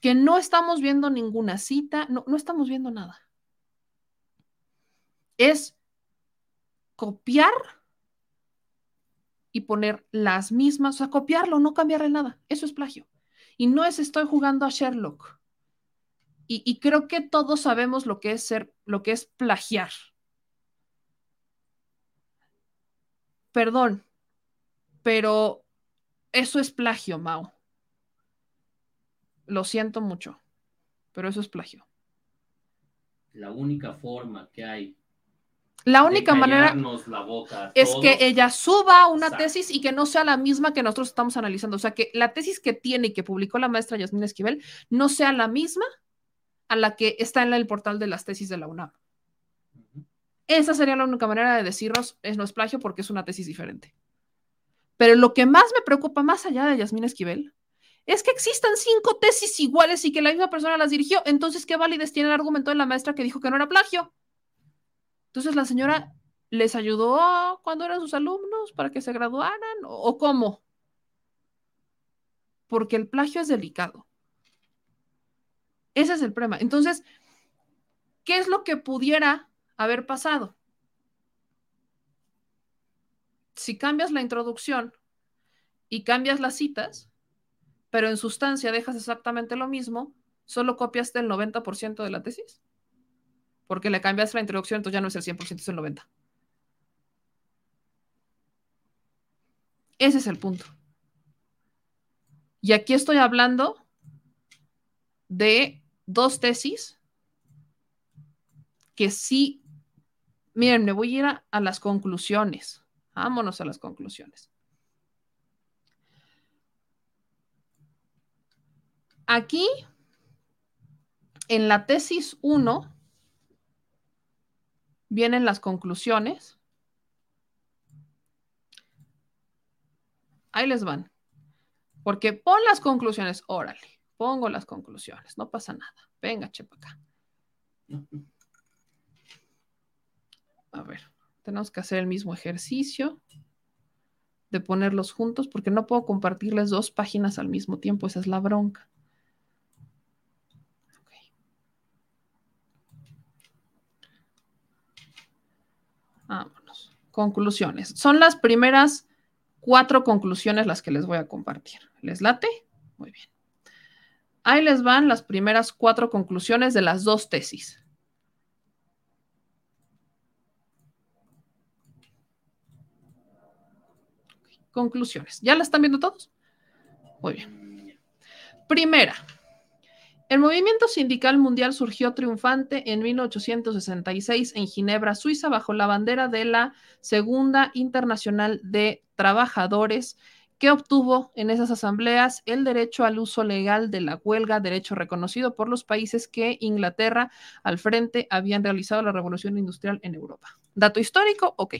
[SPEAKER 1] Que no estamos viendo ninguna cita, no, no estamos viendo nada. Es copiar y poner las mismas, o sea, copiarlo, no cambiarle nada. Eso es plagio. Y no es estoy jugando a Sherlock. Y, creo que todos sabemos lo que es ser, lo que es plagiar. Perdón, pero eso es plagio, Mao. Lo siento mucho, pero eso es plagio.
[SPEAKER 2] la única forma que hay
[SPEAKER 1] la única manera
[SPEAKER 2] la boca
[SPEAKER 1] es que ella suba una tesis y que no sea la misma que nosotros estamos analizando. O sea, que la tesis que tiene y que publicó la maestra Yasmín Esquivel no sea la misma a la que está en el portal de las tesis de la UNAM. Esa sería la única manera de decirnos, es no es plagio porque es una tesis diferente. Pero lo que más me preocupa, más allá de Yasmín Esquivel, es que existan cinco tesis iguales y que la misma persona las dirigió. Entonces, ¿qué validez tiene el argumento de la maestra que dijo que no era plagio? Entonces, la señora les ayudó cuando eran sus alumnos para que se graduaran o cómo? Porque el plagio es delicado. Ese es el problema. Entonces, ¿qué es lo que pudiera haber pasado? Si cambias la introducción y cambias las citas, pero en sustancia dejas exactamente lo mismo, solo copiaste el 90% de la tesis. Porque le cambias la introducción, entonces ya no es el 100%, es el 90%. Ese es el punto. Y aquí estoy hablando de dos tesis que sí, miren, me voy a ir a, a las conclusiones. Vámonos a las conclusiones. Aquí, en la tesis 1, vienen las conclusiones. Ahí les van. Porque pon las conclusiones, órale, pongo las conclusiones, no pasa nada. Venga, chepa acá. A ver, tenemos que hacer el mismo ejercicio de ponerlos juntos porque no puedo compartirles dos páginas al mismo tiempo, esa es la bronca. Vámonos. Conclusiones. Son las primeras cuatro conclusiones las que les voy a compartir. ¿Les late? Muy bien. Ahí les van las primeras cuatro conclusiones de las dos tesis. Conclusiones. ¿Ya las están viendo todos? Muy bien. Primera, el movimiento sindical mundial surgió triunfante en 1866 en Ginebra, Suiza, bajo la bandera de la Segunda Internacional de Trabajadores, que obtuvo en esas asambleas el derecho al uso legal de la huelga, derecho reconocido por los países que Inglaterra al frente habían realizado la revolución industrial en Europa. Dato histórico, ok.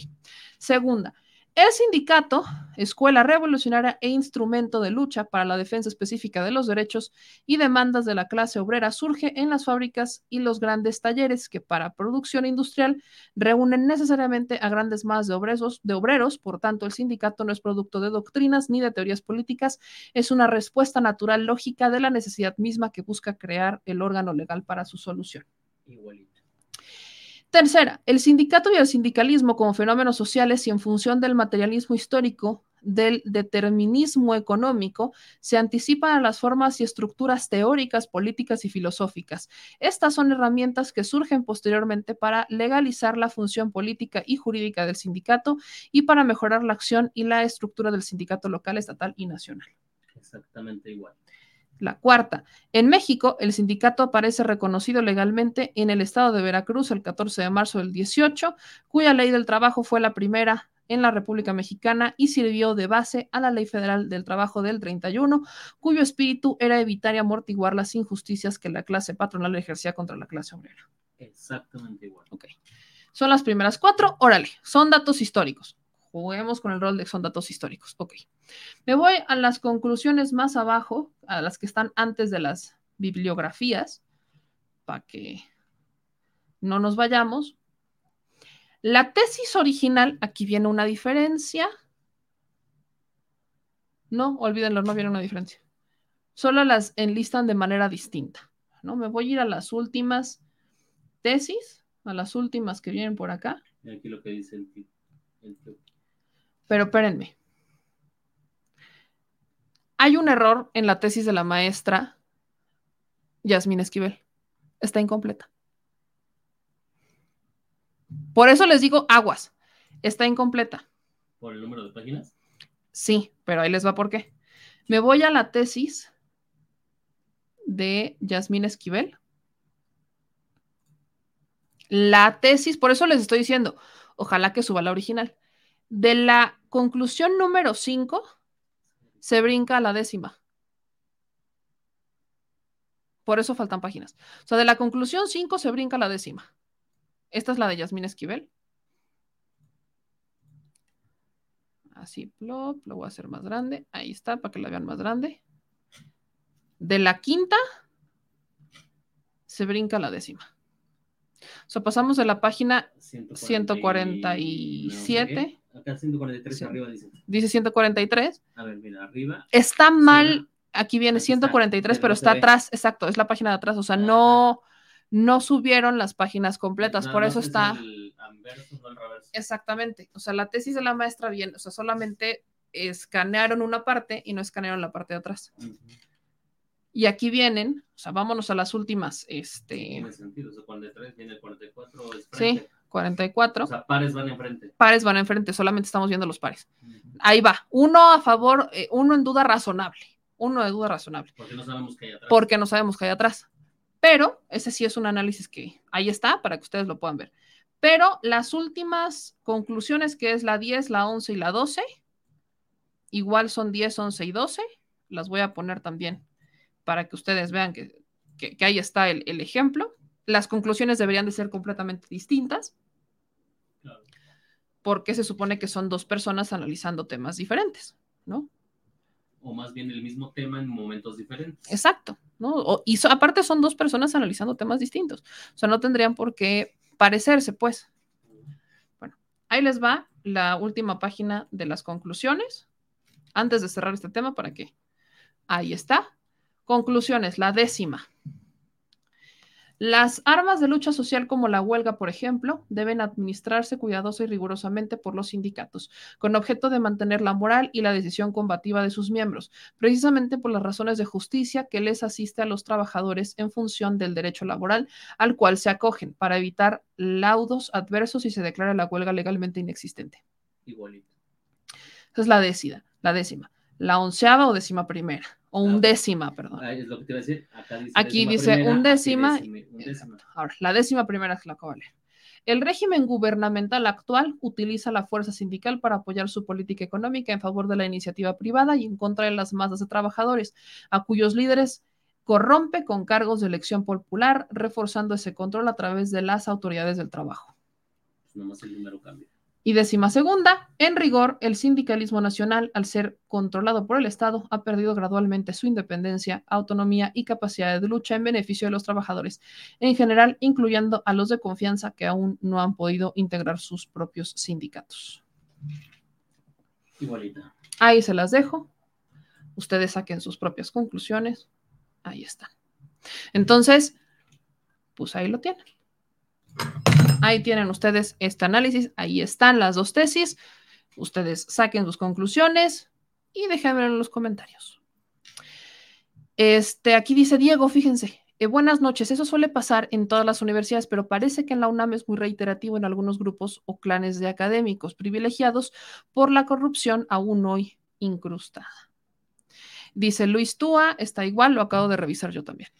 [SPEAKER 1] Segunda, el sindicato, escuela revolucionaria e instrumento de lucha para la defensa específica de los derechos y demandas de la clase obrera, surge en las fábricas y los grandes talleres que para producción industrial reúnen necesariamente a grandes masas de obreros, de obreros. Por tanto, el sindicato no es producto de doctrinas ni de teorías políticas, es una respuesta natural lógica de la necesidad misma que busca crear el órgano legal para su solución. Igualito. Tercera, el sindicato y el sindicalismo como fenómenos sociales y en función del materialismo histórico del determinismo económico se anticipan a las formas y estructuras teóricas, políticas y filosóficas. Estas son herramientas que surgen posteriormente para legalizar la función política y jurídica del sindicato y para mejorar la acción y la estructura del sindicato local, estatal y nacional.
[SPEAKER 2] Exactamente igual.
[SPEAKER 1] La cuarta, en México, el sindicato aparece reconocido legalmente en el estado de Veracruz el 14 de marzo del 18, cuya ley del trabajo fue la primera en la República Mexicana y sirvió de base a la Ley Federal del Trabajo del 31, cuyo espíritu era evitar y amortiguar las injusticias que la clase patronal ejercía contra la clase obrera.
[SPEAKER 2] Exactamente igual.
[SPEAKER 1] Ok. Son las primeras cuatro. Órale, son datos históricos juguemos con el rol de son datos históricos. Ok. Me voy a las conclusiones más abajo, a las que están antes de las bibliografías, para que no nos vayamos. La tesis original, aquí viene una diferencia. No, olvídenlo, no viene una diferencia. Solo las enlistan de manera distinta. ¿no? Me voy a ir a las últimas tesis, a las últimas que vienen por acá.
[SPEAKER 2] Y aquí lo que dice el, el,
[SPEAKER 1] pero espérenme. Hay un error en la tesis de la maestra Yasmín Esquivel. Está incompleta. Por eso les digo aguas. Está incompleta.
[SPEAKER 2] ¿Por el número de páginas?
[SPEAKER 1] Sí, pero ahí les va por qué. Me voy a la tesis de Yasmín Esquivel. La tesis, por eso les estoy diciendo, ojalá que suba la original. De la conclusión número 5, se brinca a la décima. Por eso faltan páginas. O sea, de la conclusión 5 se brinca a la décima. Esta es la de Yasmín Esquivel. Así, plop, lo voy a hacer más grande. Ahí está, para que la vean más grande. De la quinta se brinca a la décima. O sea, pasamos de la página 147.
[SPEAKER 2] Acá 143 arriba dice.
[SPEAKER 1] Dice 143.
[SPEAKER 2] A ver, mira, arriba.
[SPEAKER 1] Está mal, aquí viene 143, pero está atrás, exacto, es la página de atrás, o sea, no, no subieron las páginas completas, por eso está... Exactamente, o sea, la tesis de la maestra bien, o sea, solamente escanearon una parte y no escanearon la parte de atrás. Y aquí vienen, o sea, vámonos a las últimas, este...
[SPEAKER 2] Tiene sentido, o sea, 43 viene el 44. Es
[SPEAKER 1] sí, 44.
[SPEAKER 2] O sea, pares van enfrente.
[SPEAKER 1] Pares van enfrente, solamente estamos viendo los pares. Ahí va, uno a favor, eh, uno en duda razonable, uno de duda razonable.
[SPEAKER 2] Porque no sabemos qué hay atrás.
[SPEAKER 1] Porque no sabemos qué hay atrás. Pero ese sí es un análisis que ahí está para que ustedes lo puedan ver. Pero las últimas conclusiones, que es la 10, la 11 y la 12, igual son 10, 11 y 12, las voy a poner también para que ustedes vean que, que, ahí está el, el, ejemplo. Las conclusiones deberían de ser completamente distintas, porque se supone que son dos personas analizando temas diferentes, ¿no?
[SPEAKER 2] O más bien el mismo tema en momentos diferentes.
[SPEAKER 1] Exacto, ¿no? y aparte son dos personas analizando temas distintos, o sea, no tendrían por qué parecerse, pues. Bueno, ahí les va la última página de las conclusiones, antes de cerrar este tema, para que ahí está. Conclusiones, la décima. Las armas de lucha social como la huelga, por ejemplo, deben administrarse cuidadosa y rigurosamente por los sindicatos, con objeto de mantener la moral y la decisión combativa de sus miembros, precisamente por las razones de justicia que les asiste a los trabajadores en función del derecho laboral al cual se acogen, para evitar laudos adversos y se declara la huelga legalmente inexistente.
[SPEAKER 2] Igualito.
[SPEAKER 1] Esa es la décima, la décima. La onceava o décima primera o undécima, perdón.
[SPEAKER 2] Ah, es lo que te iba a decir. dice
[SPEAKER 1] aquí dice undécima. Ahora, la décima primera es la de leer. El régimen gubernamental actual utiliza la fuerza sindical para apoyar su política económica en favor de la iniciativa privada y en contra de las masas de trabajadores, a cuyos líderes corrompe con cargos de elección popular, reforzando ese control a través de las autoridades del trabajo.
[SPEAKER 2] Pues nomás el número cambia.
[SPEAKER 1] Y décima segunda, en rigor, el sindicalismo nacional, al ser controlado por el Estado, ha perdido gradualmente su independencia, autonomía y capacidad de lucha en beneficio de los trabajadores, en general, incluyendo a los de confianza que aún no han podido integrar sus propios sindicatos.
[SPEAKER 2] Igualita.
[SPEAKER 1] Ahí se las dejo. Ustedes saquen sus propias conclusiones. Ahí están. Entonces, pues ahí lo tienen. Ahí tienen ustedes este análisis, ahí están las dos tesis. Ustedes saquen sus conclusiones y déjenme en los comentarios. Este, aquí dice Diego, fíjense, eh, buenas noches. Eso suele pasar en todas las universidades, pero parece que en la UNAM es muy reiterativo en algunos grupos o clanes de académicos privilegiados por la corrupción aún hoy incrustada. Dice Luis Túa, está igual, lo acabo de revisar yo también.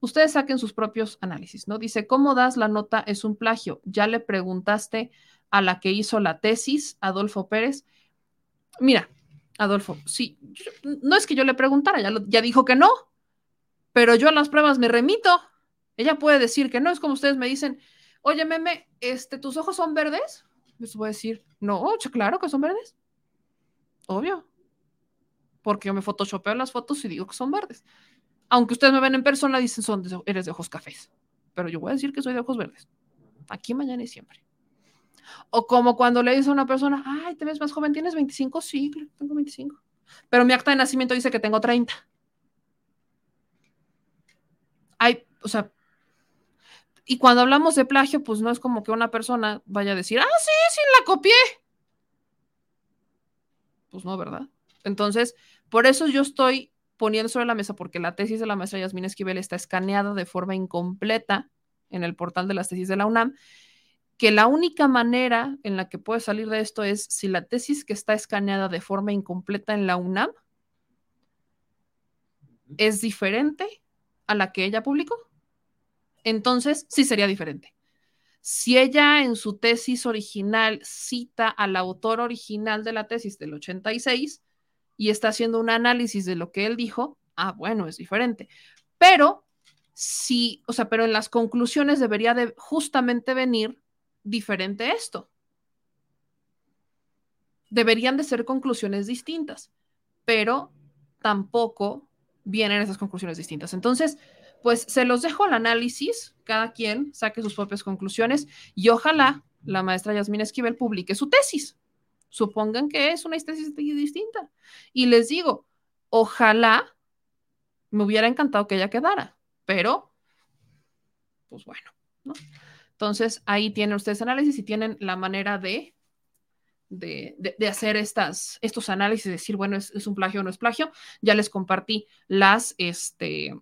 [SPEAKER 1] Ustedes saquen sus propios análisis, ¿no? Dice, ¿cómo das la nota? Es un plagio. Ya le preguntaste a la que hizo la tesis, Adolfo Pérez. Mira, Adolfo, sí, no es que yo le preguntara, ya, dijo que no, pero yo a las pruebas me remito. Ella puede decir que no, es como ustedes me dicen, oye, meme, este, ¿tus ojos son verdes? Les voy a decir, no, claro que son verdes. Obvio. Porque yo me photoshopeo las fotos y digo que son verdes aunque ustedes me ven en persona, dicen, son eres de ojos cafés. Pero yo voy a decir que soy de ojos verdes. Aquí, mañana y siempre. O como cuando le dice a una persona, ay, te ves más joven, ¿tienes 25? Sí, tengo 25. Pero mi acta de nacimiento dice que tengo 30. Hay, o sea, y cuando hablamos de plagio, pues no es como que una persona vaya a decir, ah, sí, sí, la copié. Pues no, ¿verdad? Entonces, por eso yo estoy poniendo sobre la mesa, porque la tesis de la maestra Yasmín Esquivel está escaneada de forma incompleta en el portal de las tesis de la UNAM, que la única manera en la que puede salir de esto es si la tesis que está escaneada de forma incompleta en la UNAM es diferente a la que ella publicó. entonces sí sería diferente. Si ella en su tesis original cita al autor original de la tesis del 86 y está haciendo un análisis de lo que él dijo, ah, bueno, es diferente. Pero sí, o sea, pero en las conclusiones debería de justamente venir diferente esto. Deberían de ser conclusiones distintas, pero tampoco vienen esas conclusiones distintas. Entonces, pues se los dejo al análisis, cada quien saque sus propias conclusiones y ojalá la maestra Yasmina Esquivel publique su tesis. Supongan que es una tesis distinta. Y les digo, ojalá me hubiera encantado que ella quedara, pero, pues bueno, ¿no? Entonces, ahí tienen ustedes análisis y tienen la manera de, de, hacer estas, estos análisis, decir, bueno, ¿es, ¿es, un plagio o no es plagio. Ya les compartí las, este,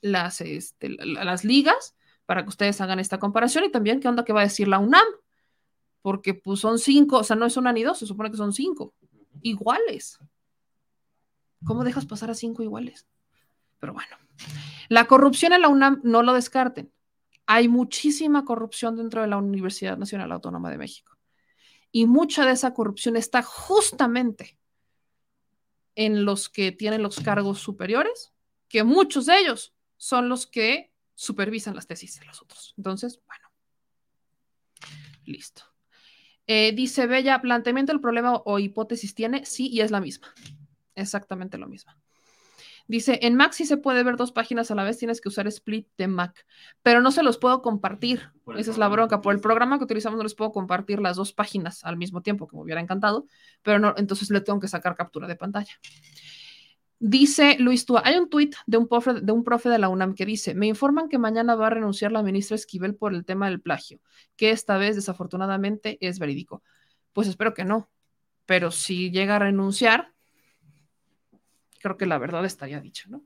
[SPEAKER 1] las, este, las ligas para que ustedes hagan esta comparación y también qué onda que va a decir la UNAM, porque pues son cinco, o sea, no es una ni dos, se supone que son cinco, iguales. ¿Cómo dejas pasar a cinco iguales? Pero bueno, la corrupción en la UNAM no lo descarten. Hay muchísima corrupción dentro de la Universidad Nacional Autónoma de México. Y mucha de esa corrupción está justamente en los que tienen los cargos superiores, que muchos de ellos son los que supervisan las tesis de los otros. Entonces, bueno, listo. Eh, dice Bella, planteamiento del problema o hipótesis tiene, sí, y es la misma. Exactamente lo mismo. Dice, en Mac sí se puede ver dos páginas a la vez, tienes que usar split de Mac, pero no se los puedo compartir. Esa es la bronca. Por el programa que utilizamos no les puedo compartir las dos páginas al mismo tiempo, que me hubiera encantado, pero no, entonces le tengo que sacar captura de pantalla. Dice Luis Túa, hay un tuit de un, profe, de un profe de la UNAM que dice, me informan que mañana va a renunciar la ministra Esquivel por el tema del plagio, que esta vez desafortunadamente es verídico. Pues espero que no, pero si llega a renunciar, creo que la verdad estaría dicha, ¿no?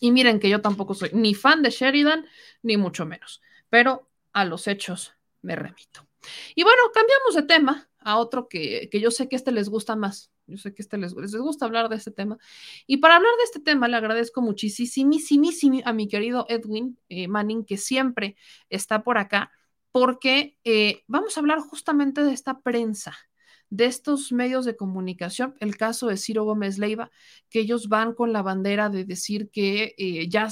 [SPEAKER 1] Y miren que yo tampoco soy ni fan de Sheridan, ni mucho menos, pero a los hechos me remito. Y bueno, cambiamos de tema a otro que, que yo sé que este les gusta más, yo sé que este les, gusta hablar de este tema. Y para hablar de este tema, le agradezco muchísimo a mi querido Edwin eh, Manning, que siempre está por acá, porque eh, vamos a hablar justamente de esta prensa de estos medios de comunicación, el caso de Ciro Gómez Leiva, que ellos van con la bandera de decir que eh, ya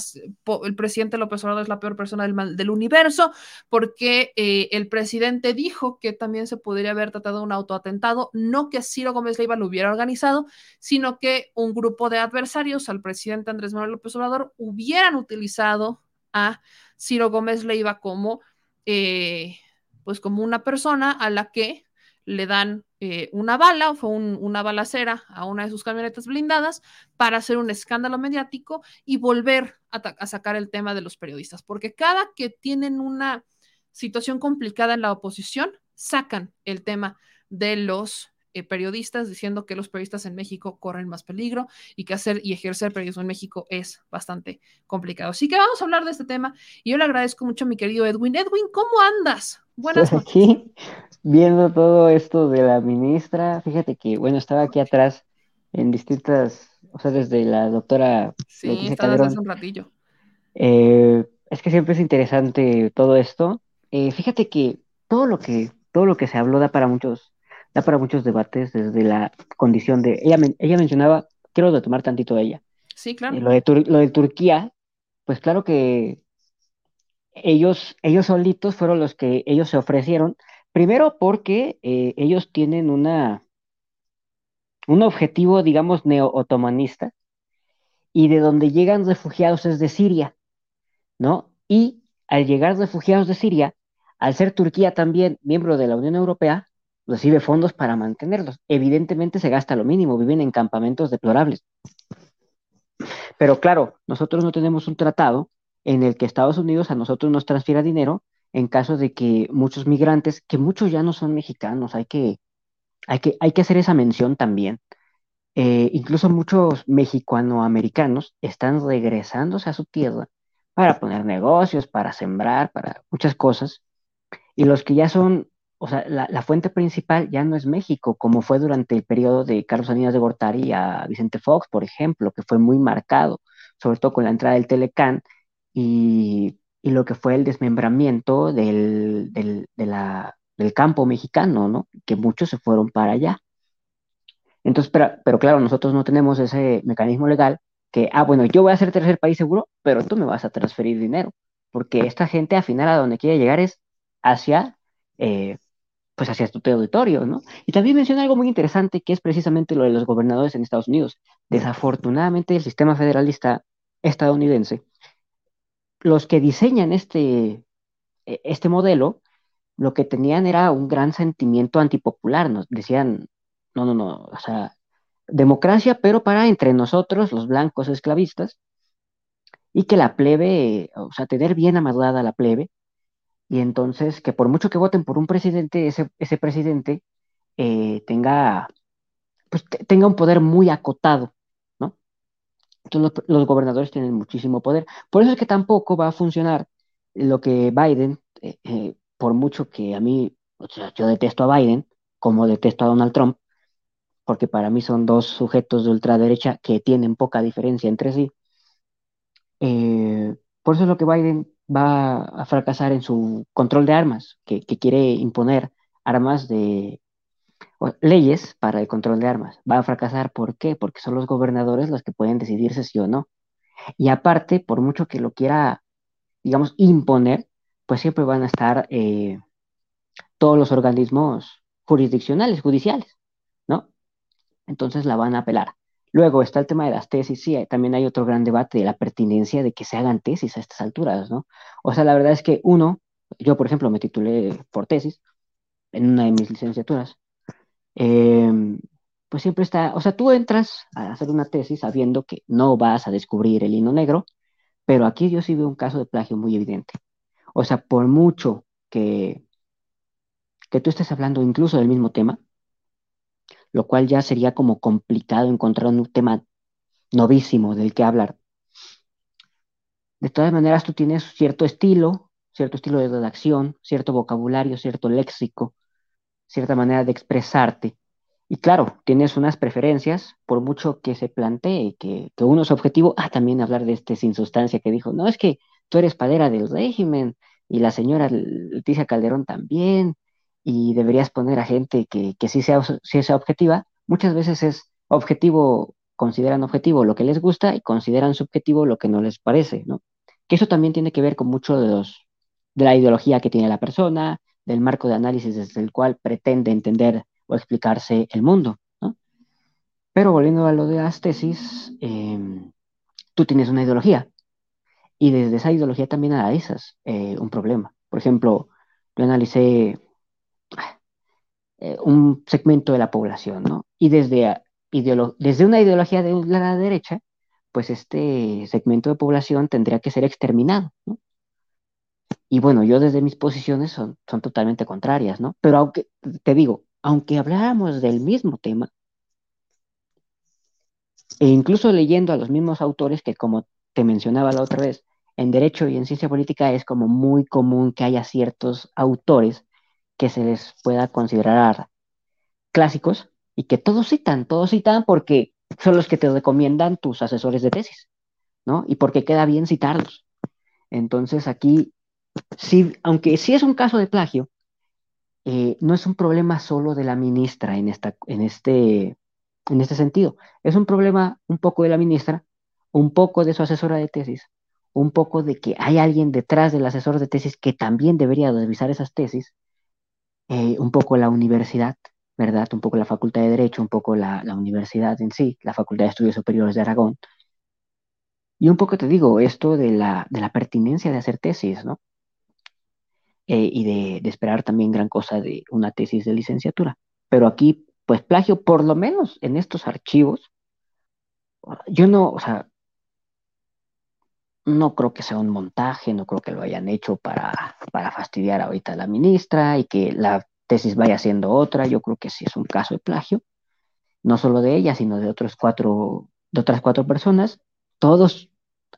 [SPEAKER 1] el presidente López Obrador es la peor persona del, del universo, porque eh, el presidente dijo que también se podría haber tratado de un autoatentado, no que Ciro Gómez Leiva lo hubiera organizado, sino que un grupo de adversarios al presidente Andrés Manuel López Obrador hubieran utilizado a Ciro Gómez Leiva como, eh, pues como una persona a la que le dan eh, una bala fue una balacera a una de sus camionetas blindadas para hacer un escándalo mediático y volver a, sacar el tema de los periodistas, porque cada que tienen una situación complicada en la oposición, sacan el tema de los eh, periodistas diciendo que los periodistas en México corren más peligro y que hacer y ejercer periodismo en México es bastante complicado. Así que vamos a hablar de este tema y yo le agradezco mucho a mi querido Edwin. Edwin, ¿cómo andas?
[SPEAKER 4] Buenas pues aquí, viendo todo esto de la ministra, fíjate que, bueno, estaba aquí atrás en distintas, o sea, desde la doctora.
[SPEAKER 1] Sí, está desde hace un ratillo.
[SPEAKER 4] Eh, es que siempre es interesante todo esto. Eh, fíjate que todo lo que todo lo que se habló da para muchos da para muchos debates desde la condición de ella ella mencionaba quiero retomar tantito de ella.
[SPEAKER 1] Sí, claro.
[SPEAKER 4] Eh, lo de lo de Turquía, pues claro que ellos, ellos solitos fueron los que ellos se ofrecieron, primero porque eh, ellos tienen una, un objetivo, digamos, neo-otomanista, y de donde llegan refugiados es de Siria, ¿no? Y al llegar refugiados de Siria, al ser Turquía también miembro de la Unión Europea, recibe fondos para mantenerlos. Evidentemente se gasta lo mínimo, viven en campamentos deplorables. Pero claro, nosotros no tenemos un tratado en el que Estados Unidos a nosotros nos transfiera dinero en caso de que muchos migrantes, que muchos ya no son mexicanos, hay que, hay que, hay que hacer esa mención también. Eh, incluso muchos mexicoamericanos están regresándose a su tierra para poner negocios, para sembrar, para muchas cosas. Y los que ya son, o sea, la, la fuente principal ya no es México, como fue durante el periodo de Carlos Salinas de Gortari a Vicente Fox, por ejemplo, que fue muy marcado, sobre todo con la entrada del Telecán y, lo que fue el desmembramiento del, del, del campo mexicano, ¿no? Que muchos se fueron para allá. Entonces, pero, pero claro, nosotros no tenemos ese mecanismo legal que, ah, bueno, yo voy a ser tercer país seguro, pero tú me vas a transferir dinero, porque esta gente al final a donde quiere llegar es hacia, eh, pues hacia tu territorio, ¿no? Y también menciona algo muy interesante que es precisamente lo de los gobernadores en Estados Unidos. Desafortunadamente, el sistema federalista estadounidense, los que diseñan este, e, este modelo, lo que tenían era un gran sentimiento antipopular, nos decían, no, no, no, o sea, democracia, pero para entre nosotros, los blancos esclavistas, y que la plebe, o sea, tener bien amadurada la plebe, y entonces que por mucho que voten por un presidente, ese, ese presidente eh, tenga, pues, tenga un poder muy acotado. Entonces los, gobernadores tienen muchísimo poder. Por eso es que tampoco va a funcionar lo que Biden, eh, eh, por mucho que a mí, yo detesto a Biden, como detesto a Donald Trump, porque para mí son dos sujetos de ultraderecha que tienen poca diferencia entre sí. Eh, por eso es lo que Biden va a fracasar en su control de armas, que, quiere imponer armas de leyes para el control de armas. Va a fracasar, ¿por qué? Porque son los gobernadores los que pueden decidirse sí o no. Y aparte, por mucho que lo quiera, digamos, imponer, pues siempre van a estar eh, todos los organismos jurisdiccionales, judiciales, ¿no? entonces la van a apelar. Luego está el tema de las tesis, sí, también hay otro gran debate de la pertinencia de que se hagan tesis a estas alturas, ¿no? O sea, la verdad es que uno, yo por ejemplo me titulé por tesis en una de mis licenciaturas, em, pues siempre está, o sea, tú entras a hacer una tesis sabiendo que no vas a descubrir el hino negro, pero aquí yo sí veo un caso de plagio muy evidente. O sea, por mucho que, que tú estés hablando incluso del mismo tema, lo cual ya sería como complicado encontrar un tema novísimo del que hablar. De todas maneras, tú tienes cierto estilo, cierto estilo de redacción, cierto vocabulario, cierto léxico, cierta manera de expresarte. Y claro, tienes unas preferencias, por mucho que se plantee que, que uno es objetivo, ah, también hablar de este sin sustancia que dijo, no, es que tú eres padera del régimen y la señora Leticia Calderón también, y deberías poner a gente que, que sí, sea, sea objetiva. Muchas veces es objetivo, consideran objetivo lo que les gusta y consideran subjetivo lo que no les parece, ¿no? Que eso también tiene que ver con mucho de, los, de la ideología que tiene la persona, del marco de análisis desde el cual pretende entender o explicarse el mundo, ¿no? Pero volviendo a lo de las tesis, em, tú tienes una ideología y desde esa ideología también analizas eh, un problema. Por ejemplo, yo analicé eh, un segmento de la población, ¿no? Y desde, desde una ideología de la derecha, pues este segmento de población tendría que ser exterminado, ¿no? Y bueno, yo desde mis posiciones son, son totalmente contrarias, ¿no? Pero aunque, te digo, aunque habláramos del mismo tema, e incluso leyendo a los mismos autores que como te mencionaba la otra vez, en derecho y en ciencia política es como muy común que haya ciertos autores que se les pueda considerar clásicos y que todos citan, todos citan porque son los que te recomiendan tus asesores de tesis, ¿no? Y porque queda bien citarlos. Entonces aquí, sí, aunque sí es un caso de plagio, eh, no es un problema solo de la ministra en, esta, en, este, en este sentido. Es un problema un poco de la ministra, un poco de su asesora de tesis, un poco de que hay alguien detrás del asesor de tesis que también debería revisar esas tesis eh, un poco la universidad, ¿verdad? Un poco la Facultad de Derecho, un poco la, universidad en sí, la Facultad de Estudios Superiores de Aragón. Y un poco te digo, esto de la, de la pertinencia de hacer tesis, ¿no? Eh, y de, de, esperar también gran cosa de una tesis de licenciatura. Pero aquí, pues plagio, por lo menos en estos archivos, yo no, o sea, no creo que sea un montaje, no creo que lo hayan hecho para, para fastidiar ahorita a la ministra y que la tesis vaya siendo otra. Yo creo que sí es un caso de plagio, no solo de ella, sino de otros cuatro, de otras cuatro personas, todos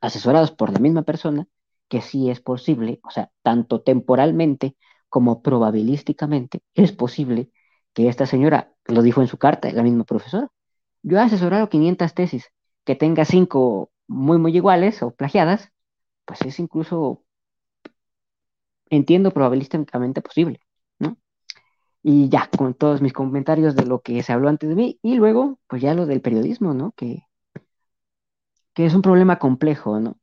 [SPEAKER 4] asesorados por la misma persona, que sí es posible, o sea, tanto temporalmente como probabilísticamente, es posible que esta señora, lo dijo en su carta, la misma profesora, yo he asesorado 500 tesis, que tenga cinco muy, muy iguales o plagiadas, pues es incluso, entiendo, probabilísticamente posible, ¿no? Y ya, con todos mis comentarios de lo que se habló antes de mí, y luego, pues ya lo del periodismo, ¿no? Que, que es un problema complejo, ¿no?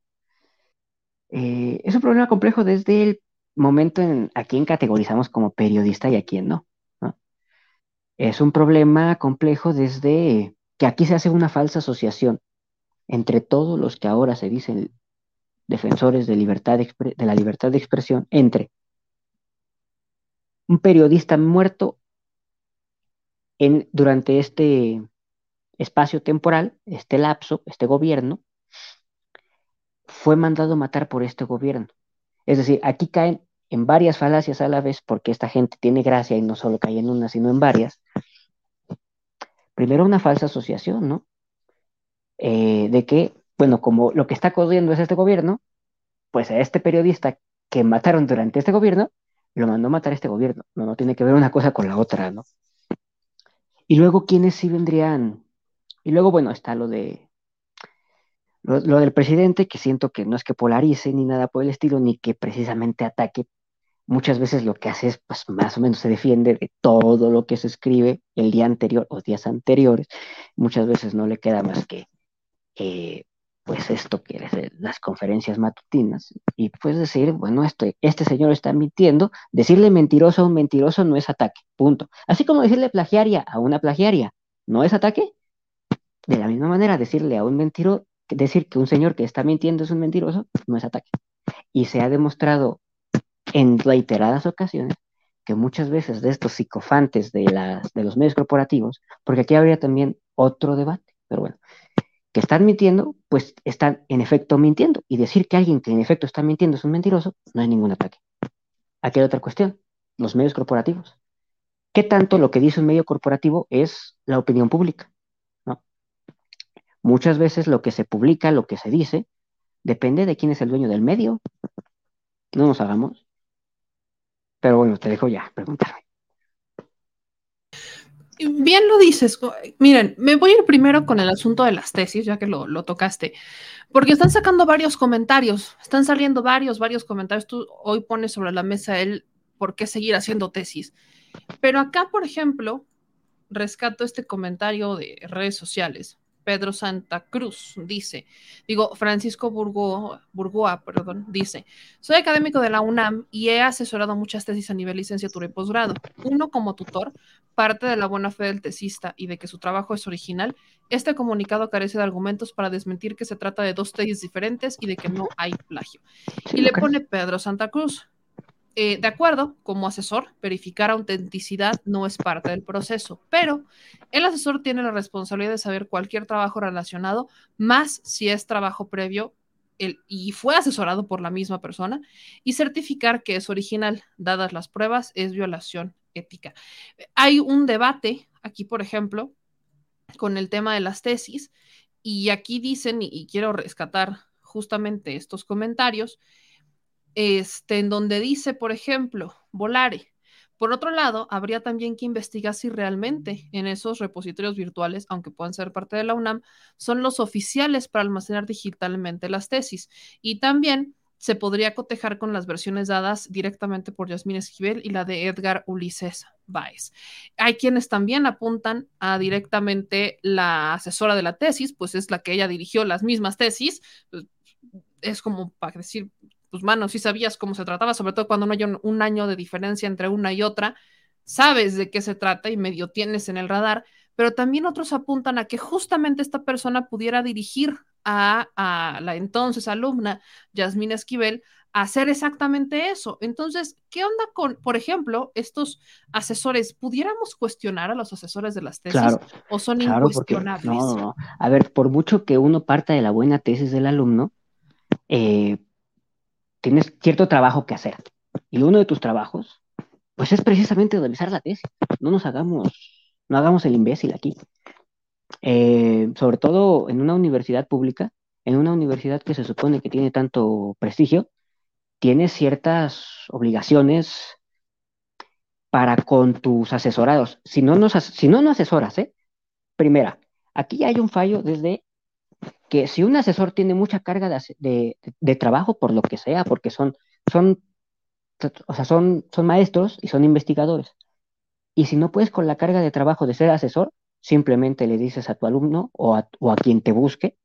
[SPEAKER 4] Eh, es un problema complejo desde el momento en a quién categorizamos como periodista y a quién no. Es un problema complejo desde que aquí se hace una falsa asociación entre todos los que ahora se dicen defensores de, la libertad de expresión, entre un periodista muerto durante este espacio temporal, este lapso, este gobierno, fue mandado matar por este gobierno. Es decir, aquí caen en varias falacias a la vez, porque esta gente tiene gracia y no solo cae en una, sino en varias. Primero, una falsa asociación, ¿no? Eh, de que, bueno, como lo que está corriendo es este gobierno, pues a este periodista que mataron durante este gobierno, lo mandó a matar este gobierno. No, no tiene que ver una cosa con la otra, ¿no? Y luego, ¿quiénes sí vendrían? Y luego, bueno, está lo de lo, del presidente, que siento que no es que polarice ni nada por el estilo, ni que precisamente ataque. Muchas veces lo que hace es, pues más o menos se defiende de todo lo que se escribe el día anterior o días anteriores. Muchas veces no le queda más que, eh, pues esto que es las conferencias matutinas. Y pues decir, bueno, este, este señor está mintiendo. Decirle mentiroso a un mentiroso no es ataque, punto. Así como decirle plagiaria a una plagiaria no es ataque. De la misma manera, decirle a un mentiroso decir que un señor que está mintiendo es un mentiroso no es ataque. Y se ha demostrado en reiteradas ocasiones que muchas veces de estos psicofantes de, las, de los medios corporativos, porque aquí habría también otro debate, pero bueno, que están mintiendo, pues están en efecto mintiendo. Y decir que alguien que en efecto está mintiendo es un mentiroso, no hay ningún ataque. Aquí hay otra cuestión, los medios corporativos. ¿Qué tanto lo que dice un medio corporativo es la opinión pública? Muchas veces lo que se publica, lo que se dice, depende de quién es el dueño del medio. No nos hagamos. Pero bueno, te dejo ya preguntarme.
[SPEAKER 1] Bien lo dices. Miren, me voy a ir primero con el asunto de las tesis, ya que lo, lo, tocaste, porque están sacando varios comentarios, están saliendo varios, varios comentarios. Tú hoy pones sobre la mesa el por qué seguir haciendo tesis. Pero acá, por ejemplo, rescato este comentario de redes sociales Pedro Santa Cruz dice, digo, Francisco Burgoa, perdón, dice, soy académico de la UNAM y he asesorado muchas tesis a nivel licenciatura y posgrado. Uno como tutor, parte de la buena fe del tesista y de que su trabajo es original, este comunicado carece de argumentos para desmentir que se trata de dos tesis diferentes y de que no hay plagio. Y le pone Pedro Santa Cruz, eh, de acuerdo, como asesor, verificar autenticidad no es parte del proceso, pero el asesor tiene la responsabilidad de saber cualquier trabajo relacionado, más si es trabajo previo y fue asesorado por la misma persona, y certificar que es original, dadas las pruebas, es violación ética. Hay un debate aquí, por ejemplo, con el tema de las tesis, y aquí dicen, y quiero rescatar justamente estos comentarios, este, en donde dice, por ejemplo, Volare. Por otro lado, habría también que investigar si realmente en esos repositorios virtuales, aunque puedan ser parte de la UNAM, son los oficiales para almacenar digitalmente las tesis. Y también se podría cotejar con las versiones dadas directamente por Yasmín Esquivel y la de Edgar Ulises Baez. Hay quienes también apuntan a directamente la asesora de la tesis, pues es la que ella dirigió las mismas tesis. Pues, es como para decir, pues mano, si sabías cómo se trataba, sobre todo cuando no hay un, año de diferencia entre una y otra, sabes de qué se trata y medio tienes en el radar, pero también otros apuntan a que justamente esta persona pudiera dirigir a, la entonces alumna Yasmina Esquivel a hacer exactamente eso. Entonces, ¿qué onda con, por ejemplo, estos asesores? ¿Pudiéramos cuestionar a los asesores de las tesis o son incuestionables?
[SPEAKER 4] no, no, A ver, por mucho que uno parta de la buena tesis del alumno, eh, tienes cierto trabajo que hacer. Y uno de tus trabajos, pues es precisamente revisar la tesis. No nos hagamos, no hagamos el imbécil aquí. Eh, sobre todo en una universidad pública, en una universidad que se supone que tiene tanto prestigio, tienes ciertas obligaciones para con tus asesorados. Si no, nos, no asesoras, ¿eh? Primera, aquí hay un fallo desde que si un asesor tiene mucha carga de, trabajo por lo que sea, porque son, son, o sea, son, son maestros y son investigadores, y si no puedes con la carga de trabajo de ser asesor, simplemente le dices a tu alumno o a, o a quien te busque,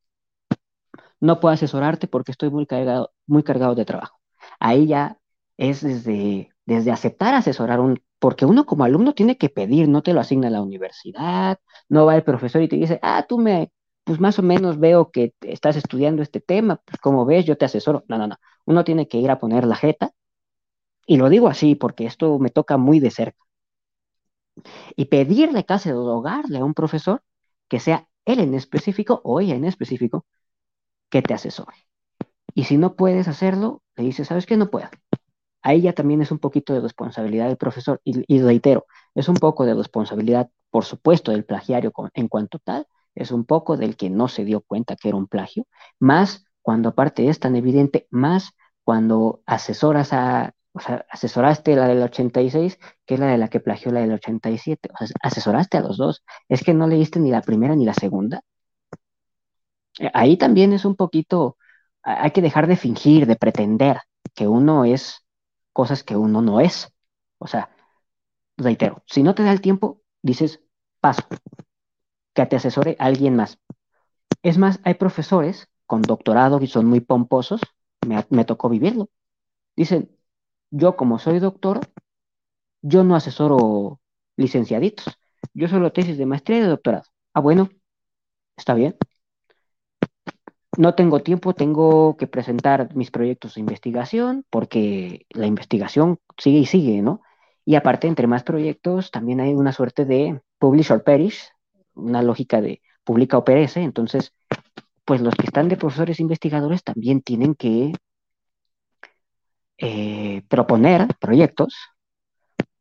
[SPEAKER 4] no puedo asesorarte porque estoy muy cargado, muy cargado de trabajo. Ahí ya es desde, desde aceptar asesorar un, porque uno como alumno tiene que pedir, no te lo asigna la universidad, no va el profesor y te dice, ah, tú me, pues más o menos veo que estás estudiando este tema, pues como ves, yo te asesoro. No, no, no. Uno tiene que ir a poner la jeta, y lo digo así porque esto me toca muy de cerca. Y pedirle casi rogarle a un profesor que sea él en específico o ella en específico que te asesore. Y si no puedes hacerlo, le dices, ¿sabes qué? No puedo. Ahí ya también es un poquito de responsabilidad del profesor. Y, reitero, es un poco de responsabilidad, por supuesto, del plagiario en cuanto tal, es un poco del que no se dio cuenta que era un plagio, más cuando aparte es tan evidente, más cuando asesoras a, o sea, asesoraste la del 86, que es la de la que plagió la del 87, o sea, asesoraste a los dos, es que no leíste ni la primera ni la segunda. Eh, ahí también es un poquito, hay que dejar de fingir, de pretender que uno es cosas que uno no es. O sea, reitero, si no te da el tiempo, dices, paso, que te asesore alguien más. Es más, hay profesores con doctorado y son muy pomposos, me, tocó vivirlo. Dicen, yo como soy doctor, yo no asesoro licenciaditos, yo solo tesis de maestría y de doctorado. Ah, bueno, está bien. No tengo tiempo, tengo que presentar mis proyectos de investigación porque la investigación sigue y sigue, ¿no? Y aparte, entre más proyectos, también hay una suerte de publish or perish, una lógica de publica o perece, entonces, pues los que están de profesores investigadores también tienen que eh, proponer proyectos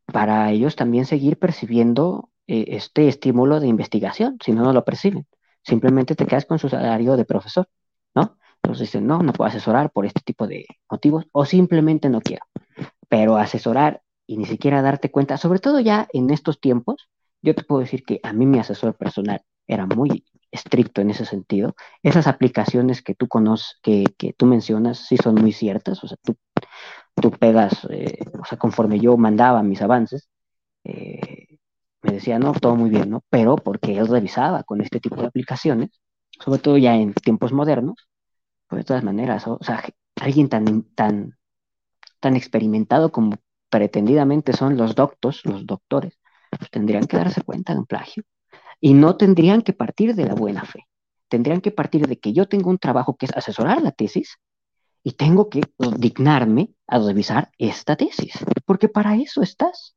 [SPEAKER 4] para ellos también seguir percibiendo eh, este estímulo de investigación, si no, no lo perciben. Simplemente te quedas con su salario de profesor, ¿no? Entonces dicen, no, no puedo asesorar por este tipo de motivos o simplemente no quiero. Pero asesorar y ni siquiera darte cuenta, sobre todo ya en estos tiempos, yo te puedo decir que a mí mi asesor personal era muy estricto en ese sentido. Esas aplicaciones que tú conoces, que, tú mencionas, sí son muy ciertas. O sea, tú, tú pegas, eh, o sea, conforme yo mandaba mis avances, eh, me decía, no, todo muy bien, ¿no? Pero porque él revisaba con este tipo de aplicaciones, sobre todo ya en tiempos modernos, pues de todas maneras, o, sea, alguien tan, tan, tan experimentado como pretendidamente son los doctos, los doctores, tendrían que darse cuenta de un plagio. Y no tendrían que partir de la buena fe. Tendrían que partir de que yo tengo un trabajo que es asesorar la tesis y tengo que dignarme a revisar esta tesis. Porque para eso estás.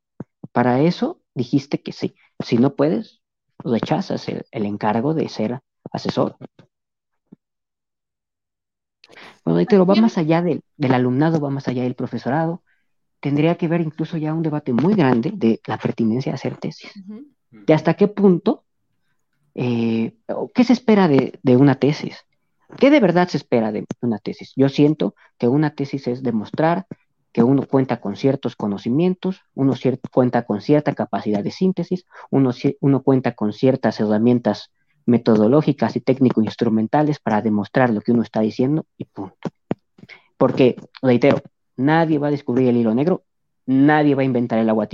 [SPEAKER 4] Para eso dijiste que sí. Si no puedes, rechazas el, encargo de ser asesor. Bueno, pero va más allá del, del, alumnado, va más allá del profesorado, tendría que ver incluso ya un debate muy grande de la pertinencia de hacer tesis. De hasta qué punto, eh, ¿qué se espera de, una tesis? ¿Qué de verdad se espera de una tesis? Yo siento que una tesis es demostrar que uno cuenta con ciertos conocimientos, uno cuenta con cierta capacidad de síntesis, uno, uno cuenta con ciertas herramientas metodológicas y técnico-instrumentales para demostrar lo que uno está diciendo y punto. Porque, reitero, Nadie va a descubrir el hilo negro, nadie va a inventar el agua.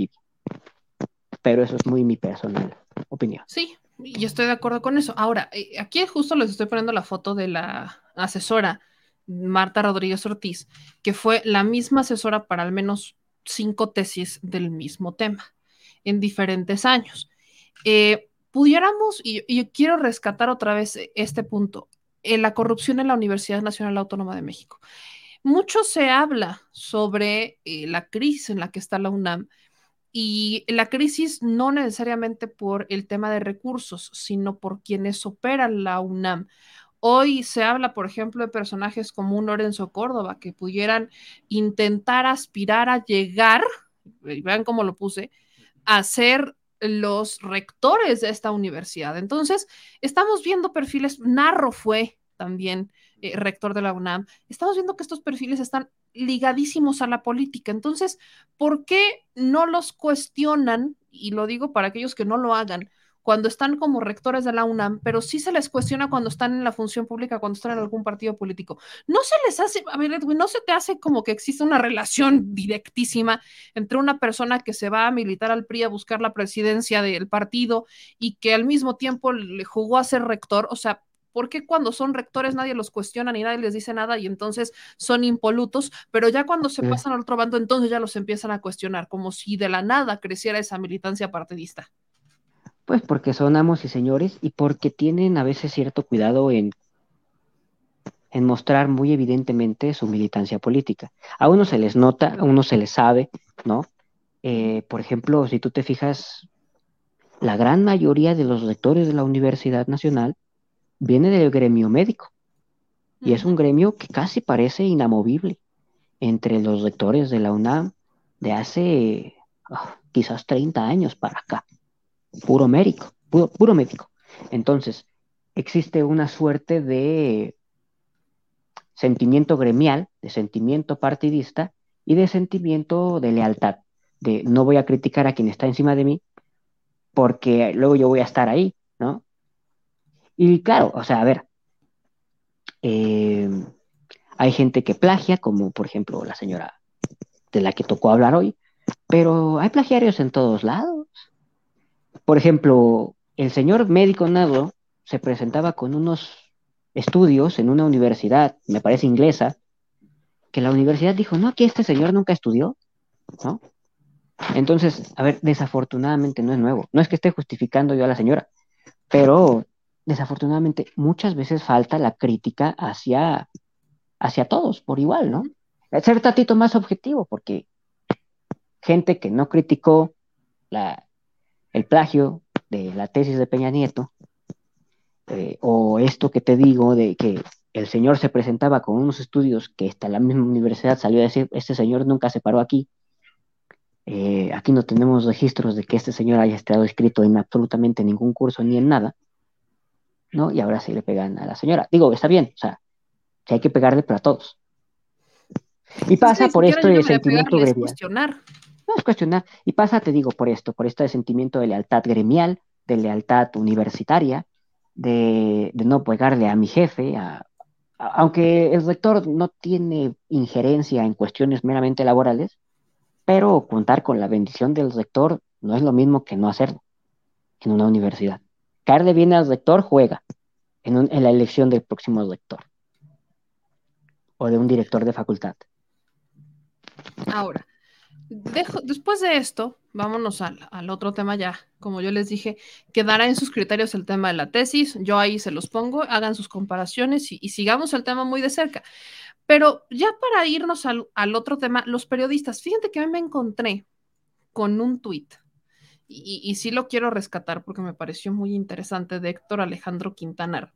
[SPEAKER 4] Pero eso es muy mi personal opinión.
[SPEAKER 1] Sí, yo estoy de acuerdo con eso. Ahora, eh, aquí justo les estoy poniendo la foto de la asesora Marta Rodríguez Ortiz, que fue la misma asesora para al menos cinco tesis del mismo tema en diferentes años. Eh, pudiéramos, y, quiero rescatar otra vez este punto, en la corrupción en la Universidad Nacional Autónoma de México mucho se habla sobre eh, la crisis en la que está la UNAM y la crisis no necesariamente por el tema de recursos, sino por quienes operan la UNAM. Hoy se habla, por ejemplo, de personajes como un Lorenzo Córdoba que pudieran intentar aspirar a llegar, vean cómo lo puse, a ser los rectores de esta universidad. Entonces, estamos viendo perfiles, Narro fue también eh, rector de la UNAM, estamos viendo que estos perfiles están ligadísimos a la política. Entonces, ¿por qué no los cuestionan? Y lo digo para aquellos que no lo hagan, cuando están como rectores de la UNAM, pero sí se les cuestiona cuando están en la función pública, cuando están en algún partido político. No se les hace, a ver, Edwin, no se te hace como que existe una relación directísima entre una persona que se va a militar al PRI a buscar la presidencia del partido y que al mismo tiempo le jugó a ser rector, o sea, ¿Por qué cuando son rectores nadie los cuestiona ni nadie les dice nada y entonces son impolutos? Pero ya cuando se pasan al otro bando, entonces ya los empiezan a cuestionar, como si de la nada creciera esa militancia partidista.
[SPEAKER 4] Pues porque son amos y señores y porque tienen a veces cierto cuidado en, en mostrar muy evidentemente su militancia política. A uno se les nota, a uno se les sabe, ¿no? Eh, por ejemplo, si tú te fijas, la gran mayoría de los rectores de la Universidad Nacional viene del gremio médico. Y es un gremio que casi parece inamovible entre los rectores de la UNAM de hace ah, quizás 30 años para acá. Puro médico, puro, puro médico. Entonces, existe una suerte de sentimiento gremial, de sentimiento partidista y de sentimiento de lealtad, de no voy a criticar a quien está encima de mí porque luego yo voy a estar ahí, ¿no? Y claro, o sea, a ver, eh, hay gente que plagia, como por ejemplo la señora de la que tocó hablar hoy, pero hay plagiarios en todos lados. Por ejemplo, el señor médico Nado se presentaba con unos estudios en una universidad, me parece inglesa, que la universidad dijo, no, que este señor nunca estudió, ¿no? Entonces, a ver, desafortunadamente no es nuevo. No es que esté justificando yo a la señora, pero desafortunadamente muchas veces falta la crítica hacia, hacia todos por igual, ¿no? Ser tatito más objetivo, porque gente que no criticó la, el plagio de la tesis de Peña Nieto, eh, o esto que te digo de que el señor se presentaba con unos estudios que hasta la misma universidad salió a decir, este señor nunca se paró aquí, eh, aquí no tenemos registros de que este señor haya estado escrito en absolutamente ningún curso ni en nada, ¿no? Y ahora sí le pegan a la señora. Digo, está bien, o sea, que hay que pegarle para todos. Y pasa por esto de sentimiento gremial. No es cuestionar. Y pasa, te digo, por esto, por esto de sentimiento de lealtad gremial, de lealtad universitaria, de, no pegarle a mi jefe, aunque el rector no tiene injerencia en cuestiones meramente laborales, pero contar con la bendición del rector no es lo mismo que no hacerlo en una universidad caerle bien al rector, juega en, la elección del próximo rector o de un director de facultad.
[SPEAKER 1] Ahora, después de esto, vámonos al, otro tema ya. Como yo les dije, quedará en sus criterios el tema de la tesis. Yo ahí se los pongo, hagan sus comparaciones y, sigamos el tema muy de cerca. Pero ya para irnos al, al, otro tema, los periodistas, fíjate que me encontré con un tuit y, sí lo quiero rescatar porque me pareció muy interesante, de Héctor Alejandro Quintanar,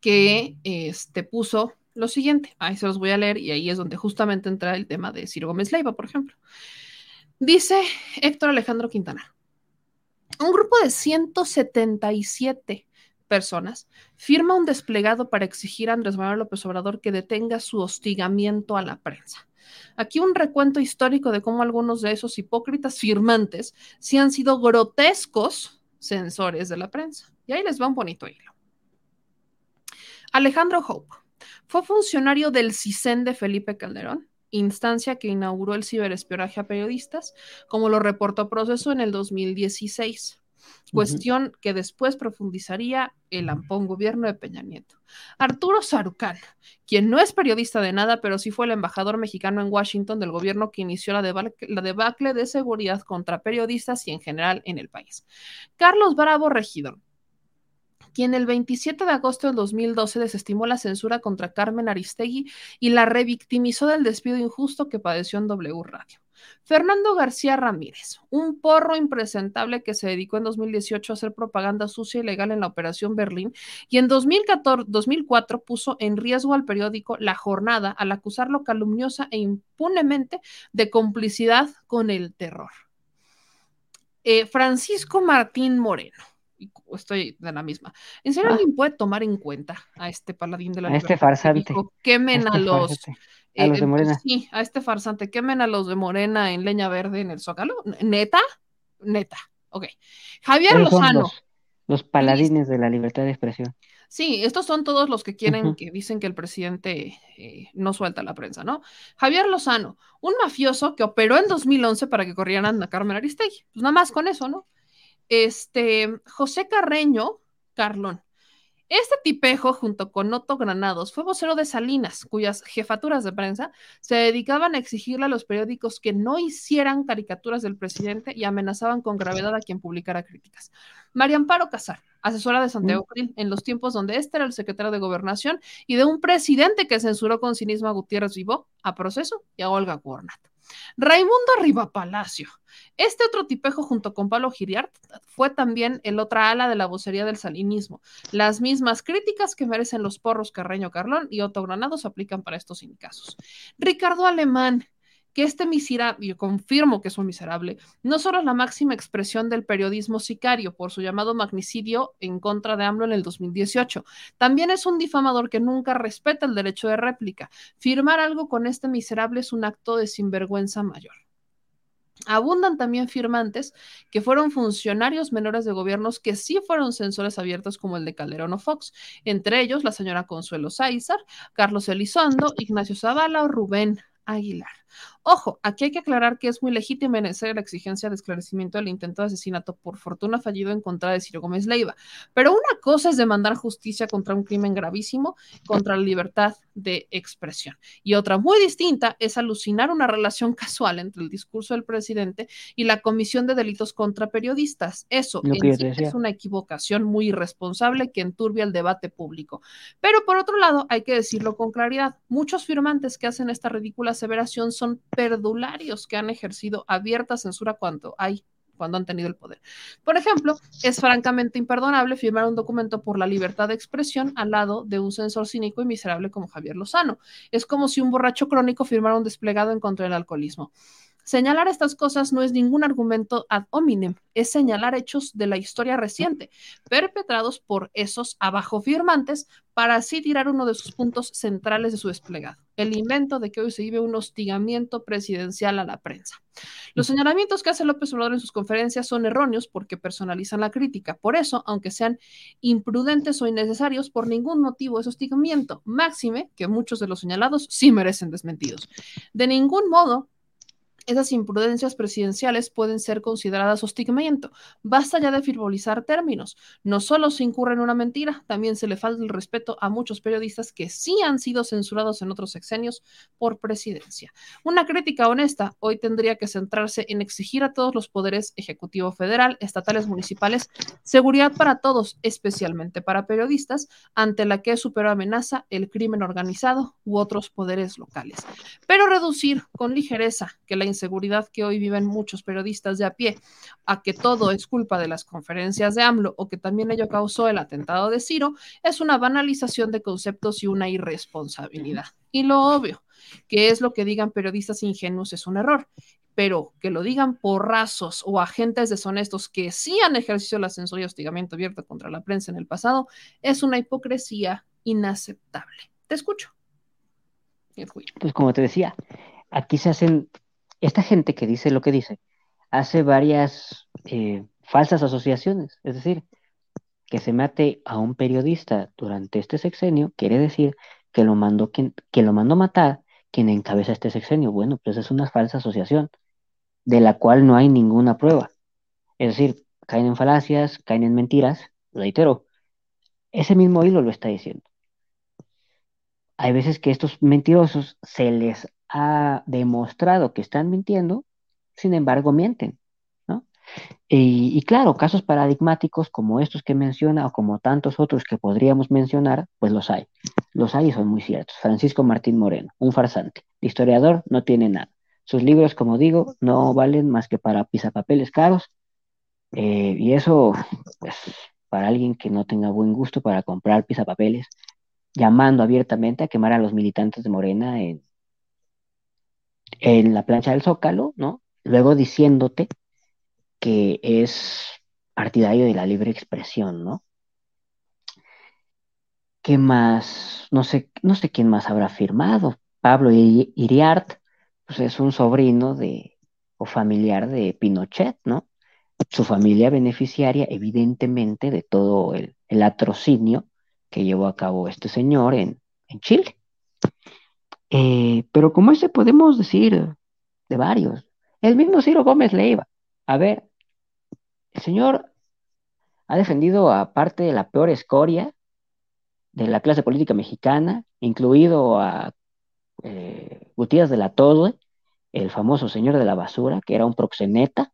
[SPEAKER 1] que este, puso lo siguiente, ahí se los voy a leer y ahí es donde justamente entra el tema de Ciro Gómez Leiva, por ejemplo. Dice Héctor Alejandro Quintanar, un grupo de 177 personas firma un desplegado para exigir a Andrés Manuel López Obrador que detenga su hostigamiento a la prensa. Aquí un recuento histórico de cómo algunos de esos hipócritas firmantes sí han sido grotescos censores de la prensa. Y ahí les va un bonito hilo. Alejandro Hope fue funcionario del CISEN de Felipe Calderón, instancia que inauguró el ciberespionaje a periodistas, como lo reportó Proceso en el 2016 cuestión que después profundizaría el ampón gobierno de Peña Nieto. Arturo Sarucán, quien no es periodista de nada, pero sí fue el embajador mexicano en Washington del gobierno que inició la, debacle, de seguridad contra periodistas y en general en el país. Carlos Bravo Regidor, quien el 27 de agosto del 2012 desestimó la censura contra Carmen Aristegui y la revictimizó del despido injusto que padeció en W Radio. Fernando García Ramírez, un porro impresentable que se dedicó en 2018 a hacer propaganda sucia y legal en la Operación Berlín y en 2014, 2004 puso en riesgo al periódico La Jornada al acusarlo calumniosa e impunemente de complicidad con el terror. Eh, Francisco Martín Moreno, estoy de la misma. ¿En serio ah. alguien puede tomar en cuenta a este paladín de la
[SPEAKER 4] a este farsante?
[SPEAKER 1] quemen a este los a los de Morena. Sí, a este farsante, quemen a los de Morena en leña verde en el Zócalo. ¿Neta? Neta. Ok. Javier Lozano.
[SPEAKER 4] Los, paladines de la libertad de expresión.
[SPEAKER 1] Sí, estos son todos los que quieren, que dicen que el presidente eh, no suelta la prensa, ¿no? Javier Lozano, un mafioso que operó en 2011 para que corrieran a Carmen Aristegui. Pues nada más con eso, ¿no? Este, José Carreño, Carlón, este tipejo, junto con Otto Granados, fue vocero de Salinas, cuyas jefaturas de prensa se dedicaban a exigirle a los periódicos que no hicieran caricaturas del presidente y amenazaban con gravedad a quien publicara críticas. María Amparo Casar, asesora de Santiago mm. Krill, en los tiempos donde este era el secretario de Gobernación y de un presidente que censuró con cinismo a Gutiérrez Vivó, a Proceso y a Olga Gornat. Raimundo Palacio. Este otro tipejo, junto con Pablo Giriart, fue también el otra ala de la vocería del salinismo. Las mismas críticas que merecen los porros Carreño Carlón y Otto Granados aplican para estos casos. Ricardo Alemán, que este miserable, yo confirmo que es un miserable, no solo es la máxima expresión del periodismo sicario por su llamado magnicidio en contra de AMLO en el 2018, también es un difamador que nunca respeta el derecho de réplica. Firmar algo con este miserable es un acto de sinvergüenza mayor. Abundan también firmantes que fueron funcionarios menores de gobiernos que sí fueron censores abiertos como el de Calderón o Fox, entre ellos la señora Consuelo Sáizar, Carlos Elizondo, Ignacio Zavala o Rubén Aguilar. Ojo, aquí hay que aclarar que es muy legítima en la exigencia de esclarecimiento del intento de asesinato por fortuna fallido en contra de Ciro Gómez Leiva. Pero una cosa es demandar justicia contra un crimen gravísimo, contra la libertad de expresión. Y otra muy distinta es alucinar una relación casual entre el discurso del presidente y la comisión de delitos contra periodistas. Eso es una equivocación muy irresponsable que enturbia el debate público. Pero por otro lado, hay que decirlo con claridad, muchos firmantes que hacen esta ridícula aseveración son perdularios que han ejercido abierta censura cuando hay cuando han tenido el poder. Por ejemplo, es francamente imperdonable firmar un documento por la libertad de expresión al lado de un censor cínico y miserable como Javier Lozano. Es como si un borracho crónico firmara un desplegado en contra del alcoholismo. Señalar estas cosas no es ningún argumento ad hominem, es señalar hechos de la historia reciente, perpetrados por esos abajo firmantes, para así tirar uno de sus puntos centrales de su desplegado, el invento de que hoy se vive un hostigamiento presidencial a la prensa. Los señalamientos que hace López Obrador en sus conferencias son erróneos porque personalizan la crítica. Por eso, aunque sean imprudentes o innecesarios, por ningún motivo es hostigamiento. Máxime que muchos de los señalados sí merecen desmentidos. De ningún modo esas imprudencias presidenciales pueden ser consideradas hostigamiento. Basta ya de frivolizar términos. No solo se incurre en una mentira, también se le falta el respeto a muchos periodistas que sí han sido censurados en otros sexenios por presidencia. Una crítica honesta hoy tendría que centrarse en exigir a todos los poderes ejecutivo federal, estatales, municipales, seguridad para todos, especialmente para periodistas, ante la que superó amenaza el crimen organizado u otros poderes locales. Pero reducir con ligereza que la seguridad que hoy viven muchos periodistas de a pie, a que todo es culpa de las conferencias de AMLO o que también ello causó el atentado de Ciro, es una banalización de conceptos y una irresponsabilidad. Y lo obvio, que es lo que digan periodistas ingenuos es un error, pero que lo digan porrazos o agentes deshonestos que sí han ejercido la censura y hostigamiento abierto contra la prensa en el pasado, es una hipocresía inaceptable. Te escucho.
[SPEAKER 4] Pues como te decía, aquí se hacen esta gente que dice lo que dice hace varias eh, falsas asociaciones. Es decir, que se mate a un periodista durante este sexenio quiere decir que lo mandó quien, que lo mandó matar quien encabeza este sexenio. Bueno, pues es una falsa asociación de la cual no hay ninguna prueba. Es decir, caen en falacias, caen en mentiras, reitero. Ese mismo hilo lo está diciendo. Hay veces que estos mentirosos se les ha demostrado que están mintiendo, sin embargo mienten. ¿no? Y, claro, casos paradigmáticos como estos que menciona o como tantos otros que podríamos mencionar, pues los hay. Los hay y son muy ciertos. Francisco Martín Moreno, un farsante. historiador no tiene nada. Sus libros, como digo, no valen más que para pisapapeles caros. Eh, y eso, pues, para alguien que no tenga buen gusto para comprar pisapapeles, llamando abiertamente a quemar a los militantes de Morena en, en la plancha del Zócalo, ¿no? Luego diciéndote que es partidario de la libre expresión, ¿no? ¿Qué más? No sé, no sé quién más habrá firmado. Pablo Iriart, pues es un sobrino de, o familiar de Pinochet, ¿no? su familia beneficiaria, evidentemente, de todo el, el atrocinio que llevó a cabo este señor en, en Chile. Eh, pero como ese podemos decir de varios. El mismo Ciro Gómez Leiva. A ver, el señor ha defendido a parte de la peor escoria de la clase política mexicana, incluido a eh, Gutiérrez de la Torre, el famoso señor de la basura, que era un proxeneta,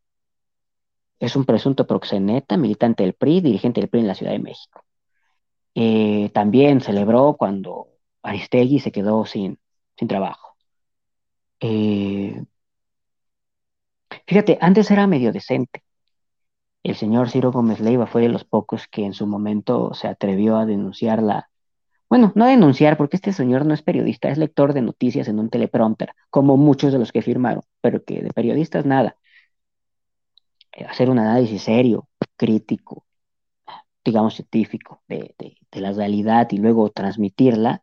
[SPEAKER 4] es un presunto proxeneta, militante del PRI, dirigente del PRI en la Ciudad de México. Eh, también celebró cuando Aristegui se quedó sin, sin trabajo. Eh, fíjate, antes era medio decente. El señor Ciro Gómez Leiva fue de los pocos que en su momento se atrevió a denunciar la, bueno, no denunciar, porque este señor no es periodista, es lector de noticias en un teleprompter, como muchos de los que firmaron, pero que de periodistas nada. Eh, hacer un análisis serio, crítico, digamos científico, de, de la realidad y luego transmitirla,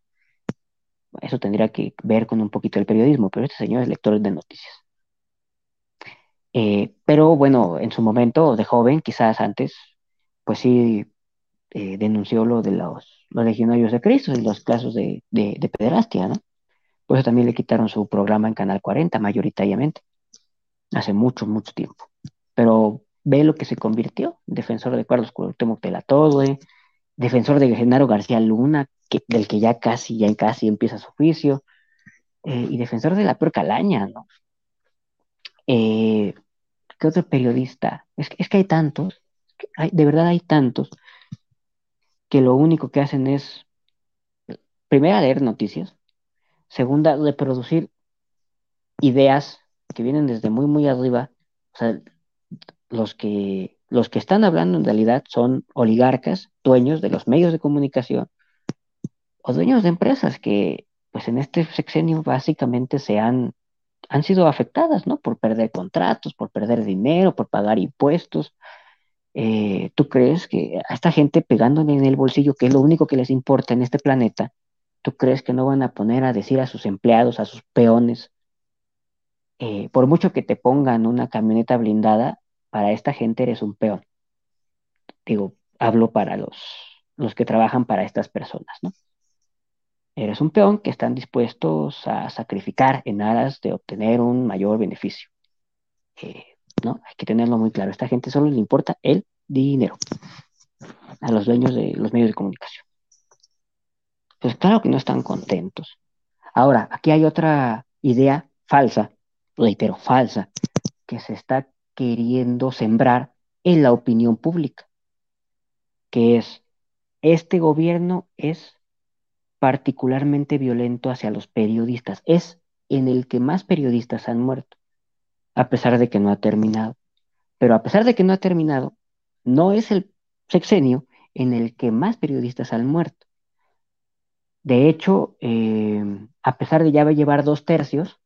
[SPEAKER 4] eso tendría que ver con un poquito el periodismo, pero este señor es lector de noticias. Eh, pero bueno, en su momento de joven, quizás antes, pues sí eh, denunció lo de los, los, legionarios de Cristo y los casos de, de, pederastia, ¿no? Por eso también le quitaron su programa en Canal 40, mayoritariamente, hace mucho, mucho tiempo. Pero ve lo que se convirtió, defensor de Carlos Cuauhtémoc de la defensor de Genaro García Luna, del que ya casi, ya casi empieza su juicio, eh, y defensor de la peor calaña, ¿no? Eh, ¿Qué otro periodista? Es, que hay tantos, de verdad hay tantos, que lo único que hacen es, primero, leer noticias, segunda, reproducir ideas que vienen desde muy, muy arriba, o sea, los que, los que están hablando en realidad son oligarcas, dueños de los medios de comunicación, o dueños de empresas que pues en este sexenio básicamente se han, han sido afectadas, ¿no? Por perder contratos, por perder dinero, por pagar impuestos. Eh, ¿Tú crees que a esta gente pegándole en el bolsillo, que es lo único que les importa en este planeta, ¿tú crees que no van a poner a decir a sus empleados, a sus peones, eh, por mucho que te pongan una camioneta blindada, para esta gente eres un peón? Digo, hablo para los, los que trabajan para estas personas, ¿no? Eres un peón que están dispuestos a sacrificar en aras de obtener un mayor beneficio. Eh, ¿no? Hay que tenerlo muy claro. A esta gente solo le importa el dinero a los dueños de los medios de comunicación. Pues claro que no están contentos. Ahora, aquí hay otra idea falsa, reitero, falsa, que se está queriendo sembrar en la opinión pública, que es, este gobierno es particularmente violento hacia los periodistas. Es en el que más periodistas han muerto, a pesar de que no ha terminado. Pero a pesar de que no ha terminado, no es el sexenio en el que más periodistas han muerto. De hecho, eh, a pesar de ya llevar dos tercios,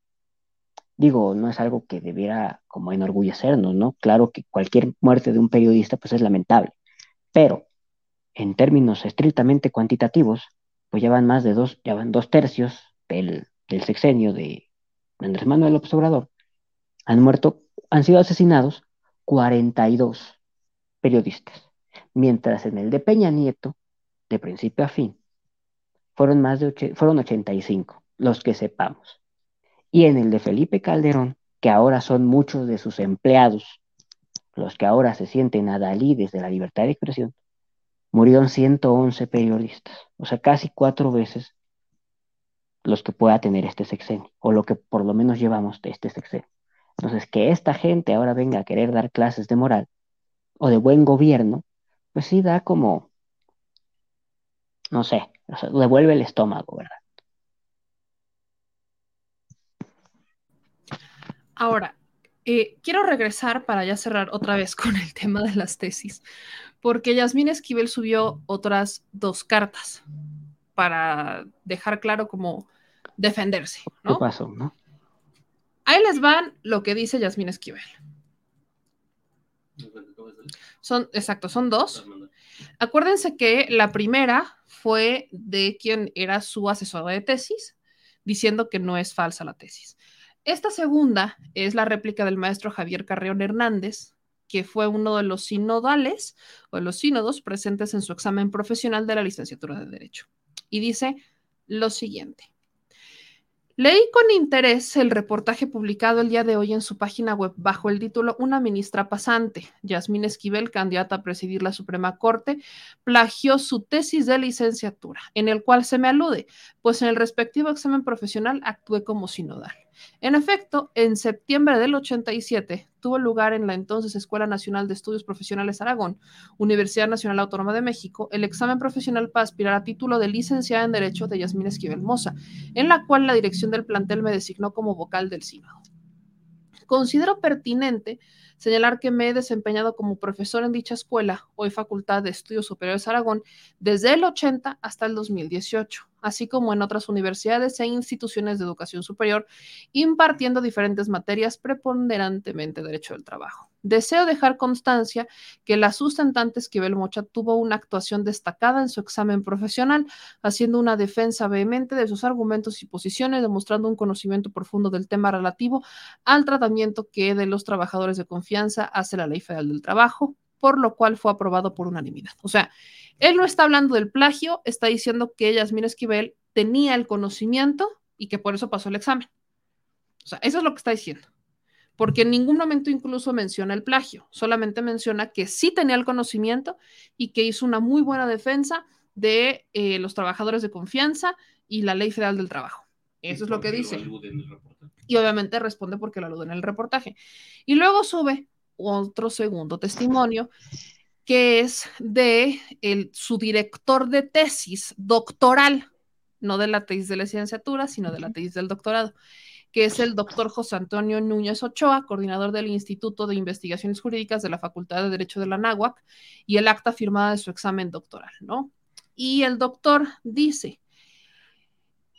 [SPEAKER 4] digo, no es algo que debiera como enorgullecernos, ¿no? Claro que cualquier muerte de un periodista pues es lamentable, pero en términos estrictamente cuantitativos, pues ya van más de dos, ya van dos tercios del, sexenio de Andrés Manuel López Obrador, han muerto, han sido asesinados 42 periodistas, mientras en el de Peña Nieto, de principio a fin, fueron más de fueron 85, los que sepamos. Y en el de Felipe Calderón, que ahora son muchos de sus empleados, los que ahora se sienten adalides de la libertad de expresión, murieron 111 periodistas, o sea, casi cuatro veces los que pueda tener este sexenio, o lo que por lo menos llevamos de este sexenio. Entonces, que esta gente ahora venga a querer dar clases de moral o de buen gobierno, pues sí da como, no sé, devuelve el estómago, ¿verdad?
[SPEAKER 1] Ahora, eh, quiero regresar para ya cerrar otra vez con el tema de las tesis, porque Yasmín Esquivel subió otras dos cartas para dejar claro cómo defenderse. ¿no?
[SPEAKER 4] ¿Qué pasó, no?
[SPEAKER 1] Ahí les van lo que dice Yasmín Esquivel. Son, exacto, son dos. Acuérdense que la primera fue de quien era su asesora de tesis, diciendo que no es falsa la tesis. Esta segunda es la réplica del maestro Javier Carreón Hernández, que fue uno de los sinodales o de los sínodos presentes en su examen profesional de la licenciatura de Derecho. Y dice lo siguiente. Leí con interés el reportaje publicado el día de hoy en su página web bajo el título Una ministra pasante. Yasmín Esquivel, candidata a presidir la Suprema Corte, plagió su tesis de licenciatura, en el cual se me alude, pues en el respectivo examen profesional actué como sinodal. En efecto, en septiembre del 87 tuvo lugar en la entonces Escuela Nacional de Estudios Profesionales Aragón, Universidad Nacional Autónoma de México, el examen profesional para aspirar a título de licenciada en Derecho de Yasmín Esquivel Moza, en la cual la dirección del plantel me designó como vocal del sínodo. Considero pertinente señalar que me he desempeñado como profesor en dicha escuela, hoy Facultad de Estudios Superiores Aragón, desde el 80 hasta el 2018, así como en otras universidades e instituciones de educación superior, impartiendo diferentes materias, preponderantemente derecho del trabajo. Deseo dejar constancia que la sustentante Esquivel Mocha tuvo una actuación destacada en su examen profesional, haciendo una defensa vehemente de sus argumentos y posiciones, demostrando un conocimiento profundo del tema relativo al tratamiento que de los trabajadores de confianza hace la Ley Federal del Trabajo, por lo cual fue aprobado por unanimidad. O sea, él no está hablando del plagio, está diciendo que Yasmín Esquivel tenía el conocimiento y que por eso pasó el examen. O sea, eso es lo que está diciendo porque en ningún momento incluso menciona el plagio, solamente menciona que sí tenía el conocimiento y que hizo una muy buena defensa de eh, los trabajadores de confianza y la ley federal del trabajo. Eso es lo que dice. y obviamente responde porque lo alude en el reportaje. Y luego sube otro segundo testimonio que es de el, su director de tesis doctoral, no de la tesis de la licenciatura, sino de la tesis del doctorado que es el doctor José Antonio Núñez Ochoa, coordinador del Instituto de Investigaciones Jurídicas de la Facultad de Derecho de la Náhuac, y el acta firmada de su examen doctoral, ¿no? Y el doctor dice,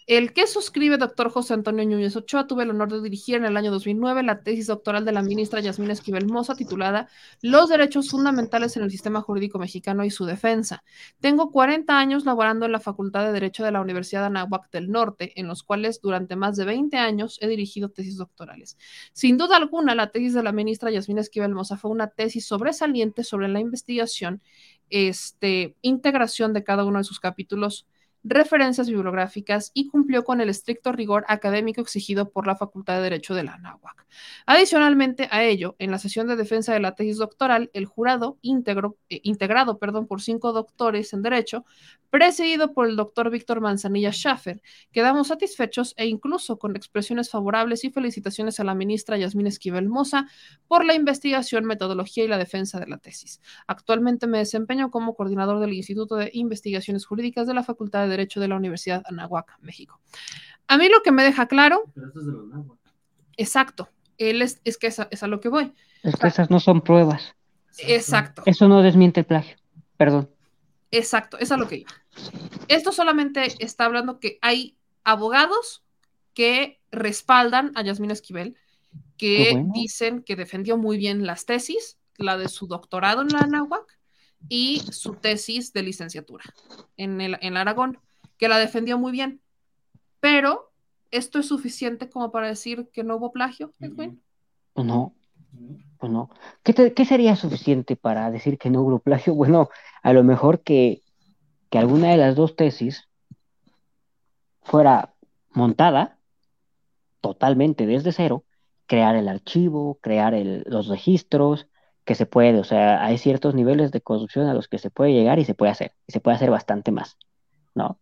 [SPEAKER 1] el que suscribe doctor José Antonio Núñez Ochoa tuve el honor de dirigir en el año 2009 la tesis doctoral de la ministra Yasmín Esquivel Moza titulada Los derechos fundamentales en el sistema jurídico mexicano y su defensa. Tengo 40 años laborando en la Facultad de Derecho de la Universidad de Anáhuac del Norte, en los cuales durante más de 20 años he dirigido tesis doctorales. Sin duda alguna, la tesis de la ministra Yasmín Esquivel Moza fue una tesis sobresaliente sobre la investigación, este, integración de cada uno de sus capítulos referencias bibliográficas y cumplió con el estricto rigor académico exigido por la Facultad de Derecho de la Anáhuac. Adicionalmente a ello, en la sesión de defensa de la tesis doctoral, el jurado eh, integrado perdón, por cinco doctores en Derecho, presidido por el doctor Víctor Manzanilla Schaffer, quedamos satisfechos e incluso con expresiones favorables y felicitaciones a la ministra Yasmín Esquivel Moza por la investigación, metodología y la defensa de la tesis. Actualmente me desempeño como coordinador del Instituto de Investigaciones Jurídicas de la Facultad de Derecho de la Universidad Anahuac, México. A mí lo que me deja claro. Pero esto es de los Exacto. Él es, es que es a, es a, lo que voy.
[SPEAKER 4] Es que esas no son pruebas.
[SPEAKER 1] Exacto.
[SPEAKER 4] Eso no desmiente el plagio. Perdón.
[SPEAKER 1] Exacto, es a lo que iba. Esto solamente está hablando que hay abogados que respaldan a Yasmín Esquivel, que dicen que defendió muy bien las tesis, la de su doctorado en la Anáhuac y su tesis de licenciatura en, el, en Aragón, que la defendió muy bien. Pero, ¿esto es suficiente como para decir que no hubo plagio, Edwin?
[SPEAKER 4] Pues no, pues no. ¿Qué, ¿Qué, sería suficiente para decir que no hubo plagio? [laughs] Bueno, a lo mejor que, que alguna de las dos tesis fuera montada totalmente desde cero, crear el archivo, crear el, los registros, que se puede, o sea, hay ciertos niveles de construcción a los que se puede llegar y se puede hacer, y se puede hacer bastante más, ¿no?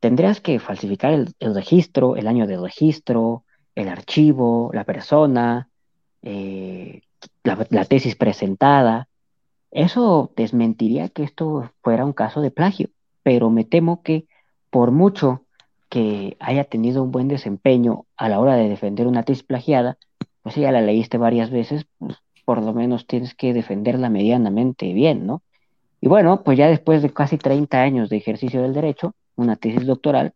[SPEAKER 4] Tendrías que falsificar el, registro, el año de registro, el archivo, la persona, eh, la, la, tesis presentada. Eso desmentiría que esto fuera un caso de plagio, pero me temo que por mucho que haya tenido un buen desempeño a la hora de defender una tesis plagiada, pues ya la leíste varias veces, pues por lo menos tienes que defenderla medianamente bien, ¿no? Y bueno, pues ya después de casi 30 años de ejercicio del derecho, una tesis doctoral,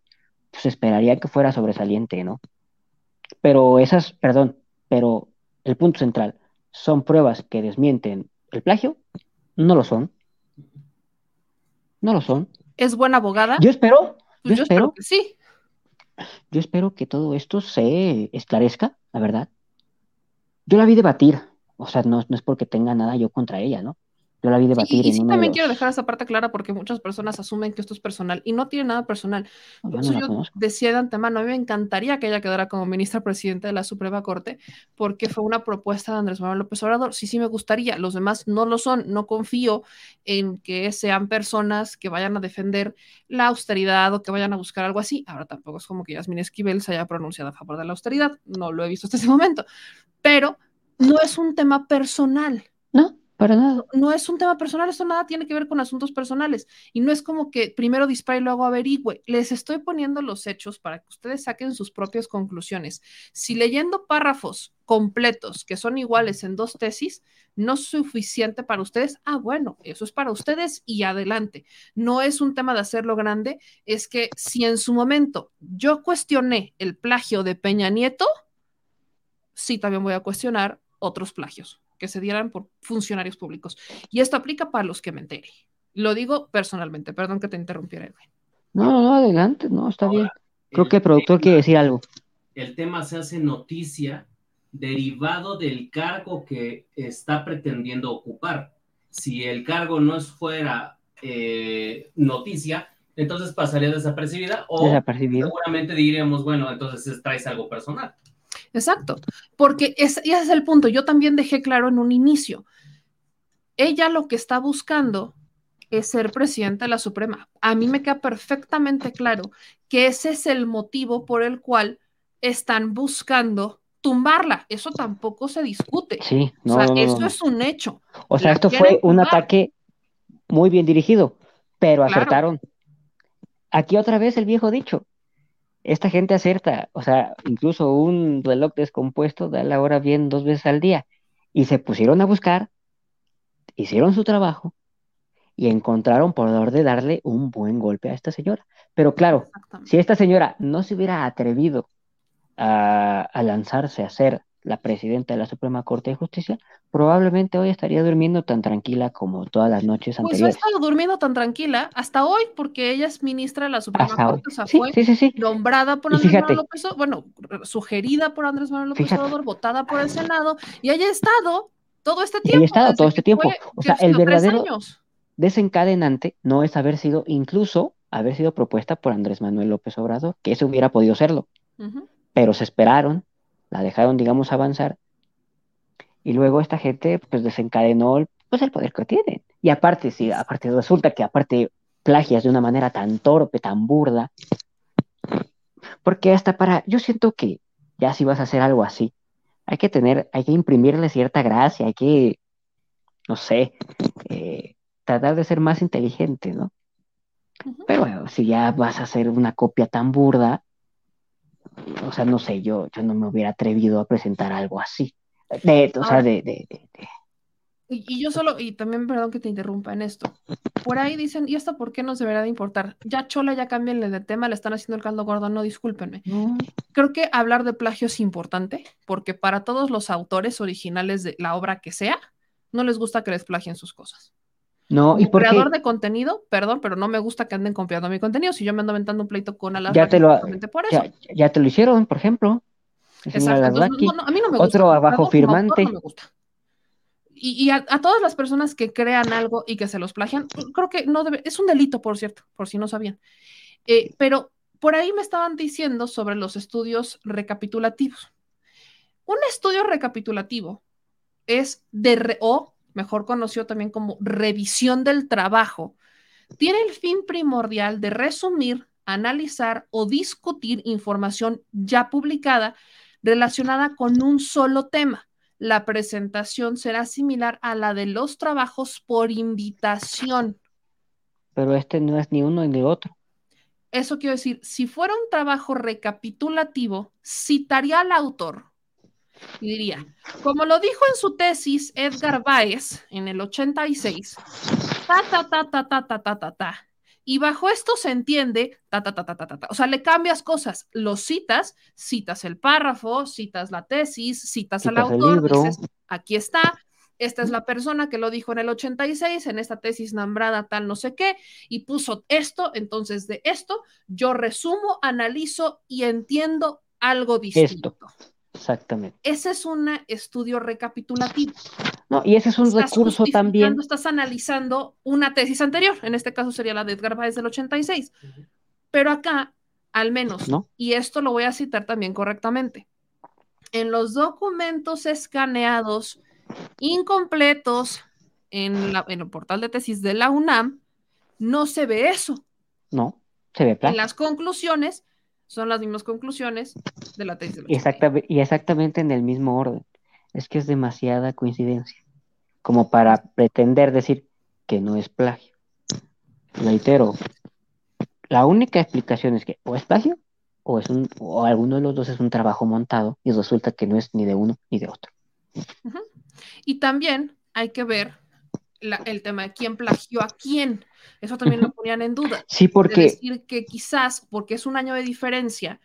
[SPEAKER 4] pues esperaría que fuera sobresaliente, ¿no? Pero esas, perdón, pero el punto central, ¿son pruebas que desmienten el plagio? No lo son. No lo son.
[SPEAKER 1] ¿Es buena abogada?
[SPEAKER 4] Yo espero, pues
[SPEAKER 1] yo, espero, que sí.
[SPEAKER 4] Yo espero que todo esto se esclarezca, la verdad. Yo la vi debatir o sea, no, no es porque tenga nada yo contra ella, ¿no? Yo la vi debatir.
[SPEAKER 1] y, sí también quiero dejar esa parte clara porque muchas personas asumen que esto es personal y no tiene nada personal. Por eso yo decía de antemano, a mí me encantaría que ella quedara como ministra presidenta de la Suprema Corte porque fue una propuesta de Andrés Manuel López Obrador. Sí, sí me gustaría. Los demás no lo son. No confío en que sean personas que vayan a defender la austeridad o que vayan a buscar algo así. Ahora tampoco es como que Yasmin Esquivel se haya pronunciado a favor de la austeridad. No lo he visto hasta ese momento. Pero no es un tema personal.
[SPEAKER 4] No para nada.
[SPEAKER 1] No es un tema personal, esto nada tiene que ver con asuntos personales. Y no es como que primero dispare y luego averigüe. Les estoy poniendo los hechos para que ustedes saquen sus propias conclusiones. Si leyendo párrafos completos que son iguales en dos tesis no es suficiente para ustedes, ah, bueno, eso es para ustedes y adelante. No es un tema de hacerlo grande, es que si en su momento yo cuestioné el plagio de Peña Nieto, sí también voy a cuestionar otros plagios que se dieran por funcionarios públicos. Y esto aplica para los que me entere. Lo digo personalmente, perdón que te interrumpiera,
[SPEAKER 4] No, no, adelante, no, está bien. Creo que el productor quiere decir algo.
[SPEAKER 2] El tema se hace noticia derivado del cargo que está pretendiendo ocupar. Si el cargo no fuera eh, noticia, entonces pasaría desapercibida o seguramente diríamos, bueno, entonces traes algo personal.
[SPEAKER 1] Exacto, porque ese es el punto. Yo también dejé claro en un inicio. Ella lo que está buscando es ser presidenta de la Suprema. A mí me queda perfectamente claro que ese es el motivo por el cual están buscando tumbarla. Eso tampoco se discute.
[SPEAKER 4] Sí,
[SPEAKER 1] no, o sea, eso es un hecho.
[SPEAKER 4] O sea, esto fue un ataque muy bien dirigido, pero acertaron. Aquí otra vez el viejo dicho, esta gente acerta, o sea, incluso un reloj descompuesto da la hora bien dos veces al día. Y se pusieron a buscar, hicieron su trabajo y encontraron por de darle un buen golpe a esta señora. Pero claro, si esta señora no se hubiera atrevido a, a lanzarse a ser la presidenta de la Suprema Corte de Justicia, probablemente hoy estaría durmiendo tan tranquila como todas las noches anteriores. Pues
[SPEAKER 1] ha estado durmiendo tan tranquila hasta hoy porque ella es ministra de la Suprema Corte, o sea, fue nombrada por Andrés Manuel López bueno, sugerida por Andrés Manuel López Obrador, votada por el Senado, y haya estado todo este tiempo.
[SPEAKER 4] Haya estado todo este tiempo. o sea, el verdadero desencadenante no es haber sido, incluso haber sido propuesta por Andrés Manuel López Obrador, que eso hubiera podido serlo. Pero se esperaron, la dejaron, digamos, avanzar. Y luego esta gente, pues, desencadenó pues, el poder que tienen. Y aparte, sí, aparte resulta que aparte plagias de una manera tan torpe, tan burda, porque hasta para, yo siento que ya si vas a hacer algo así, hay que tener, hay que imprimirle cierta gracia, hay que, no sé, eh, tratar de ser más inteligente, ¿no? Pero bueno, si ya vas a hacer una copia tan burda, o sea, no sé, yo, yo no me hubiera atrevido a presentar algo así. De, o sea, de, de,
[SPEAKER 1] y, yo solo, y también perdón que te interrumpa en esto. Por ahí dicen, ¿y esto por qué nos deberá de importar? Ya Chola, ya cámbienle de tema, le están haciendo el caldo gordo, no discúlpenme. Creo que hablar de plagio es importante, porque para todos los autores originales de la obra que sea, no les gusta que les plagien sus cosas.
[SPEAKER 4] No, y por
[SPEAKER 1] creador de contenido, perdón, pero no me gusta que anden copiando mi contenido. Si yo me ando aventando un pleito con Alas
[SPEAKER 4] ya te lo, por eso. Ya, te lo hicieron, por ejemplo.
[SPEAKER 1] Exacto. a mí no me gusta.
[SPEAKER 4] Otro abajo firmante. No me gusta.
[SPEAKER 1] Y, a, todas las personas que crean algo y que se los plagian, creo que no debe, es un delito, por cierto, por si no sabían. Eh, pero por ahí me estaban diciendo sobre los estudios recapitulativos. Un estudio recapitulativo es de, o mejor conocido también como revisión del trabajo, tiene el fin primordial de resumir, analizar o discutir información ya publicada relacionada con un solo tema. La presentación será similar a la de los trabajos por invitación.
[SPEAKER 4] Pero este no es ni uno ni otro.
[SPEAKER 1] Eso quiero decir, si fuera un trabajo recapitulativo, citaría al autor, y diría, como lo dijo en su tesis Edgar Baez en el 86, ta, ta, ta, ta, ta, ta, ta, ta, ta. Y bajo esto se entiende, ta, ta, ta, ta, ta, ta, O sea, le cambias cosas, lo citas, citas el párrafo, citas la tesis, citas, al autor, dices, aquí está, esta es la persona que lo dijo en el 86, en esta tesis nombrada tal no sé qué, y puso esto, entonces de esto yo resumo, analizo y entiendo algo distinto.
[SPEAKER 4] Exactamente.
[SPEAKER 1] Ese es un estudio recapitulativo.
[SPEAKER 4] No, y ese es un recurso también.
[SPEAKER 1] Estás analizando una tesis anterior, en este caso sería la de Edgar Báez del 86. Pero acá, al menos, ¿No? y esto lo voy a citar también correctamente, en los documentos escaneados incompletos en, la, en el portal de tesis de la UNAM, no se ve eso.
[SPEAKER 4] No, se ve plagio.
[SPEAKER 1] En las conclusiones son las mismas conclusiones de la tesis.
[SPEAKER 4] exactamente, y exactamente en el mismo orden. Es que es demasiada coincidencia como para pretender decir que no es plagio. Reitero, la única explicación es que o es plagio o es un o alguno de los dos es un trabajo montado y resulta que no es ni de uno ni de otro.
[SPEAKER 1] Y también hay que ver el tema de quién plagió a quién. Eso también lo ponían en duda.
[SPEAKER 4] Sí, porque.
[SPEAKER 1] decir que quizás, porque es un año de diferencia,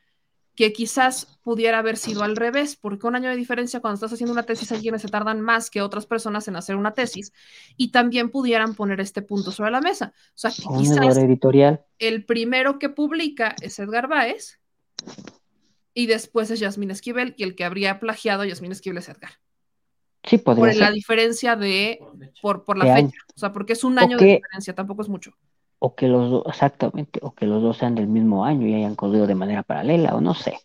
[SPEAKER 1] que quizás pudiera haber sido al revés, porque un año de diferencia cuando estás haciendo una tesis hay quienes se tardan más que otras personas en hacer una tesis y también pudieran poner este punto sobre la mesa. O sea, que quizás
[SPEAKER 4] editorial.
[SPEAKER 1] el primero que publica es Edgar Baez y después es Yasmín Esquivel y el que habría plagiado a Yasmín Esquivel es Edgar.
[SPEAKER 4] Sí, podría
[SPEAKER 1] por la diferencia de, por, por la fecha. O sea, porque es un año de diferencia, tampoco es mucho.
[SPEAKER 4] O que los dos, exactamente, o que los dos sean del mismo año y hayan corrido de manera paralela, o no sé.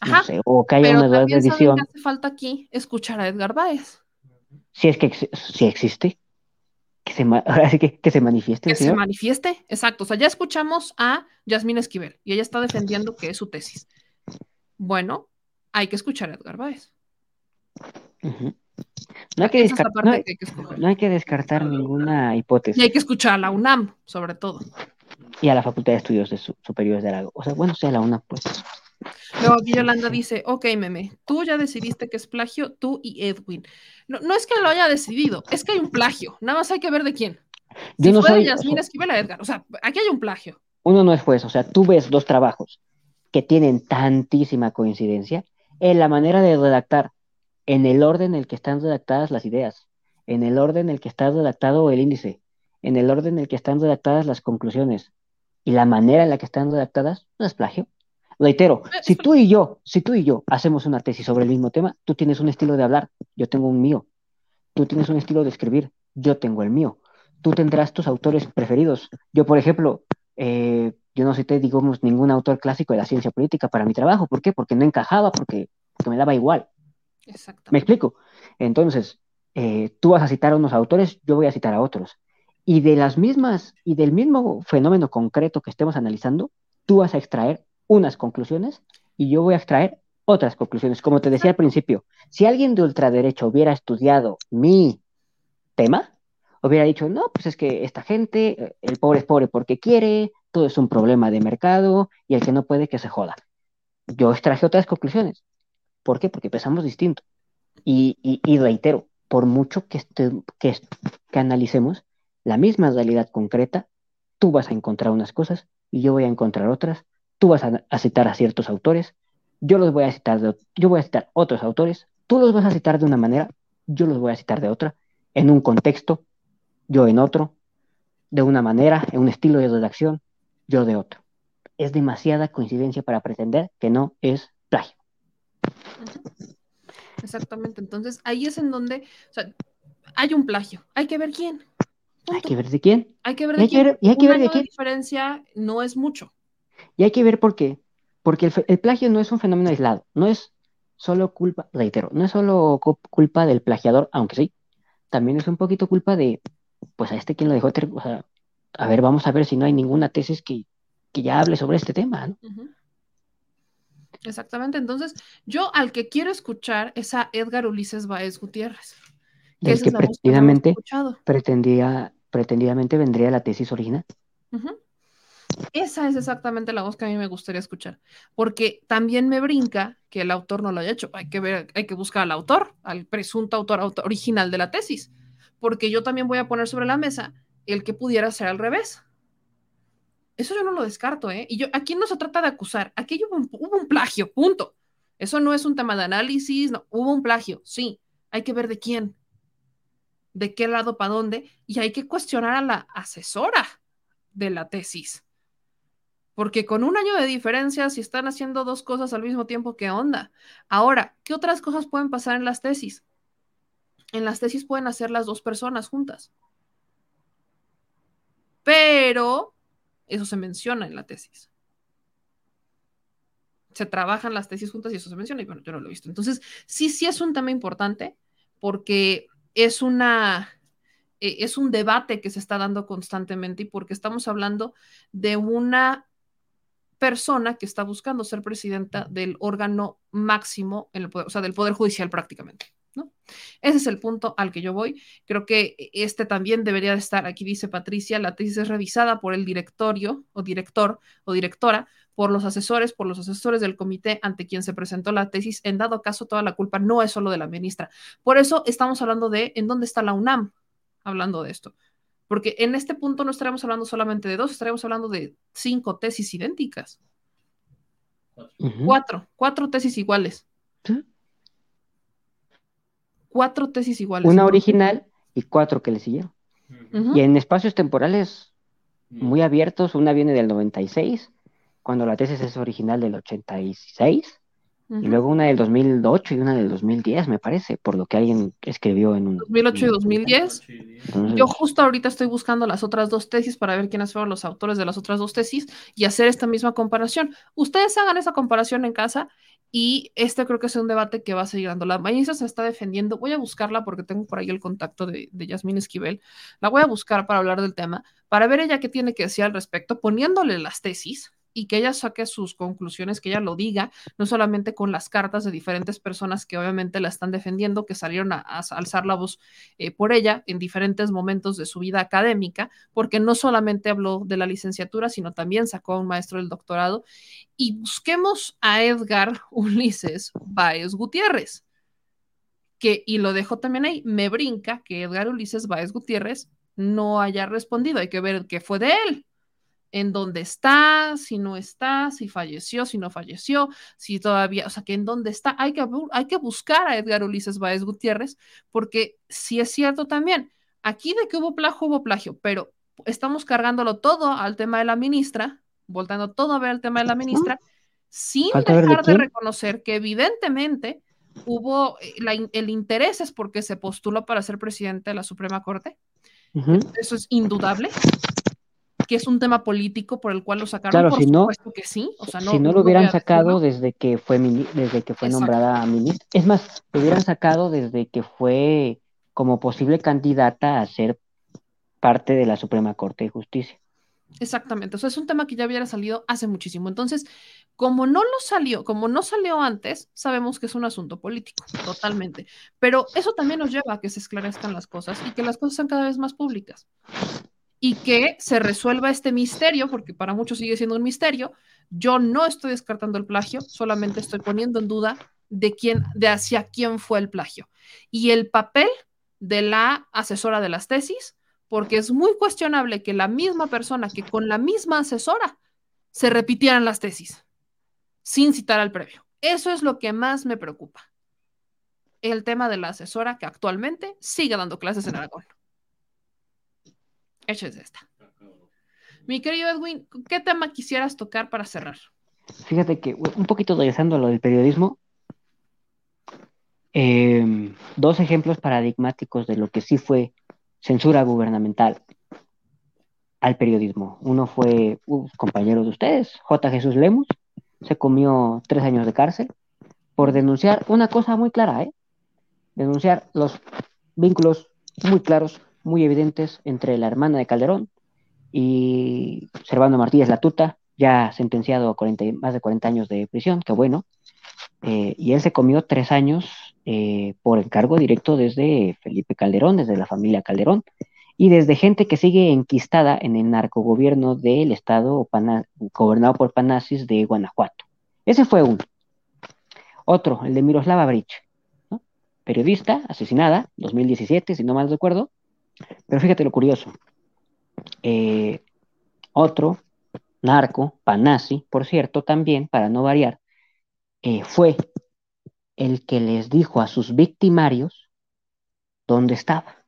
[SPEAKER 4] Ajá, no sé, o que haya una nueva edición.
[SPEAKER 1] hace falta aquí escuchar a Edgar Baez.
[SPEAKER 4] Si es que si existe, que se, [laughs] ahora sí que, que se manifieste.
[SPEAKER 1] Que se manifieste, exacto. O sea, ya escuchamos a Yasmín Esquivel y ella está defendiendo que es su tesis. Bueno, hay que escuchar a Edgar Baez.
[SPEAKER 4] No hay, que no, hay, que descartar ninguna hipótesis.
[SPEAKER 1] Y hay que escuchar a la UNAM, sobre todo.
[SPEAKER 4] Y a la Facultad de Estudios Superiores de Aragón. O sea, bueno, sea la UNAM, pues.
[SPEAKER 1] Luego aquí Yolanda dice, ok, meme, tú ya decidiste que es plagio, tú y Edwin. No, no es que lo haya decidido, es que hay un plagio, nada más hay que ver de quién.
[SPEAKER 4] Yo no soy...
[SPEAKER 1] Yasmín Esquivel a Edgar, o sea, aquí hay un plagio.
[SPEAKER 4] Uno no es juez, o sea, tú ves dos trabajos que tienen tantísima coincidencia en la manera de redactar en el orden en el que están redactadas las ideas, en el orden en el que está redactado el índice, en el orden en el que están redactadas las conclusiones y la manera en la que están redactadas, no es plagio. Reitero, si tú y yo, si tú y yo hacemos una tesis sobre el mismo tema, tú tienes un estilo de hablar, yo tengo un mío. Tú tienes un estilo de escribir, yo tengo el mío. Tú tendrás tus autores preferidos. Yo, por ejemplo, eh, yo no cité, digamos, ningún autor clásico de la ciencia política para mi trabajo. ¿Por qué? Porque no encajaba, porque me daba igual. ¿Me explico? Entonces, eh, tú vas a citar a unos autores, yo voy a citar a otros. Y de las mismas, y del mismo fenómeno concreto que estemos analizando, tú vas a extraer unas conclusiones y yo voy a extraer otras conclusiones. Como te decía al principio, si alguien de ultraderecha hubiera estudiado mi tema, hubiera dicho, no, pues es que esta gente, eh, el pobre es pobre porque quiere, todo es un problema de mercado y el que no puede que se joda. Yo extraje otras conclusiones. ¿Por qué? Porque pensamos distinto. Y, reitero, por mucho que, que, que analicemos la misma realidad concreta, tú vas a encontrar unas cosas y yo voy a encontrar otras. Tú vas a, citar a ciertos autores, yo los voy a citar, yo voy a citar otros autores, tú los vas a citar de una manera, yo los voy a citar de otra, en un contexto, yo en otro, de una manera, en un estilo de redacción, yo de otro. Es demasiada coincidencia para pretender que no es plagio.
[SPEAKER 1] Exactamente, entonces ahí es en donde, o sea, hay un plagio, hay que ver quién.
[SPEAKER 4] Hay que ver de quién.
[SPEAKER 1] Hay que ver de quién. y hay que ver de quién. diferencia no es mucho.
[SPEAKER 4] Y hay que ver por qué. Porque el, plagio no es un fenómeno aislado, no es solo culpa, reitero, no es solo culpa del plagiador, aunque sí, también es un poquito culpa de, pues a este quien lo dejó, o sea, a ver, vamos a ver si no hay ninguna tesis que, ya hable sobre este tema, ¿no?
[SPEAKER 1] Exactamente. Entonces, yo al que quiero escuchar es a Edgar Ulises Baez Gutiérrez.
[SPEAKER 4] Que es que pretendidamente, pretendía, pretendidamente vendría la tesis original.
[SPEAKER 1] Esa es exactamente la voz que a mí me gustaría escuchar, porque también me brinca que el autor no lo haya hecho. Hay que ver, hay que buscar al autor, al presunto autor, autor original de la tesis, porque yo también voy a poner sobre la mesa el que pudiera ser al revés. Eso yo no lo descarto, ¿eh? Y yo, aquí no se trata de acusar, aquí hubo un, plagio, punto. Eso no es un tema de análisis, no, hubo un plagio, sí, hay que ver de quién, de qué lado, para dónde, y hay que cuestionar a la asesora de la tesis. Porque con un año de diferencia, si están haciendo dos cosas al mismo tiempo, ¿qué onda? Ahora, ¿qué otras cosas pueden pasar en las tesis? En las tesis pueden hacer las dos personas juntas. Pero eso se menciona en la tesis. Se trabajan las tesis juntas y eso se menciona, y bueno, yo no lo he visto. Entonces, sí, sí es un tema importante porque es una, eh, es un debate que se está dando constantemente y porque estamos hablando de una persona que está buscando ser presidenta del órgano máximo, en el poder, o sea, del Poder Judicial prácticamente. ¿No? Ese es el punto al que yo voy. Creo que este también debería de estar, aquí dice Patricia, la tesis es revisada por el directorio o director o directora, por los asesores, por los asesores del comité ante quien se presentó la tesis. En dado caso, toda la culpa no es solo de la ministra. Por eso estamos hablando de en dónde está la UNAM hablando de esto. Porque en este punto no estaremos hablando solamente de dos, estaremos hablando de cinco tesis idénticas. Cuatro, cuatro tesis iguales. Cuatro tesis iguales.
[SPEAKER 4] Una original y cuatro que le siguieron. Y en espacios temporales muy abiertos, una viene del 96, cuando la tesis es original del 86, y luego una del 2008 y una del 2010, me parece, por lo que alguien escribió en un...
[SPEAKER 1] 2008 y 2010. Yo justo ahorita estoy buscando las otras dos tesis para ver quiénes fueron los autores de las otras dos tesis y hacer esta misma comparación. Ustedes hagan esa comparación en casa y este creo que es un debate que va a seguir dando. La mañana se está defendiendo. Voy a buscarla porque tengo por ahí el contacto de, de Yasmín Esquivel. La voy a buscar para hablar del tema, para ver ella qué tiene que decir al respecto, poniéndole las tesis y que ella saque sus conclusiones, que ella lo diga, no solamente con las cartas de diferentes personas que obviamente la están defendiendo, que salieron a, alzar la voz eh, por ella en diferentes momentos de su vida académica, porque no solamente habló de la licenciatura, sino también sacó a un maestro del doctorado. Y busquemos a Edgar [laughs] Ulises Baez Gutiérrez, que, y lo dejo también ahí, me brinca que Edgar Ulises Baez Gutiérrez no haya respondido, hay que ver qué fue de él en dónde está, si no está, si falleció, si no falleció, si todavía, o sea, que en dónde está. Hay que, hay que buscar a Edgar Ulises Báez Gutiérrez, porque si es cierto también, aquí de que hubo plagio, hubo plagio, pero estamos cargándolo todo al tema de la ministra, voltando todo a ver el tema de la ministra, sin dejar de, reconocer que evidentemente hubo eh, el interés es porque se postuló para ser presidente de la Suprema Corte. Eso es indudable que es un tema político por el cual lo sacaron.
[SPEAKER 4] Claro, si no,
[SPEAKER 1] que sí.
[SPEAKER 4] si no lo hubieran sacado desde que fue desde que fue nombrada ministra. Es más, lo hubieran sacado desde que fue como posible candidata a ser parte de la Suprema Corte de Justicia.
[SPEAKER 1] Exactamente, o sea, es un tema que ya hubiera salido hace muchísimo. Entonces, como no lo salió, como no salió antes, sabemos que es un asunto político, totalmente. Pero eso también nos lleva a que se esclarezcan las cosas y que las cosas sean cada vez más públicas y que se resuelva este misterio, porque para muchos sigue siendo un misterio. Yo no estoy descartando el plagio, solamente estoy poniendo en duda de quién, de hacia quién fue el plagio. Y el papel de la asesora de las tesis, porque es muy cuestionable que la misma persona que con la misma asesora se repitieran las tesis, sin citar al previo. Eso es lo que más me preocupa. El tema de la asesora que actualmente sigue dando clases en Aragón. Hecho es esta. Mi querido Edwin, ¿qué tema quisieras tocar para cerrar?
[SPEAKER 4] Fíjate que un poquito regresando a lo del periodismo, em, dos ejemplos paradigmáticos de lo que sí fue censura gubernamental al periodismo. Uno fue un compañero de ustedes, J. Jesús Lemus, se comió tres años de cárcel por denunciar una cosa muy clara, ¿eh? denunciar los vínculos muy claros muy evidentes entre la hermana de Calderón y Servando Martínez Latuta, ya sentenciado a 40, más de 40 años de prisión, que bueno, eh, y él se comió tres años eh, por encargo directo desde Felipe Calderón, desde la familia Calderón, y desde gente que sigue enquistada en el narcogobierno del estado gobernado por Panasis de Guanajuato. Ese fue uno. Otro, el de Miroslava Brich, periodista, asesinada, 2017, si no mal recuerdo, pero fíjate lo curioso. Eh, otro narco, Panasi, por cierto, también, para no variar, eh, fue el que les dijo a sus victimarios dónde estaba.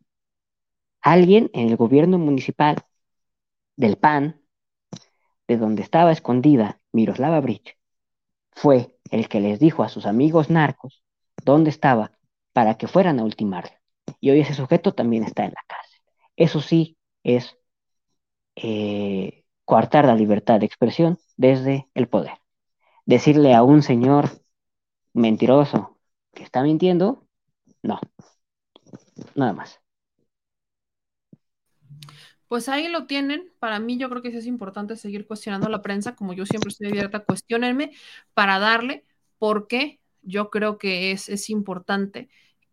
[SPEAKER 4] Alguien en el gobierno municipal del PAN de donde estaba escondida Miroslava Bridge fue el que les dijo a sus amigos narcos dónde estaba para que fueran a ultimarla. Y hoy ese sujeto también está en la cárcel. Eso sí es eh, coartar la libertad de expresión desde el poder. Decirle a un señor mentiroso que está mintiendo, no, nada más.
[SPEAKER 1] Pues ahí lo tienen. Para mí yo creo que es importante seguir cuestionando a la prensa, como yo siempre estoy abierta, cuestionenme para darle, porque yo creo que es, es importante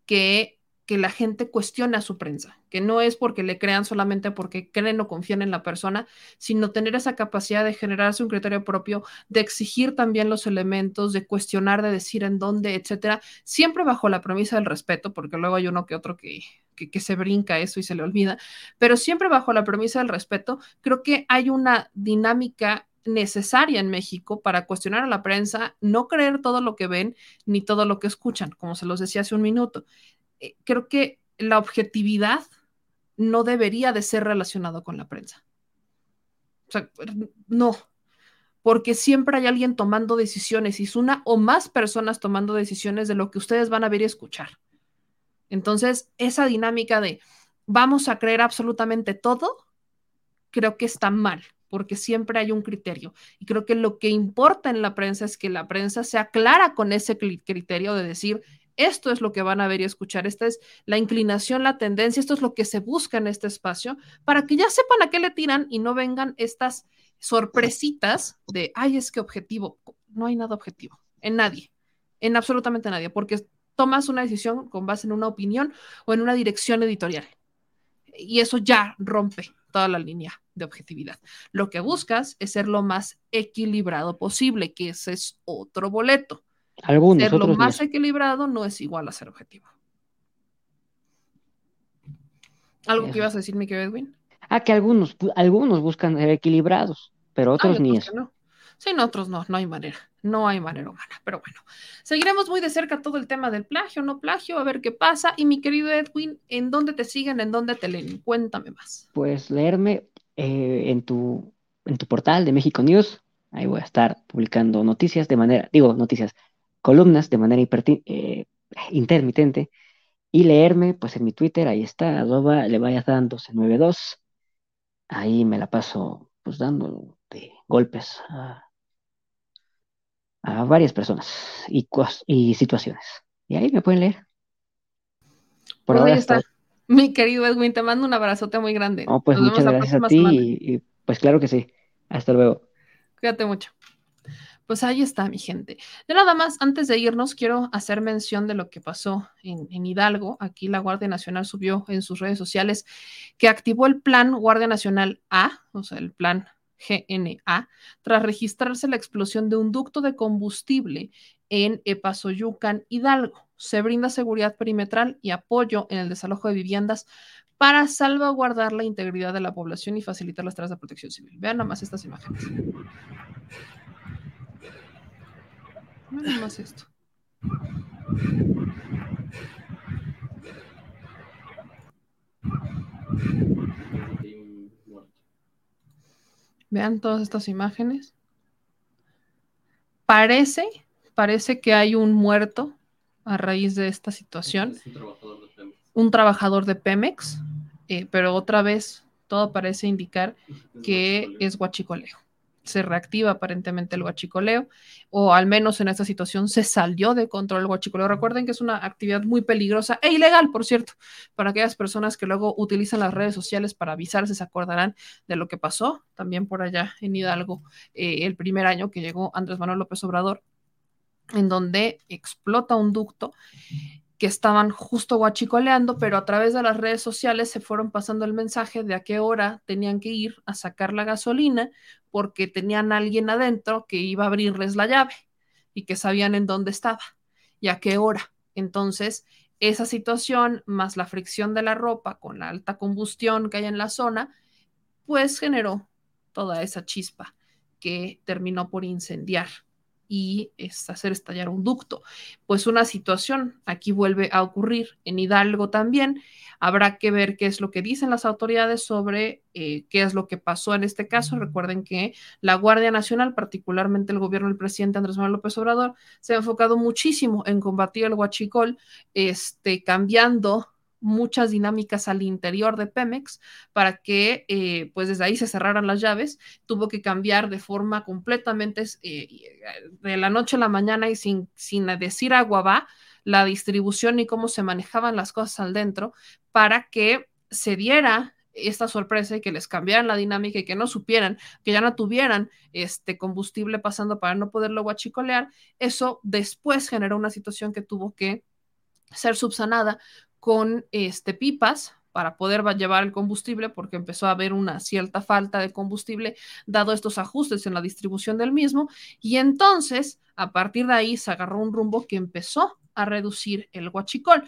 [SPEAKER 1] que que la gente cuestione a su prensa, que no es porque le crean solamente porque creen o confían en la persona, sino tener esa capacidad de generarse un criterio propio, de exigir también los elementos, de cuestionar, de decir en dónde, etcétera, siempre bajo la premisa del respeto, porque luego hay uno que otro que, que, que se brinca eso y se le olvida, pero siempre bajo la premisa del respeto, creo que hay una dinámica necesaria en México para cuestionar a la prensa, no creer todo lo que ven ni todo lo que escuchan, como se los decía hace un minuto. Eh, creo que la objetividad no debería de ser relacionado con la prensa. O sea, no, porque siempre hay alguien tomando decisiones y es una o más personas tomando decisiones de lo que ustedes van a ver y escuchar. Entonces, esa dinámica de vamos a creer absolutamente todo, creo que está mal, porque siempre hay un criterio. Y creo que lo que importa en la prensa es que la prensa sea clara con ese criterio de decir, esto es lo que van a ver y escuchar, esta es la inclinación, la tendencia, esto es lo que se busca en este espacio, para que ya sepan a qué le tiran y no vengan estas sorpresitas de, ay, es que objetivo, no hay nada objetivo, en nadie, en absolutamente nadie, porque tomas una decisión con base en una opinión o en una dirección editorial. Y eso ya rompe toda la línea de objetividad. Lo que buscas es ser lo más equilibrado posible, que ese es otro boleto
[SPEAKER 4] algunos,
[SPEAKER 1] ser lo más equilibrado no es igual a ser objetivo. ¿Algo que ibas a decir, Mike Edwin?
[SPEAKER 4] Ah, que algunos, algunos buscan ser equilibrados, pero otros ni eso.
[SPEAKER 1] No. Sí, otros no, no hay manera, no hay manera humana. Pero bueno, seguiremos muy de cerca todo el tema del plagio, no plagio, a ver qué pasa. Y mi querido Edwin, ¿en dónde te siguen, en dónde te leen? Cuéntame más.
[SPEAKER 4] Pues leerme eh, en, tu, en tu portal de México News. Ahí voy a estar publicando noticias de manera, digo, noticias, columnas de manera eh, intermitente y leerme pues en mi Twitter, ahí está, arroba le vayas dando C92, ahí me la paso pues dando de golpes a, varias personas y, y situaciones. Y ahí me pueden leer.
[SPEAKER 1] Por pues ahí está. Mi querido Edwin, te mando un abrazote muy grande.
[SPEAKER 4] pues muchas gracias a ti y, pues claro que sí. Hasta luego.
[SPEAKER 1] Cuídate mucho. Pues ahí está, mi gente. De nada más, antes de irnos, quiero hacer mención de lo que pasó en, Hidalgo. Aquí la Guardia Nacional subió en sus redes sociales que activó el plan Guardia Nacional A, o sea, el plan GNA, tras registrarse la explosión de un ducto de combustible en Epazoyucan, Hidalgo. Se brinda seguridad perimetral y apoyo en el desalojo de viviendas para salvaguardar la integridad de la población y facilitar las tareas de protección civil. Vean más estas imágenes. Nada más esto. Vean todas estas imágenes. Parece, parece que hay un muerto a raíz de esta situación. un trabajador de Pemex, eh, pero otra vez todo parece indicar que es guachicoleo se reactiva aparentemente el guachicoleo, o al menos en esta situación se salió de control el guachicoleo. Recuerden que es una actividad muy peligrosa e ilegal, por cierto, para aquellas personas que luego utilizan las redes sociales para avisarse, se acordarán de lo que pasó también por allá en Hidalgo eh, el primer año que llegó Andrés Manuel López Obrador, en donde explota un ducto que estaban justo guachicoleando, pero a través de las redes sociales se fueron pasando el mensaje de a qué hora tenían que ir a sacar la gasolina porque tenían a alguien adentro que iba a abrirles la llave y que sabían en dónde estaba y a qué hora. Entonces, esa situación más la fricción de la ropa con la alta combustión que hay en la zona, pues generó toda esa chispa que terminó por incendiar y es hacer estallar un ducto. Pues una situación aquí vuelve a ocurrir en Hidalgo también. Habrá que ver qué es lo que dicen las autoridades sobre eh, qué es lo que pasó en este caso. Recuerden que la Guardia Nacional, particularmente el gobierno del presidente Andrés Manuel López Obrador, se ha enfocado muchísimo en combatir el huachicol, este, cambiando muchas dinámicas al interior de Pemex para que eh, pues desde ahí se cerraran las llaves. Tuvo que cambiar de forma completamente eh, de la noche a la mañana y sin, sin decir agua va la distribución y cómo se manejaban las cosas al dentro para que se diera esta sorpresa y que les cambiaran la dinámica y que no supieran, que ya no tuvieran este combustible pasando para no poderlo guachicolear, eso después generó una situación que tuvo que ser subsanada con este, pipas para poder llevar el combustible porque empezó a haber una cierta falta de combustible dado estos ajustes en la distribución del mismo y entonces a partir de ahí se agarró un rumbo que empezó a reducir el huachicol.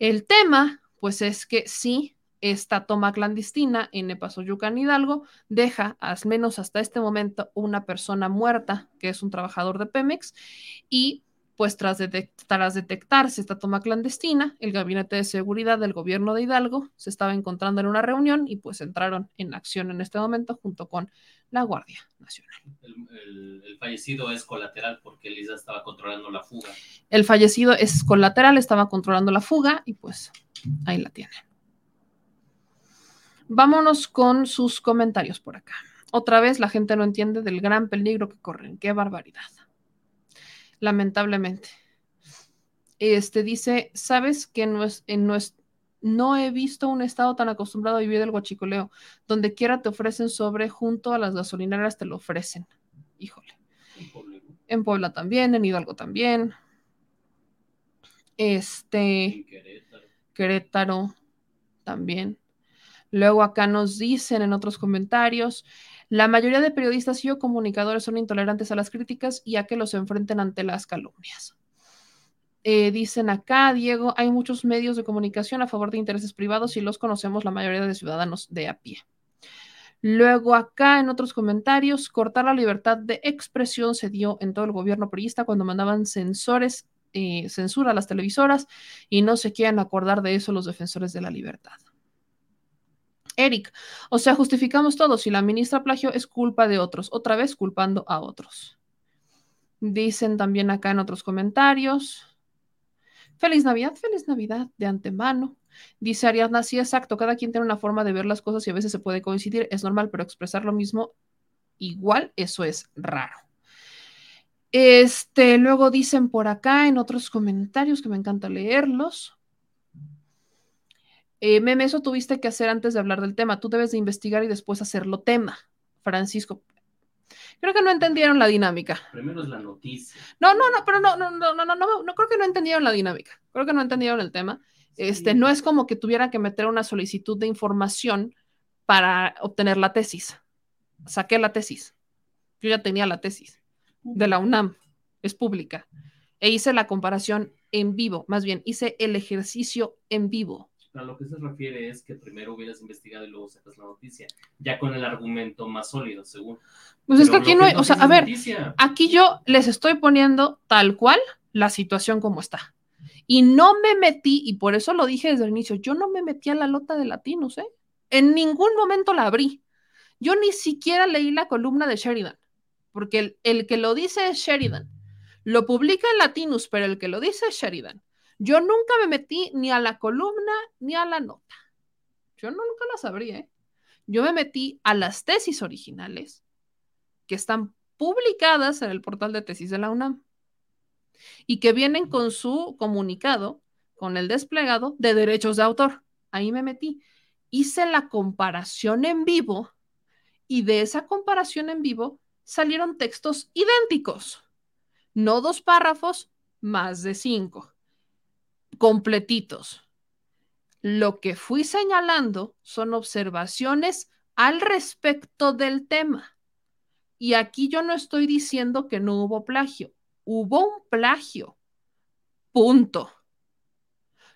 [SPEAKER 1] El tema pues es que sí, esta toma clandestina en Epazoyucan Hidalgo deja al menos hasta este momento una persona muerta que es un trabajador de Pemex y pues tras, detectarse esta toma clandestina, el gabinete de seguridad del gobierno de Hidalgo se estaba encontrando en una reunión y pues entraron en acción en este momento junto con la Guardia Nacional.
[SPEAKER 2] El, fallecido es colateral porque Elisa estaba controlando la fuga.
[SPEAKER 1] El fallecido es colateral, estaba controlando la fuga y pues ahí la tienen. Vámonos con sus comentarios por acá. Otra vez la gente no entiende del gran peligro que corren. Qué barbaridad lamentablemente. Este dice, ¿sabes que no, es, no, es, no he visto un estado tan acostumbrado a vivir del guachicoleo? Donde quiera te ofrecen sobre, junto a las gasolineras te lo ofrecen. Híjole. En Puebla también, en Hidalgo también. Este. Querétaro. Querétaro también. Luego acá nos dicen en otros comentarios, la mayoría de periodistas y o comunicadores son intolerantes a las críticas y a que los enfrenten ante las calumnias. Eh, dicen acá, Diego, hay muchos medios de comunicación a favor de intereses privados y los conocemos la mayoría de ciudadanos de a pie. Luego acá en otros comentarios, cortar la libertad de expresión se dio en todo el gobierno periodista cuando mandaban censores, eh, censura a las televisoras y no se quieren acordar de eso los defensores de la libertad. Eric, o sea, justificamos todo. Si la ministra plagio es culpa de otros, otra vez culpando a otros. Dicen también acá en otros comentarios. Feliz Navidad, feliz Navidad de antemano. Dice Ariadna, sí, exacto, cada quien tiene una forma de ver las cosas y a veces se puede coincidir, es normal, pero expresar lo mismo igual, eso es raro. Este, luego dicen por acá en otros comentarios que me encanta leerlos. Eh, meme, eso tuviste que hacer antes de hablar del tema. Tú debes de investigar y después hacerlo tema. Francisco. Creo que no entendieron la dinámica.
[SPEAKER 2] Primero es la noticia.
[SPEAKER 1] No, no, no, pero no, no, no, no, no, no, no creo que no entendieron la dinámica. Creo que no entendieron el tema. Este, no es como que tuvieran que meter una solicitud de información para obtener la tesis. Saqué la tesis. Yo ya tenía la tesis de la UNAM. Es pública. E hice la comparación en vivo. Más bien, hice el ejercicio en vivo
[SPEAKER 2] a lo que se refiere es que primero hubieras investigado y luego sacas la noticia, ya con el argumento más sólido, según.
[SPEAKER 1] Pues es que aquí no hay, o sea, a ver, aquí yo les estoy poniendo tal cual la situación como está. Y no me metí, y por eso lo dije desde el inicio, yo no me metí a la lota de latinos, ¿eh? En ningún momento la abrí. Yo ni siquiera leí la columna de Sheridan, porque el, el que lo dice es Sheridan. Lo publica en Latinus, pero el que lo dice es Sheridan. Yo nunca me metí ni a la columna ni a la nota. Yo nunca las abrí, ¿eh? Yo me metí a las tesis originales que están publicadas en el portal de tesis de la UNAM y que vienen con su comunicado, con el desplegado de derechos de autor. Ahí me metí. Hice la comparación en vivo y de esa comparación en vivo salieron textos idénticos, no dos párrafos, más de cinco completitos. Lo que fui señalando son observaciones al respecto del tema. Y aquí yo no estoy diciendo que no hubo plagio. Hubo un plagio. Punto.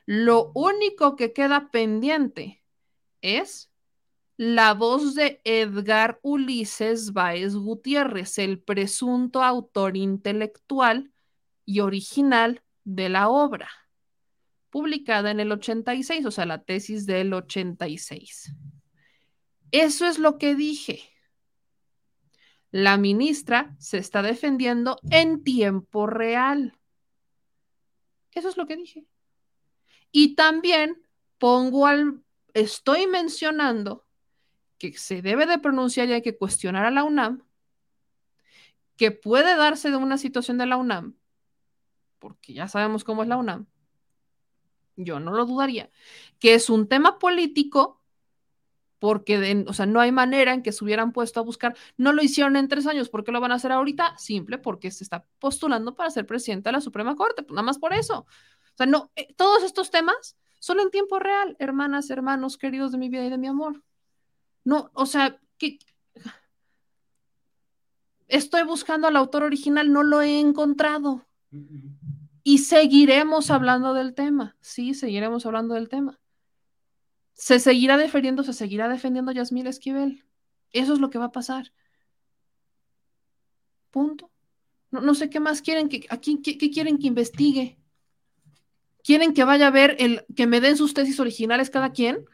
[SPEAKER 1] Lo único que queda pendiente es la voz de Edgar Ulises Báez Gutiérrez, el presunto autor intelectual y original de la obra, publicada en el 86, o sea, la tesis del 86. Eso es lo que dije. La ministra se está defendiendo en tiempo real. Eso es lo que dije. Y también pongo al, estoy mencionando que se debe de pronunciar y hay que cuestionar a la UNAM, que puede darse de una situación de la UNAM, porque ya sabemos cómo es la UNAM, yo no lo dudaría, que es un tema político, porque o sea, no hay manera en que se hubieran puesto a buscar, no lo hicieron en tres años, ¿por qué lo van a hacer ahorita? Simple, porque se está postulando para ser presidente de la Suprema Corte, pues nada más por eso. O sea, no, eh, todos estos temas son en tiempo real, hermanas, hermanos, queridos de mi vida y de mi amor. No, o sea, que estoy buscando al autor original, no lo he encontrado. Y seguiremos hablando del tema. Sí, seguiremos hablando del tema. Se seguirá defendiendo, se seguirá defendiendo Yasmil Esquivel. Eso es lo que va a pasar. Punto. No, sé qué más quieren que, aquí, qué, quieren que investigue. ¿Quieren que vaya a ver el que me den sus tesis originales cada quien?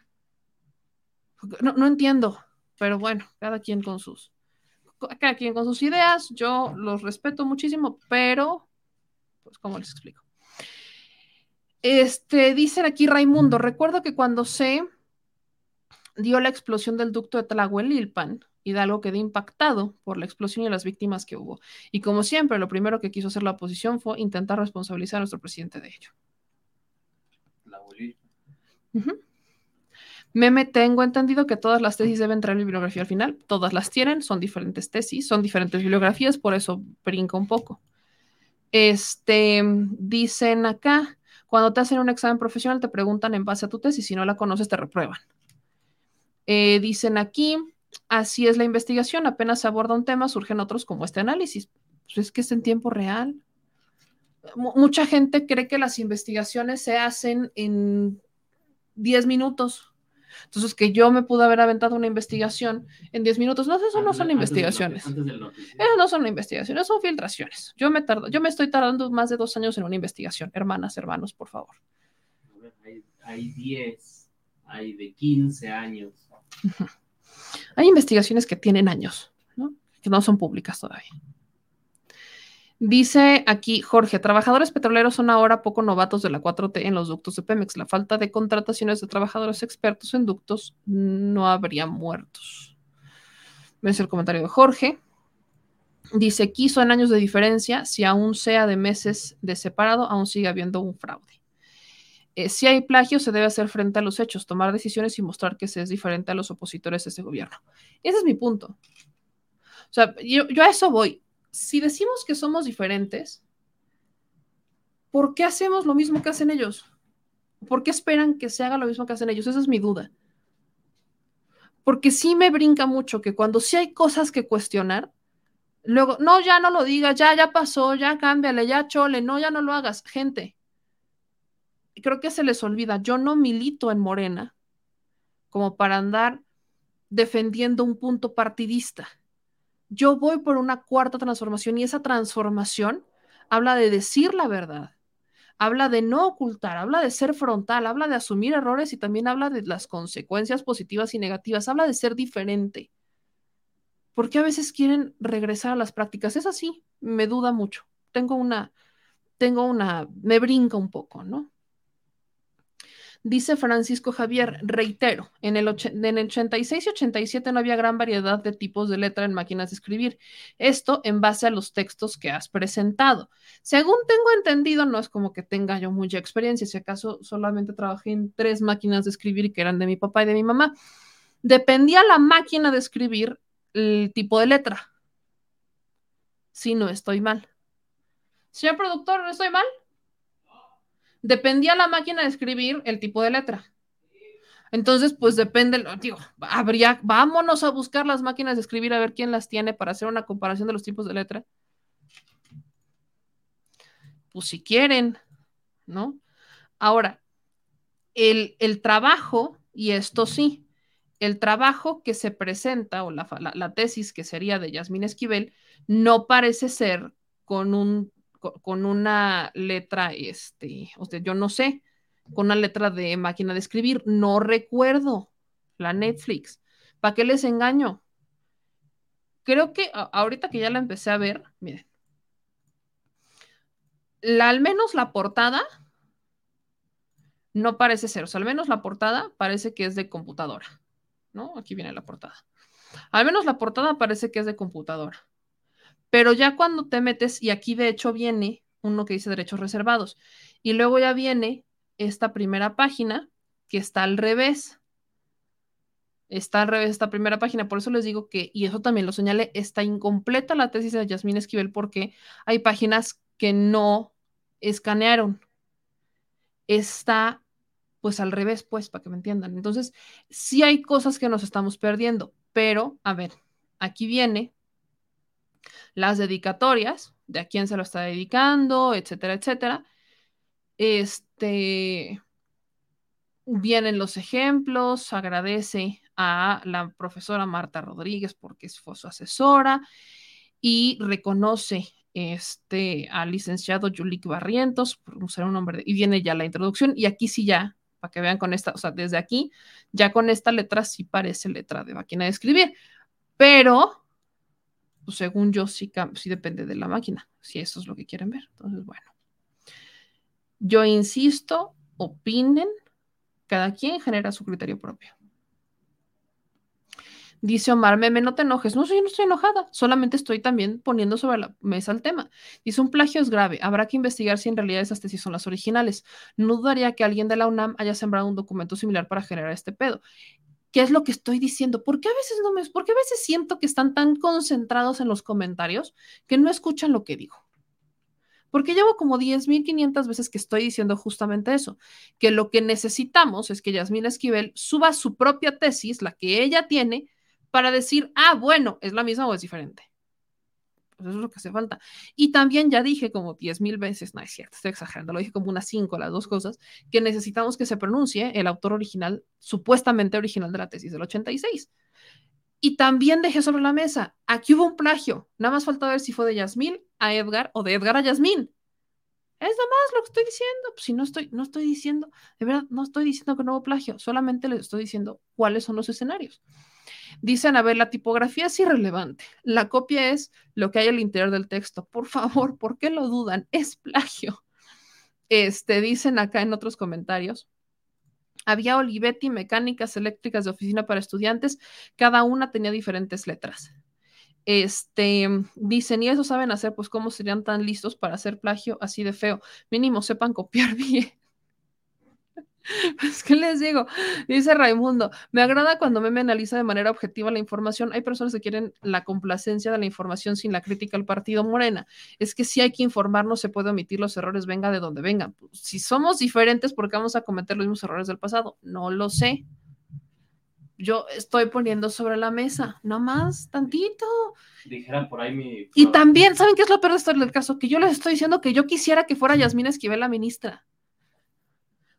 [SPEAKER 1] No, entiendo, pero bueno, cada quien con sus, cada quien con sus ideas, yo los respeto muchísimo, pero, pues, ¿cómo les explico? Este, dicen aquí Raimundo, recuerdo que cuando se dio la explosión del ducto de Tlahuelilpan, Hidalgo quedó impactado por la explosión y las víctimas que hubo. Y como siempre, lo primero que quiso hacer la oposición fue intentar responsabilizar a nuestro presidente de ello. Meme, tengo entendido que todas las tesis deben traer bibliografía al final. Todas las tienen, son diferentes tesis, son diferentes bibliografías, por eso brinca un poco. Este, dicen acá, cuando te hacen un examen profesional te preguntan en base a tu tesis, si no la conoces te reprueban. Eh, dicen aquí, así es la investigación, apenas se aborda un tema, surgen otros como este análisis. Pues es que es en tiempo real. mucha gente cree que las investigaciones se hacen en 10 minutos entonces, que yo me pude haber aventado una investigación en 10 minutos, no, eso no son investigaciones. Eso no son investigaciones, son filtraciones. Yo me, tardo, yo me estoy tardando más de dos años en una investigación. Hermanas, hermanos, por favor.
[SPEAKER 2] Hay 10, hay de 15 años.
[SPEAKER 1] Hay investigaciones que tienen años, ¿no? que no son públicas todavía. Dice aquí Jorge, trabajadores petroleros son ahora poco novatos de la 4T en los ductos de Pemex. La falta de contrataciones de trabajadores expertos en ductos no habría muertos. Ves el comentario de Jorge. Dice, aquí son años de diferencia, si aún sea de meses de separado, aún sigue habiendo un fraude. Eh, si hay plagio, se debe hacer frente a los hechos, tomar decisiones y mostrar que se es diferente a los opositores de ese gobierno. Ese es mi punto. O sea, yo a eso voy si decimos que somos diferentes, ¿por qué hacemos lo mismo que hacen ellos? ¿Por qué esperan que se haga lo mismo que hacen ellos? Esa es mi duda. Porque sí me brinca mucho que cuando sí hay cosas que cuestionar, luego, no, ya no lo digas, ya, ya pasó, ya cámbiale, ya chole, no, ya no lo hagas. Gente, creo que se les olvida, yo no milito en Morena como para andar defendiendo un punto partidista yo voy por una cuarta transformación y esa transformación habla de decir la verdad, habla de no ocultar, habla de ser frontal, habla de asumir errores y también habla de las consecuencias positivas y negativas, habla de ser diferente. Porque a veces quieren regresar a las prácticas. Es así, me duda mucho. Tengo una, tengo una, me brinca un poco, ¿no? Dice Francisco Javier, reitero, en el, 86 y 87 no había gran variedad de tipos de letra en máquinas de escribir. Esto en base a los textos que has presentado. Según tengo entendido, no es como que tenga yo mucha experiencia, si acaso solamente trabajé en tres máquinas de escribir que eran de mi papá y de mi mamá. Dependía la máquina de escribir el tipo de letra. Si no estoy mal. Señor productor, ¿no estoy mal? Dependía la máquina de escribir el tipo de letra. Entonces, pues depende, digo, habría, vámonos a buscar las máquinas de escribir a ver quién las tiene para hacer una comparación de los tipos de letra. Pues si quieren, ¿no? Ahora, el, el trabajo, y esto sí, el trabajo que se presenta o la, la tesis que sería de Yasmín Esquivel no parece ser con un con una letra, este, usted, yo no sé, con una letra de máquina de escribir, no recuerdo la Netflix. ¿Para qué les engaño? Creo que ahorita que ya la empecé a ver, miren, la, al menos la portada no parece ser, o sea, al menos la portada parece que es de computadora, ¿no? Aquí viene la portada. Al menos la portada parece que es de computadora. Pero ya cuando te metes, y aquí de hecho viene uno que dice derechos reservados, y luego ya viene esta primera página que está al revés. Está al revés esta primera página, por eso les digo que, y eso también lo señalé, está incompleta la tesis de Yasmín Esquivel porque hay páginas que no escanearon. Está pues al revés, pues, para que me entiendan. Entonces, sí hay cosas que nos estamos perdiendo, pero, a ver, aquí viene las dedicatorias, de a quién se lo está dedicando, etcétera, etcétera. Este, vienen los ejemplos, agradece a la profesora Marta Rodríguez porque fue su asesora y reconoce este, al licenciado Yulik Barrientos por usar un nombre, y viene ya la introducción, y aquí sí ya, para que vean con esta, o sea, desde aquí, ya con esta letra sí parece letra de máquina de escribir, pero pues, según yo sí, sí depende de la máquina, si eso es lo que quieren ver. Entonces, bueno. Yo insisto, opinen, cada quien genera su criterio propio. Dice Omar, meme, no te enojes. No, yo no estoy enojada, solamente estoy también poniendo sobre la mesa el tema. Dice, un plagio es grave, habrá que investigar si en realidad esas tesis son las originales. No dudaría que alguien de la UNAM haya sembrado un documento similar para generar este pedo. ¿Qué es lo que estoy diciendo? ¿Por qué a veces no me, por qué a veces siento que están tan concentrados en los comentarios que no escuchan lo que digo? Porque llevo como 10.500 veces que estoy diciendo justamente eso, que lo que necesitamos es que Yasmina Esquivel suba su propia tesis, la que ella tiene, para decir, ah, bueno, es la misma o es diferente. Pues eso es lo que hace falta. Y también ya dije como 10 mil veces, no es cierto, estoy exagerando, lo dije como unas 5 las dos cosas, que necesitamos que se pronuncie el autor original, supuestamente original de la tesis del 86. Y también dejé sobre la mesa, aquí hubo un plagio, nada más falta ver si fue de Yasmín a Edgar o de Edgar a Yasmín. Es nada más lo que estoy diciendo. Pues si no estoy, no estoy diciendo, de verdad, no estoy diciendo que no hubo plagio, solamente les estoy diciendo cuáles son los escenarios. Dicen, a ver, la tipografía es irrelevante. La copia es lo que hay al interior del texto. Por favor, ¿por qué lo dudan? Es plagio. Este, dicen acá en otros comentarios. Había Olivetti, mecánicas eléctricas de oficina para estudiantes, cada una tenía diferentes letras. Este, dicen, y eso saben hacer, pues cómo serían tan listos para hacer plagio así de feo. Mínimo sepan copiar [laughs] bien. [laughs] Pues, ¿qué les digo? Dice Raimundo, me agrada cuando me analiza de manera objetiva la información. Hay personas que quieren la complacencia de la información sin la crítica al partido Morena. Es que si hay que informar, no se puede omitir los errores, venga de donde vengan. Si somos diferentes, ¿por qué vamos a cometer los mismos errores del pasado? No lo sé. Yo estoy poniendo sobre la mesa, no más, tantito.
[SPEAKER 2] Dijeran por ahí mi...
[SPEAKER 1] Y también, ¿saben qué es lo peor de esto del caso? Que yo les estoy diciendo que yo quisiera que fuera Yasmina Esquivel la ministra.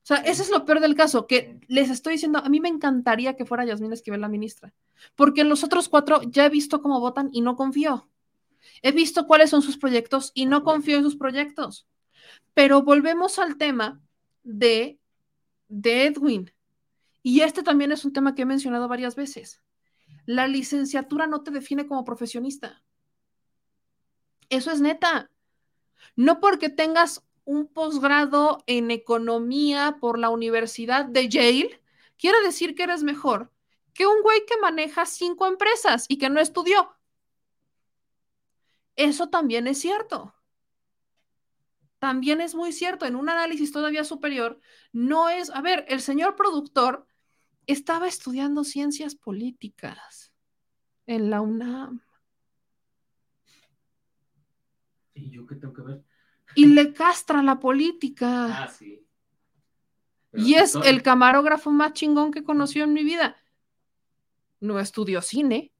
[SPEAKER 1] O sea, ese es lo peor del caso, que les estoy diciendo, a mí me encantaría que fuera Yasmín Esquivel la ministra, porque en los otros cuatro ya he visto cómo votan y no confío. He visto cuáles son sus proyectos y no confío en sus proyectos. Pero volvemos al tema de, de Edwin. Y este también es un tema que he mencionado varias veces. La licenciatura no te define como profesionista. Eso es neta. No porque tengas un posgrado en economía por la Universidad de Yale, quiere decir que eres mejor que un güey que maneja cinco empresas y que no estudió. Eso también es cierto. También es muy cierto, en un análisis todavía superior, no es, a ver, el señor productor estaba estudiando ciencias políticas en la UNAM.
[SPEAKER 2] ¿Y yo qué tengo que ver?
[SPEAKER 1] Y le castra la política.
[SPEAKER 2] Ah, sí.
[SPEAKER 1] y es el camarógrafo más chingón que conoció en mi vida. No estudió cine,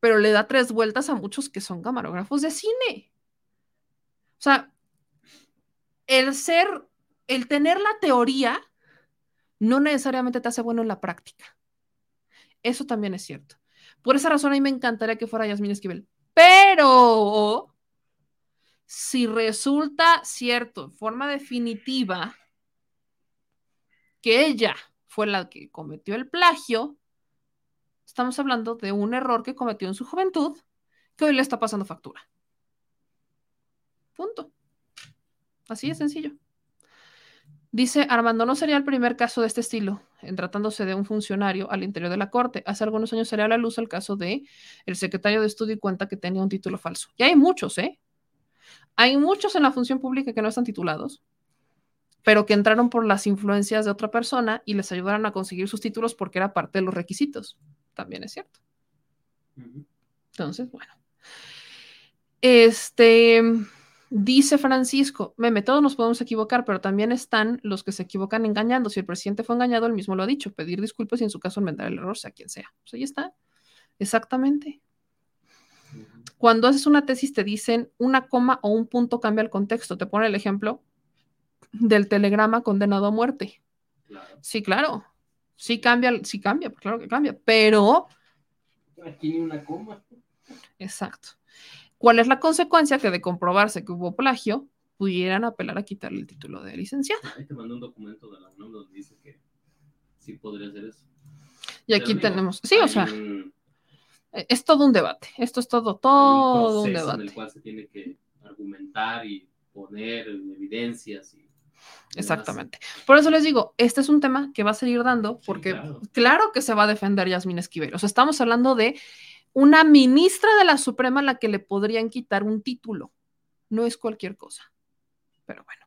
[SPEAKER 1] pero le da tres vueltas a muchos que son camarógrafos de cine. O sea, el ser, el tener la teoría no necesariamente te hace bueno en la práctica. Eso también es cierto. Por esa razón a mí me encantaría que fuera Yasmín Esquivel. Pero si resulta cierto, en forma definitiva, que ella fue la que cometió el plagio, estamos hablando de un error que cometió en su juventud que hoy le está pasando factura. Punto. Así de sencillo. Dice Armando, no sería el primer caso de este estilo, en tratándose de un funcionario al interior de la corte. Hace algunos años salió a la luz el caso de el secretario de estudio y cuenta que tenía un título falso. Y hay muchos, ¿eh? Hay muchos en la función pública que no están titulados, pero que entraron por las influencias de otra persona y les ayudaron a conseguir sus títulos porque era parte de los requisitos. También es cierto. Entonces, bueno. Este, Dice Francisco, meme, todos nos podemos equivocar, pero también están los que se equivocan engañando. Si el presidente fue engañado, él mismo lo ha dicho, pedir disculpas y en su caso enmendar el error, sea quien sea. Pues ahí está. Exactamente. Cuando haces una tesis te dicen una coma o un punto cambia el contexto. Te pone el ejemplo del telegrama condenado a muerte. Sí, claro. Sí cambia, sí cambia, claro que cambia, pero...
[SPEAKER 2] Aquí ni una coma.
[SPEAKER 1] Exacto. ¿Cuál es la consecuencia? Que de comprobarse que hubo plagio, pudieran apelar a quitarle el título de licenciado.
[SPEAKER 2] Ahí te mandó un documento de la UNAM donde dice que sí podría hacer eso.
[SPEAKER 1] Y aquí tenemos, sí, o sea, es todo un debate. Esto es todo, todo un, debate.
[SPEAKER 2] En el cual se tiene que argumentar y poner evidencias
[SPEAKER 1] Exactamente. Por eso les digo, este es un tema que va a seguir dando, porque claro. claro. que se va a defender Yasmín Esquivel. O sea, estamos hablando de una ministra de la Suprema a la que le podrían quitar un título. No es cualquier cosa. Pero bueno,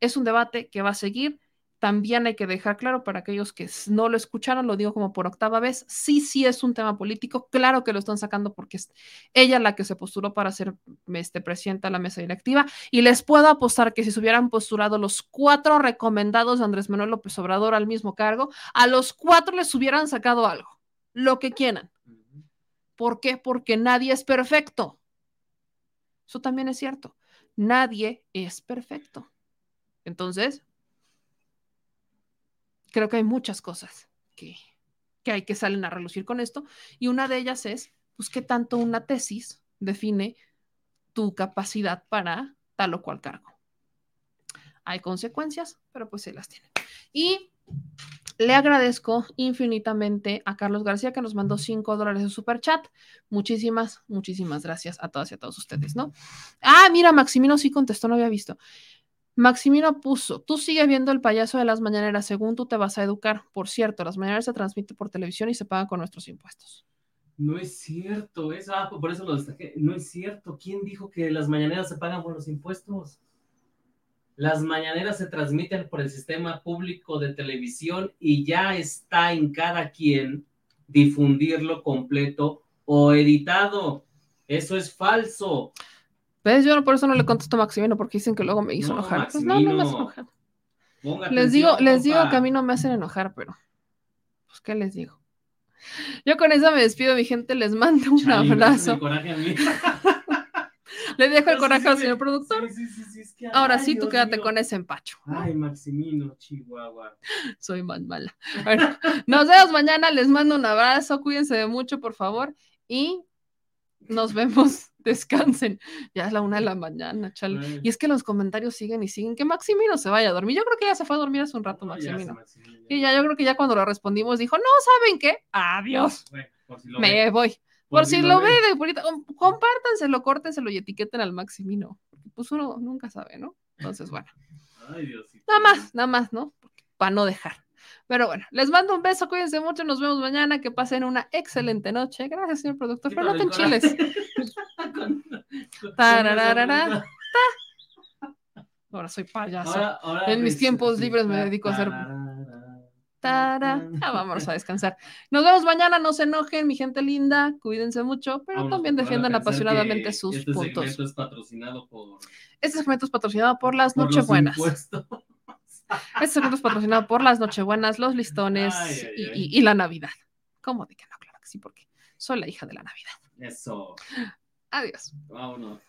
[SPEAKER 1] es un debate que va a seguir. También hay que dejar claro para aquellos que no lo escucharon, lo digo como por octava vez, sí, sí es un tema político, claro que lo están sacando porque es ella la que se postuló para ser este, presidenta de la mesa directiva y les puedo apostar que si se hubieran postulado los cuatro recomendados de Andrés Manuel López Obrador al mismo cargo, a los cuatro les hubieran sacado algo, lo que quieran. ¿Por qué? Porque nadie es perfecto. Eso también es cierto. Nadie es perfecto. Entonces, creo que hay muchas cosas que, hay que salen a relucir con esto. Y una de ellas es, pues, qué tanto una tesis define tu capacidad para tal o cual cargo. Hay consecuencias, pero pues se las tiene. Y le agradezco infinitamente a Carlos García que nos mandó 5 dólares de super chat. Muchísimas, muchísimas gracias a todas y a todos ustedes, ¿no? Ah, mira, Maximino sí contestó, no había visto. Maximino puso, tú sigue viendo el payaso de las mañaneras, según tú te vas a educar. Por cierto, las mañaneras se transmiten por televisión y se pagan con nuestros impuestos.
[SPEAKER 2] No es cierto, eso, ah, por eso lo destaqué. No es cierto. ¿Quién dijo que las mañaneras se pagan por los impuestos? Las mañaneras se transmiten por el sistema público de televisión y ya está en cada quien difundirlo completo o editado. Eso es falso.
[SPEAKER 1] ¿Ves? Yo por eso no le contesto a Maximino, porque dicen que luego me hizo enojar. Pues no, no me hace enojar. Les digo, les digo que a mí no me hacen enojar, pero pues qué les digo. Yo con eso me despido, mi gente, les mando un abrazo. [laughs] Le dejo el coraje al señor productor. Ahora sí, tú quédate con ese empacho.
[SPEAKER 2] Ay, Maximino, Chihuahua. [laughs]
[SPEAKER 1] Soy más mala. Bueno, nos vemos mañana. Les mando un abrazo. Cuídense de mucho, por favor. Y nos vemos. [laughs] Descansen. Ya es la una de la mañana, chale. Y es que los comentarios siguen y siguen. Que Maximino se vaya a dormir. Yo creo que ya se fue a dormir hace un rato, Maximino. Y ya, yo creo que ya cuando lo respondimos dijo, no, ¿saben qué? Adiós. Me voy. Por, si, lo, ve, de compártanselo, córtenselo y etiqueten al Maximino. Pues uno nunca sabe, ¿no? Entonces, bueno. Ay, Nada más, nada más, ¿no? Para no dejar. Pero bueno, les mando un beso, cuídense mucho, nos vemos mañana, que pasen una excelente noche. Gracias, señor productor, pero no te enchiles. [laughs] Ahora soy payaso. en mis tiempos libres me dedico a hacer Tara. Ah, vamos a descansar. Nos vemos mañana, no se enojen, mi gente linda, cuídense mucho, pero también defiendan apasionadamente sus este puntos.
[SPEAKER 2] Este segmento es patrocinado por.
[SPEAKER 1] Este segmento es patrocinado por las Nochebuenas. Este segmento es patrocinado por las Nochebuenas, los listones Y, la Navidad. ¿Cómo de que no? Claro que sí, porque soy la hija de la Navidad.
[SPEAKER 2] Eso.
[SPEAKER 1] Adiós.
[SPEAKER 2] Vámonos.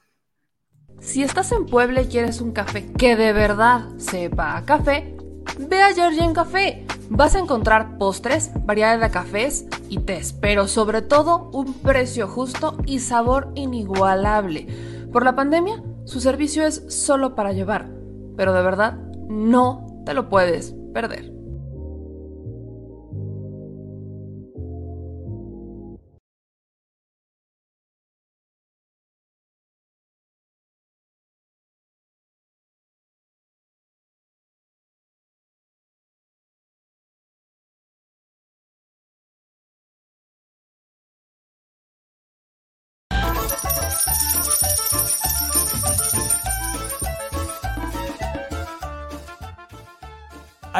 [SPEAKER 1] Si estás en Puebla y quieres un café que de verdad sepa a café, ve a Georgian Café
[SPEAKER 5] Vas a encontrar postres, variedad de cafés y tés, pero sobre todo un precio justo y sabor inigualable. Por la pandemia, su servicio es solo para llevar, pero de verdad no te lo puedes perder.